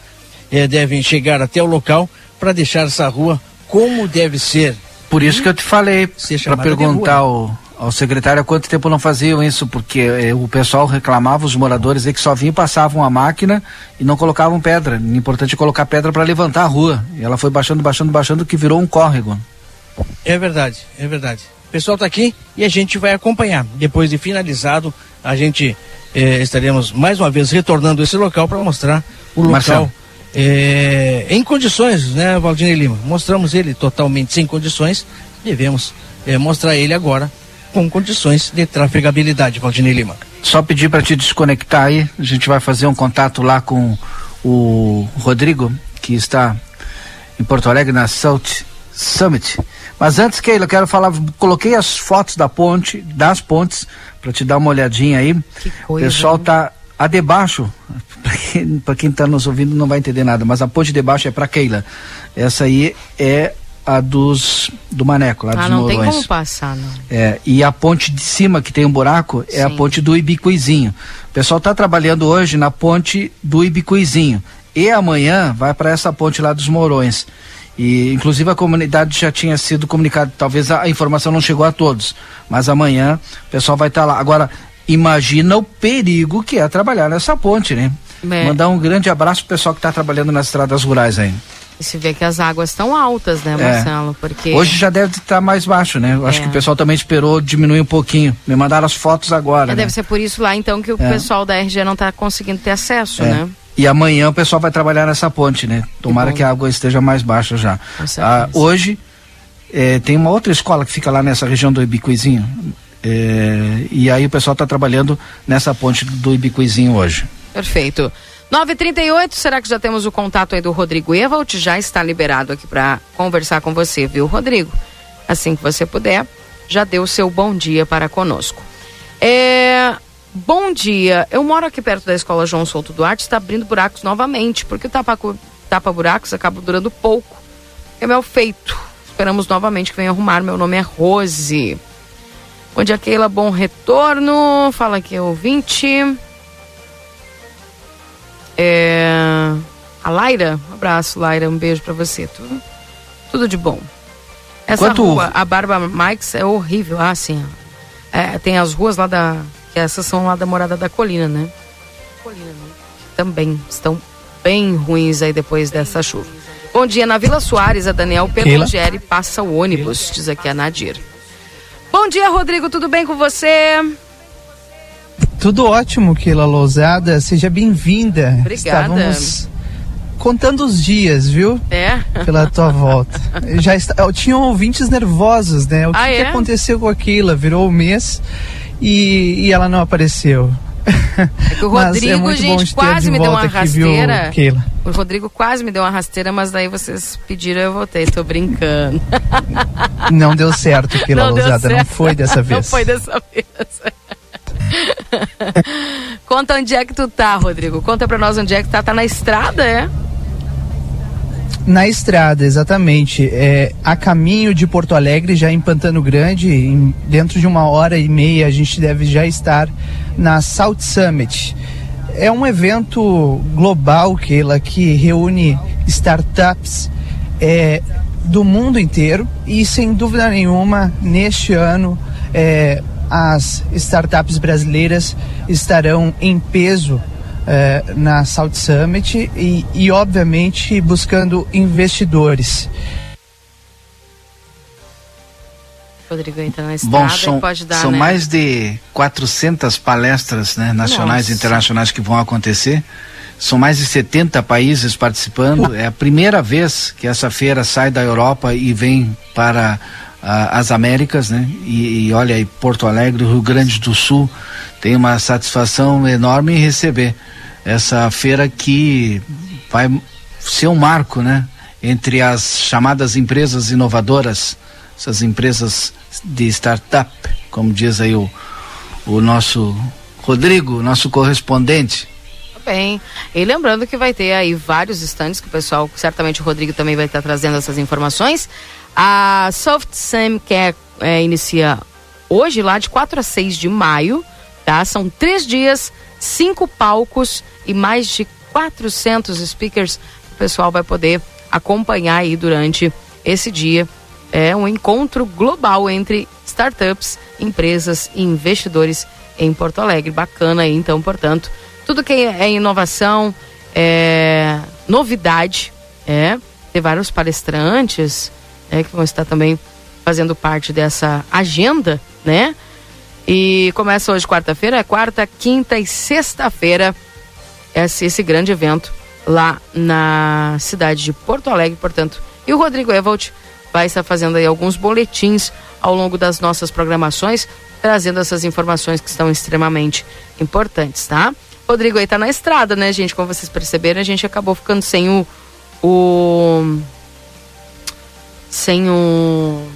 é, devem chegar até o local para deixar essa rua como deve ser. Por isso que eu te falei, para perguntar ao, ao secretário há quanto tempo não faziam isso, porque eh, o pessoal reclamava, os moradores, aí que só vinham e passavam a máquina e não colocavam pedra. O importante é colocar pedra para levantar a rua. E ela foi baixando, baixando, baixando, que virou um córrego. É verdade, é verdade. O pessoal está aqui e a gente vai acompanhar. Depois de finalizado, a gente eh, estaremos mais uma vez retornando esse local para mostrar o local. Marcelo é, em condições, né, Valdinei Lima? Mostramos ele totalmente sem condições, devemos é, mostrar ele agora com condições de trafegabilidade, Valdinei Lima. Só pedir para te desconectar aí, a gente vai fazer um contato lá com o Rodrigo, que está em Porto Alegre na South Summit. Mas antes, Keila, eu quero falar, coloquei as fotos da ponte, das pontes, para te dar uma olhadinha aí. o pessoal tá a debaixo, [LAUGHS] para quem está nos ouvindo não vai entender nada, mas a ponte de baixo é para Keila. Essa aí é a dos do Maneco, lá ah, dos não Morões. tem como passar, não. É, e a ponte de cima que tem um buraco é Sim. a ponte do Ibicuizinho. O pessoal está trabalhando hoje na ponte do Ibicuizinho e amanhã vai para essa ponte lá dos Morões. E inclusive a comunidade já tinha sido comunicada, talvez a, a informação não chegou a todos, mas amanhã o pessoal vai estar tá lá. Agora, imagina o perigo que é trabalhar nessa ponte, né? É. Mandar um grande abraço pro pessoal que está trabalhando nas estradas rurais aí. E se vê que as águas estão altas, né, é. Marcelo? É. Porque... Hoje já deve estar mais baixo, né? Eu é. acho que o pessoal também esperou diminuir um pouquinho. Me mandaram as fotos agora. É, né? Deve ser por isso lá, então, que o é. pessoal da RG não está conseguindo ter acesso, né? E amanhã o pessoal vai trabalhar nessa ponte, né? Tomara que, que a água esteja mais baixa já. Ah, hoje tem uma outra escola que fica lá nessa região do Ibicuizinho. e aí o pessoal está trabalhando nessa ponte do Ibicuizinho hoje. Perfeito. 938, será que já temos o contato aí do Rodrigo Evald? Já está liberado aqui para conversar com você, viu, Rodrigo? Assim que você puder, já deu seu bom dia para conosco. É, bom dia. Eu moro aqui perto da escola João Souto Duarte, está abrindo buracos novamente, porque o tapa, tapa buracos acaba durando pouco. É meu feito. Esperamos novamente que venha arrumar. Meu nome é Rose. Bom dia, Keila. Bom retorno. Fala aqui, ouvinte. É... A Laira, um abraço, Laira, um beijo para você. Tudo, tudo de bom. Essa Enquanto... rua, a Barba Mikes, é horrível. Ah, sim. É, tem as ruas lá da. Que essas são lá da Morada da Colina, né? Colina, né? Também estão bem ruins aí depois dessa chuva. Bom dia, na Vila Soares, a Daniel Pedrogeri passa o ônibus, diz aqui a Nadir. Bom dia, Rodrigo, tudo bem com você? Tudo ótimo, Keila Lousada. Seja bem-vinda. Obrigada. Estávamos contando os dias, viu? É. Pela tua [LAUGHS] volta. Já está, tinham ouvintes nervosos, né? O que, ah, é? que aconteceu com a Keila? Virou o mês e, e ela não apareceu. É que o [LAUGHS] é Rodrigo, é gente, quase me deu uma rasteira. Aqui, viu, o Rodrigo quase me deu uma rasteira, mas daí vocês pediram eu voltei. Tô brincando. Não deu certo, Keila Lousada. Não [LAUGHS] foi dessa vez. Não foi dessa vez. [LAUGHS] Conta onde é que tu tá, Rodrigo. Conta pra nós onde é que tá. Tá na estrada, é? Na estrada, exatamente. É, a caminho de Porto Alegre, já em Pantano Grande, em, dentro de uma hora e meia, a gente deve já estar na South Summit. É um evento global, Keila, que reúne startups é, do mundo inteiro e, sem dúvida nenhuma, neste ano, é, as startups brasileiras estarão em peso é, na South Summit e, e, obviamente, buscando investidores. Rodrigo entra na estrada Bom, são, pode dar, são né? mais de 400 palestras né, nacionais Nossa. e internacionais que vão acontecer. São mais de 70 países participando. É a primeira vez que essa feira sai da Europa e vem para as Américas, né? E, e, olha aí, Porto Alegre, Rio Grande do Sul, tem uma satisfação enorme em receber essa feira que vai ser um marco, né? Entre as chamadas empresas inovadoras, essas empresas de startup, como diz aí o, o nosso Rodrigo, nosso correspondente. Bem, e lembrando que vai ter aí vários estandes que o pessoal, certamente o Rodrigo também vai estar trazendo essas informações. A Soft Sam Care é, inicia hoje, lá de 4 a 6 de maio, tá? São três dias, cinco palcos e mais de 400 speakers o pessoal vai poder acompanhar aí durante esse dia. É um encontro global entre startups, empresas e investidores em Porto Alegre. Bacana aí, então, portanto, tudo que é inovação, é novidade, é ter vários palestrantes, é, que vão estar também fazendo parte dessa agenda, né? E começa hoje quarta-feira, é quarta, quinta e sexta-feira esse, esse grande evento lá na cidade de Porto Alegre, portanto. E o Rodrigo Evolt vai estar fazendo aí alguns boletins ao longo das nossas programações, trazendo essas informações que estão extremamente importantes, tá? Rodrigo aí tá na estrada, né, gente? Como vocês perceberam, a gente acabou ficando sem o, o sem o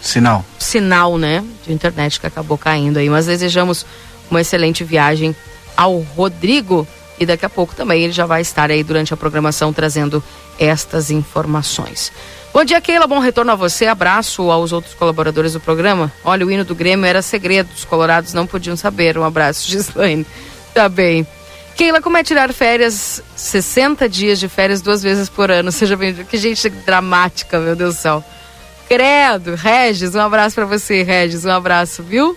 sinal. Sinal, né, de internet que acabou caindo aí. Mas desejamos uma excelente viagem ao Rodrigo e daqui a pouco também ele já vai estar aí durante a programação trazendo estas informações. Bom dia, Keila. Bom retorno a você. Abraço aos outros colaboradores do programa. Olha, o hino do Grêmio era segredo, os colorados não podiam saber. Um abraço, [LAUGHS] Gislaine. Tá bem. Keila, como é tirar férias, 60 dias de férias duas vezes por ano? Seja bem Que gente dramática, meu Deus do céu. Credo, Regis, um abraço para você, Regis, um abraço, viu?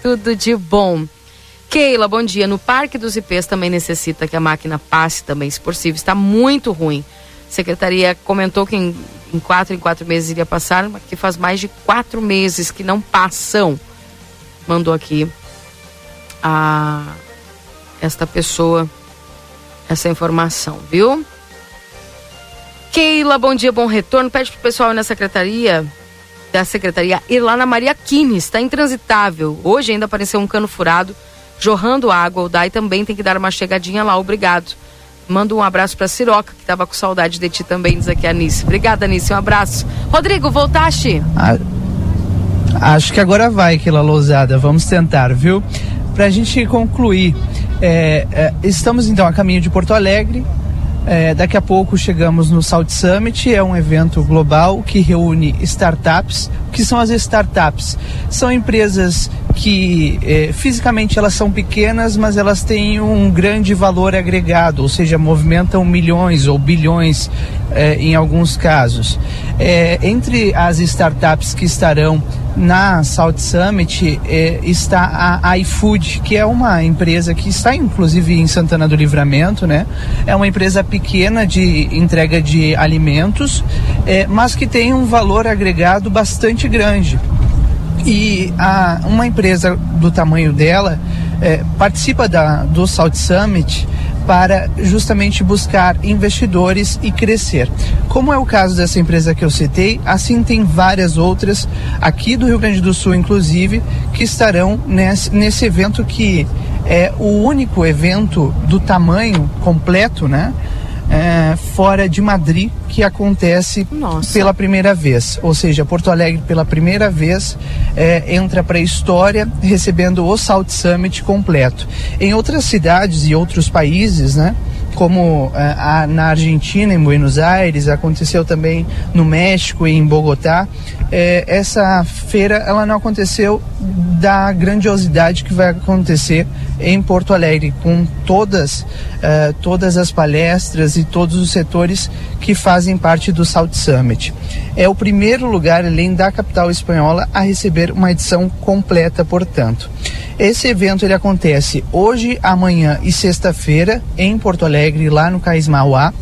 Tudo de bom. Keila, bom dia. No Parque dos IPs também necessita que a máquina passe também, se possível. Está muito ruim. A secretaria comentou que em, em quatro em quatro meses iria passar, mas que faz mais de quatro meses que não passam. Mandou aqui a esta pessoa essa informação, viu? Keila, bom dia, bom retorno. Pede pro pessoal na secretaria da secretaria ir lá na Maria Quines, está intransitável. Hoje ainda apareceu um cano furado, jorrando água. O DAI também tem que dar uma chegadinha lá, obrigado. Manda um abraço pra Siroca, que tava com saudade de ti também, diz aqui a Anice. Obrigada, Anice, um abraço. Rodrigo, voltaste? A, Acho que agora vai, aquela lousada. Vamos tentar, viu? Para a gente concluir, é, é, estamos então a caminho de Porto Alegre. É, daqui a pouco chegamos no South Summit, é um evento global que reúne startups. O que são as startups? São empresas que é, fisicamente elas são pequenas, mas elas têm um grande valor agregado, ou seja, movimentam milhões ou bilhões é, em alguns casos. É, entre as startups que estarão na South Summit está a iFood, que é uma empresa que está inclusive em Santana do Livramento, né? É uma empresa pequena de entrega de alimentos, mas que tem um valor agregado bastante grande. E a, uma empresa do tamanho dela eh, participa da, do South Summit para justamente buscar investidores e crescer. Como é o caso dessa empresa que eu citei, assim tem várias outras aqui do Rio Grande do Sul, inclusive, que estarão nesse, nesse evento que é o único evento do tamanho completo, né? É, fora de Madrid que acontece Nossa. pela primeira vez. Ou seja, Porto Alegre pela primeira vez é, entra para a história recebendo o South Summit completo. Em outras cidades e outros países, né? Como é, a, na Argentina, em Buenos Aires, aconteceu também no México e em Bogotá. É, essa feira ela não aconteceu da grandiosidade que vai acontecer em Porto Alegre, com todas, é, todas as palestras e todos os setores que fazem parte do South Summit. É o primeiro lugar, além da capital espanhola, a receber uma edição completa, portanto. Esse evento ele acontece hoje, amanhã e sexta-feira em Porto Alegre, lá no Cais Mauá,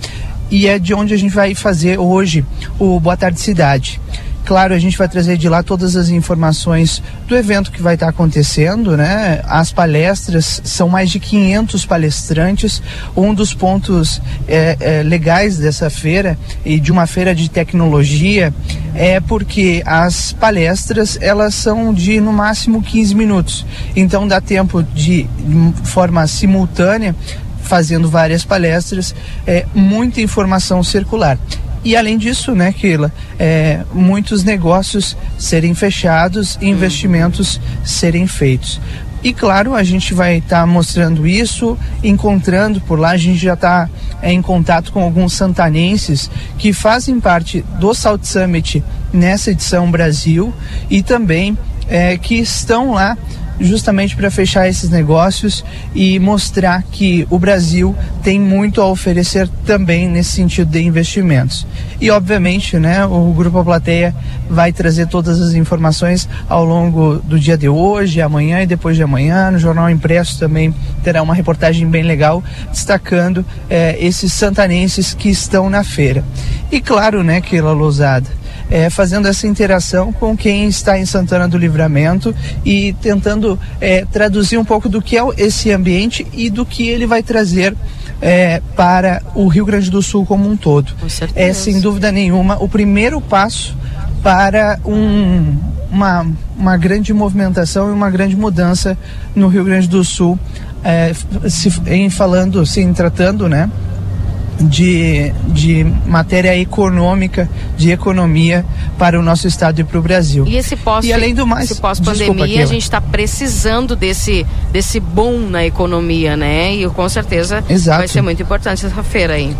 e é de onde a gente vai fazer hoje o Boa Tarde Cidade. Claro, a gente vai trazer de lá todas as informações do evento que vai estar acontecendo, né? As palestras são mais de 500 palestrantes. Um dos pontos é, é, legais dessa feira e de uma feira de tecnologia é porque as palestras elas são de no máximo 15 minutos. Então dá tempo de, de forma simultânea fazendo várias palestras, é, muita informação circular. E além disso, né, Keila, é, muitos negócios serem fechados e investimentos serem feitos. E claro, a gente vai estar tá mostrando isso, encontrando por lá, a gente já está é, em contato com alguns santanenses que fazem parte do South Summit nessa edição Brasil e também é, que estão lá justamente para fechar esses negócios e mostrar que o Brasil tem muito a oferecer também nesse sentido de investimentos. E obviamente, né, o Grupo Plateia vai trazer todas as informações ao longo do dia de hoje, amanhã e depois de amanhã. No Jornal Impresso também terá uma reportagem bem legal destacando eh, esses santanenses que estão na feira. E claro, né, Keila Lousada, é, fazendo essa interação com quem está em Santana do Livramento e tentando é, traduzir um pouco do que é esse ambiente e do que ele vai trazer é, para o Rio Grande do Sul como um todo. É sem dúvida nenhuma o primeiro passo para um, uma, uma grande movimentação e uma grande mudança no Rio Grande do Sul, é, se, em falando, se em tratando, né? De, de matéria econômica, de economia para o nosso estado e para o Brasil. E esse pós, e além do mais, esse pós-pandemia, a gente está precisando desse, desse boom na economia, né? E com certeza Exato. vai ser muito importante essa feira aí.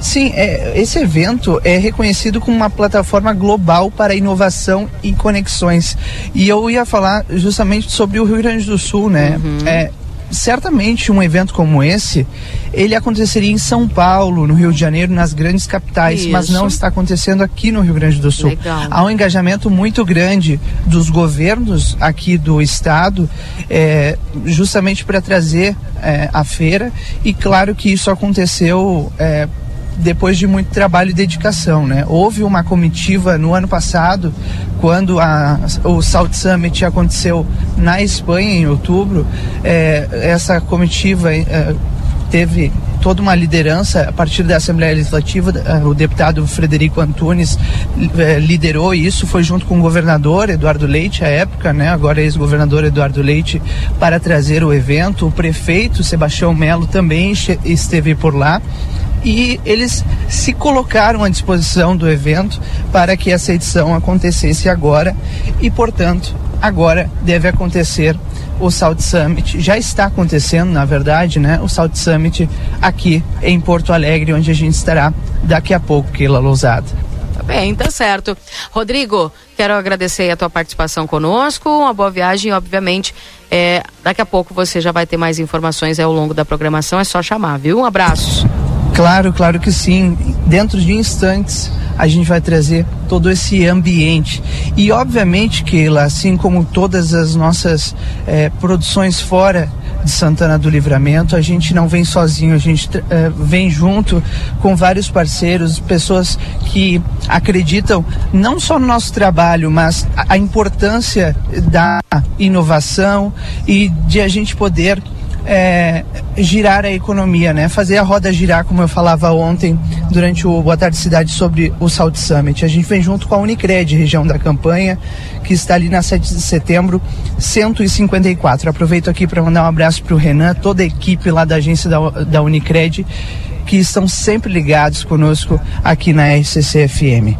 Sim, é, esse evento é reconhecido como uma plataforma global para inovação e conexões. E eu ia falar justamente sobre o Rio Grande do Sul, né? Uhum. É, certamente um evento como esse, ele aconteceria em São Paulo, no Rio de Janeiro, nas grandes capitais, Isso. mas não está acontecendo aqui no Rio Grande do Sul. Legal. Há um engajamento muito grande dos governos aqui do estado, é, justamente para trazer é, a feira, e claro que isso aconteceu. É, depois de muito trabalho e dedicação, né? Houve uma comitiva no ano passado, quando a, o South Summit aconteceu na Espanha em outubro, é, essa comitiva é, teve toda uma liderança. A partir da Assembleia Legislativa, é, o deputado Frederico Antunes é, liderou isso, foi junto com o governador Eduardo Leite, à época, né, agora ex-governador Eduardo Leite, para trazer o evento. O prefeito Sebastião Melo também esteve por lá e eles se colocaram à disposição do evento para que essa edição acontecesse agora e, portanto, agora deve acontecer o South Summit. Já está acontecendo, na verdade, né? O South Summit aqui em Porto Alegre, onde a gente estará daqui a pouco, Keila Lousada. Tá bem, tá certo. Rodrigo, quero agradecer a tua participação conosco, uma boa viagem, obviamente. É, daqui a pouco você já vai ter mais informações ao longo da programação, é só chamar, viu? Um abraço. Claro, claro que sim. Dentro de instantes a gente vai trazer todo esse ambiente. E obviamente que assim como todas as nossas eh, produções fora de Santana do Livramento, a gente não vem sozinho, a gente eh, vem junto com vários parceiros, pessoas que acreditam não só no nosso trabalho, mas a, a importância da inovação e de a gente poder é, girar a economia, né? Fazer a roda girar, como eu falava ontem durante o Boa Tarde Cidade sobre o Salt Summit. A gente vem junto com a Unicred, região da campanha, que está ali na 7 de setembro, 154. Aproveito aqui para mandar um abraço para o Renan, toda a equipe lá da agência da, da Unicred que estão sempre ligados conosco aqui na RCC-FM.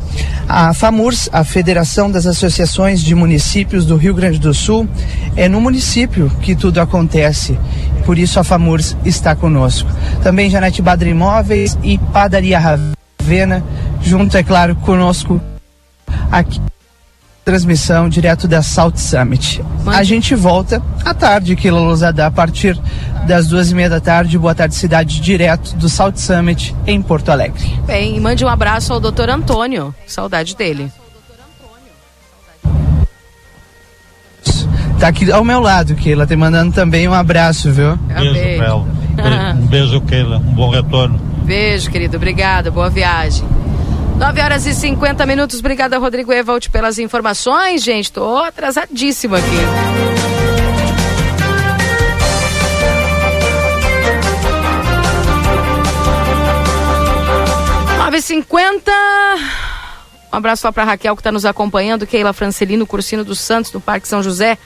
A FAMURS, a Federação das Associações de Municípios do Rio Grande do Sul, é no município que tudo acontece. Por isso a FAMURS está conosco. Também Janete Badra Imóveis e Padaria Ravena, junto, é claro, conosco aqui transmissão direto da South Summit. A gente volta à tarde, Quilo Lousada, a partir das duas e meia da tarde. Boa tarde, cidade, direto do South Summit em Porto Alegre. Bem, e mande um abraço ao doutor Antônio. Saudade dele. Tá aqui ao meu lado, Keila, te mandando também um abraço, viu? Beijo, Bel. [LAUGHS] Um beijo, Keila. Um bom retorno. Beijo, querido. Obrigada. Boa viagem. 9 horas e 50 minutos. Obrigada, Rodrigo Evald, pelas informações, gente. Tô atrasadíssimo aqui. Cinquenta. Um abraço lá para Raquel que está nos acompanhando, Keila Francelino, Cursino dos Santos, do Parque São José.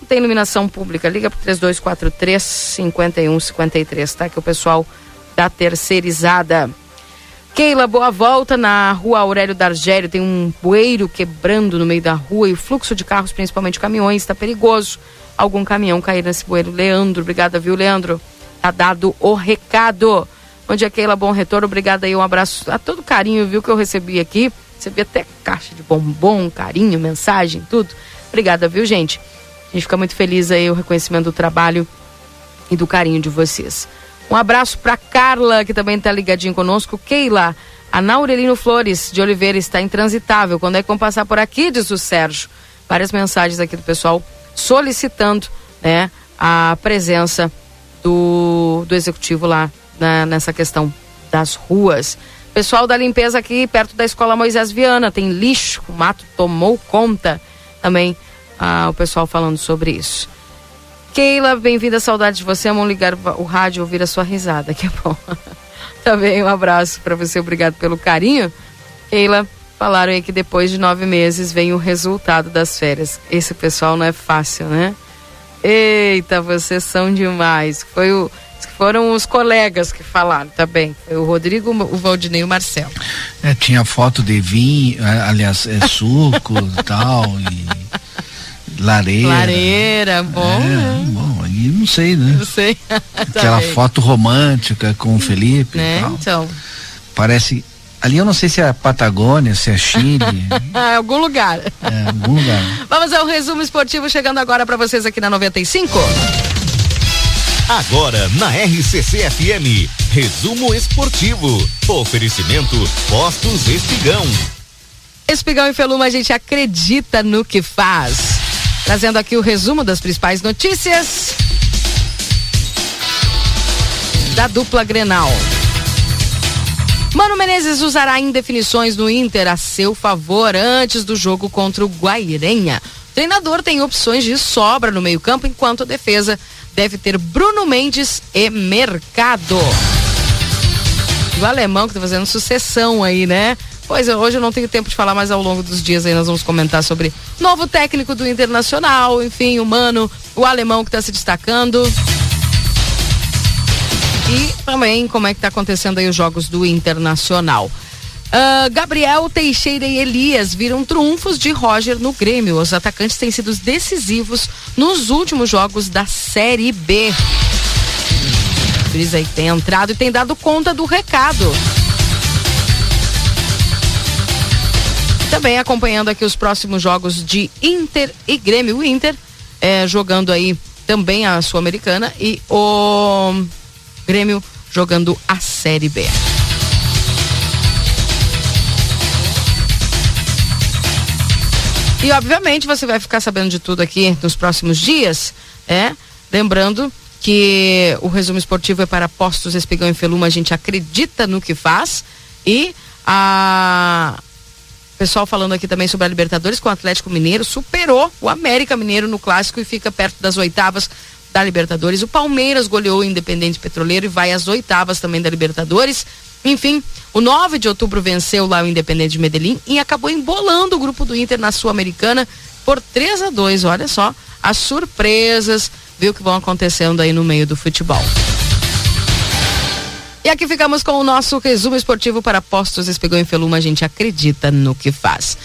Não tem iluminação pública. Liga pro 3243 5153, tá? Que o pessoal da terceirizada. Keila, boa volta na rua Aurélio Dargério. Tem um bueiro quebrando no meio da rua e o fluxo de carros, principalmente caminhões, está perigoso. Algum caminhão cair nesse bueiro. Leandro, obrigada, viu, Leandro? Tá dado o recado. Bom dia, Keila, bom retorno. Obrigada aí, um abraço a todo carinho, viu, que eu recebi aqui. Recebi até caixa de bombom, carinho, mensagem, tudo. Obrigada, viu, gente? A gente fica muito feliz aí o reconhecimento do trabalho e do carinho de vocês. Um abraço para Carla, que também está ligadinho conosco. Keila, a Naurelino Flores de Oliveira está intransitável. Quando é que vão passar por aqui, diz o Sérgio. Várias mensagens aqui do pessoal solicitando né, a presença do, do executivo lá nessa questão das ruas. Pessoal da limpeza aqui perto da escola Moisés Viana, tem lixo, o mato tomou conta. Também ah, o pessoal falando sobre isso. Keila, bem-vinda, saudade de você. Vamos ligar o rádio e ouvir a sua risada, que é bom. [LAUGHS] Também um abraço para você, obrigado pelo carinho. Keila, falaram aí que depois de nove meses vem o resultado das férias. Esse pessoal não é fácil, né? Eita, vocês são demais. Foi o, foram os colegas que falaram também. Foi o Rodrigo, o Valdinei e o Marcelo. É, tinha foto de vinho, é, aliás, é, suco e [LAUGHS] tal. E lareira. Lareira, bom. É, né? bom, aí não sei, né? Não sei. [LAUGHS] Aquela foto romântica com o Felipe. Né? Então. Parece. Ali eu não sei se é a Patagônia, se é Chile. [LAUGHS] é algum lugar. É, algum lugar. Vamos ao resumo esportivo chegando agora para vocês aqui na 95. Agora na RCC FM, resumo esportivo. Oferecimento Postos Espigão. Espigão e Feluma, a gente acredita no que faz. Trazendo aqui o resumo das principais notícias da dupla Grenal. Mano Menezes usará indefinições no Inter a seu favor antes do jogo contra o Guairenha. O treinador tem opções de sobra no meio-campo, enquanto a defesa deve ter Bruno Mendes e Mercado. O alemão que tá fazendo sucessão aí, né? Pois é, hoje eu não tenho tempo de falar, mas ao longo dos dias aí nós vamos comentar sobre novo técnico do Internacional, enfim, o Mano, o alemão que está se destacando. e também como é que tá acontecendo aí os jogos do Internacional. Uh, Gabriel Teixeira e Elias viram triunfos de Roger no Grêmio. Os atacantes têm sido decisivos nos últimos jogos da Série B. Cris aí tem entrado e tem dado conta do recado. Também acompanhando aqui os próximos jogos de Inter e Grêmio. O Inter é, jogando aí também a Sul-Americana e o Grêmio jogando a Série B. E obviamente você vai ficar sabendo de tudo aqui nos próximos dias, é? Lembrando que o resumo esportivo é para postos Espigão e Feluma, a gente acredita no que faz e a pessoal falando aqui também sobre a Libertadores com o Atlético Mineiro superou o América Mineiro no clássico e fica perto das oitavas da Libertadores. O Palmeiras goleou o Independente Petroleiro e vai às oitavas também da Libertadores. Enfim, o 9 de outubro venceu lá o Independente de Medellín e acabou embolando o grupo do Inter na Sul-Americana por 3 a 2 Olha só as surpresas, viu que vão acontecendo aí no meio do futebol. E aqui ficamos com o nosso resumo esportivo para Postos Espigão em Feluma. A gente acredita no que faz.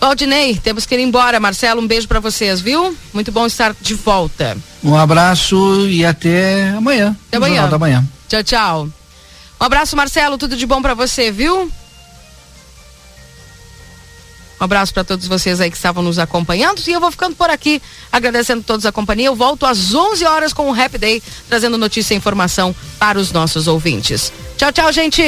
Valdinei, temos que ir embora. Marcelo, um beijo para vocês, viu? Muito bom estar de volta. Um abraço e até amanhã. Até amanhã. Tchau, tchau. Um abraço, Marcelo. Tudo de bom para você, viu? Um abraço para todos vocês aí que estavam nos acompanhando. E eu vou ficando por aqui, agradecendo todos a companhia. Eu volto às 11 horas com o Happy Day, trazendo notícia e informação para os nossos ouvintes. Tchau, tchau, gente.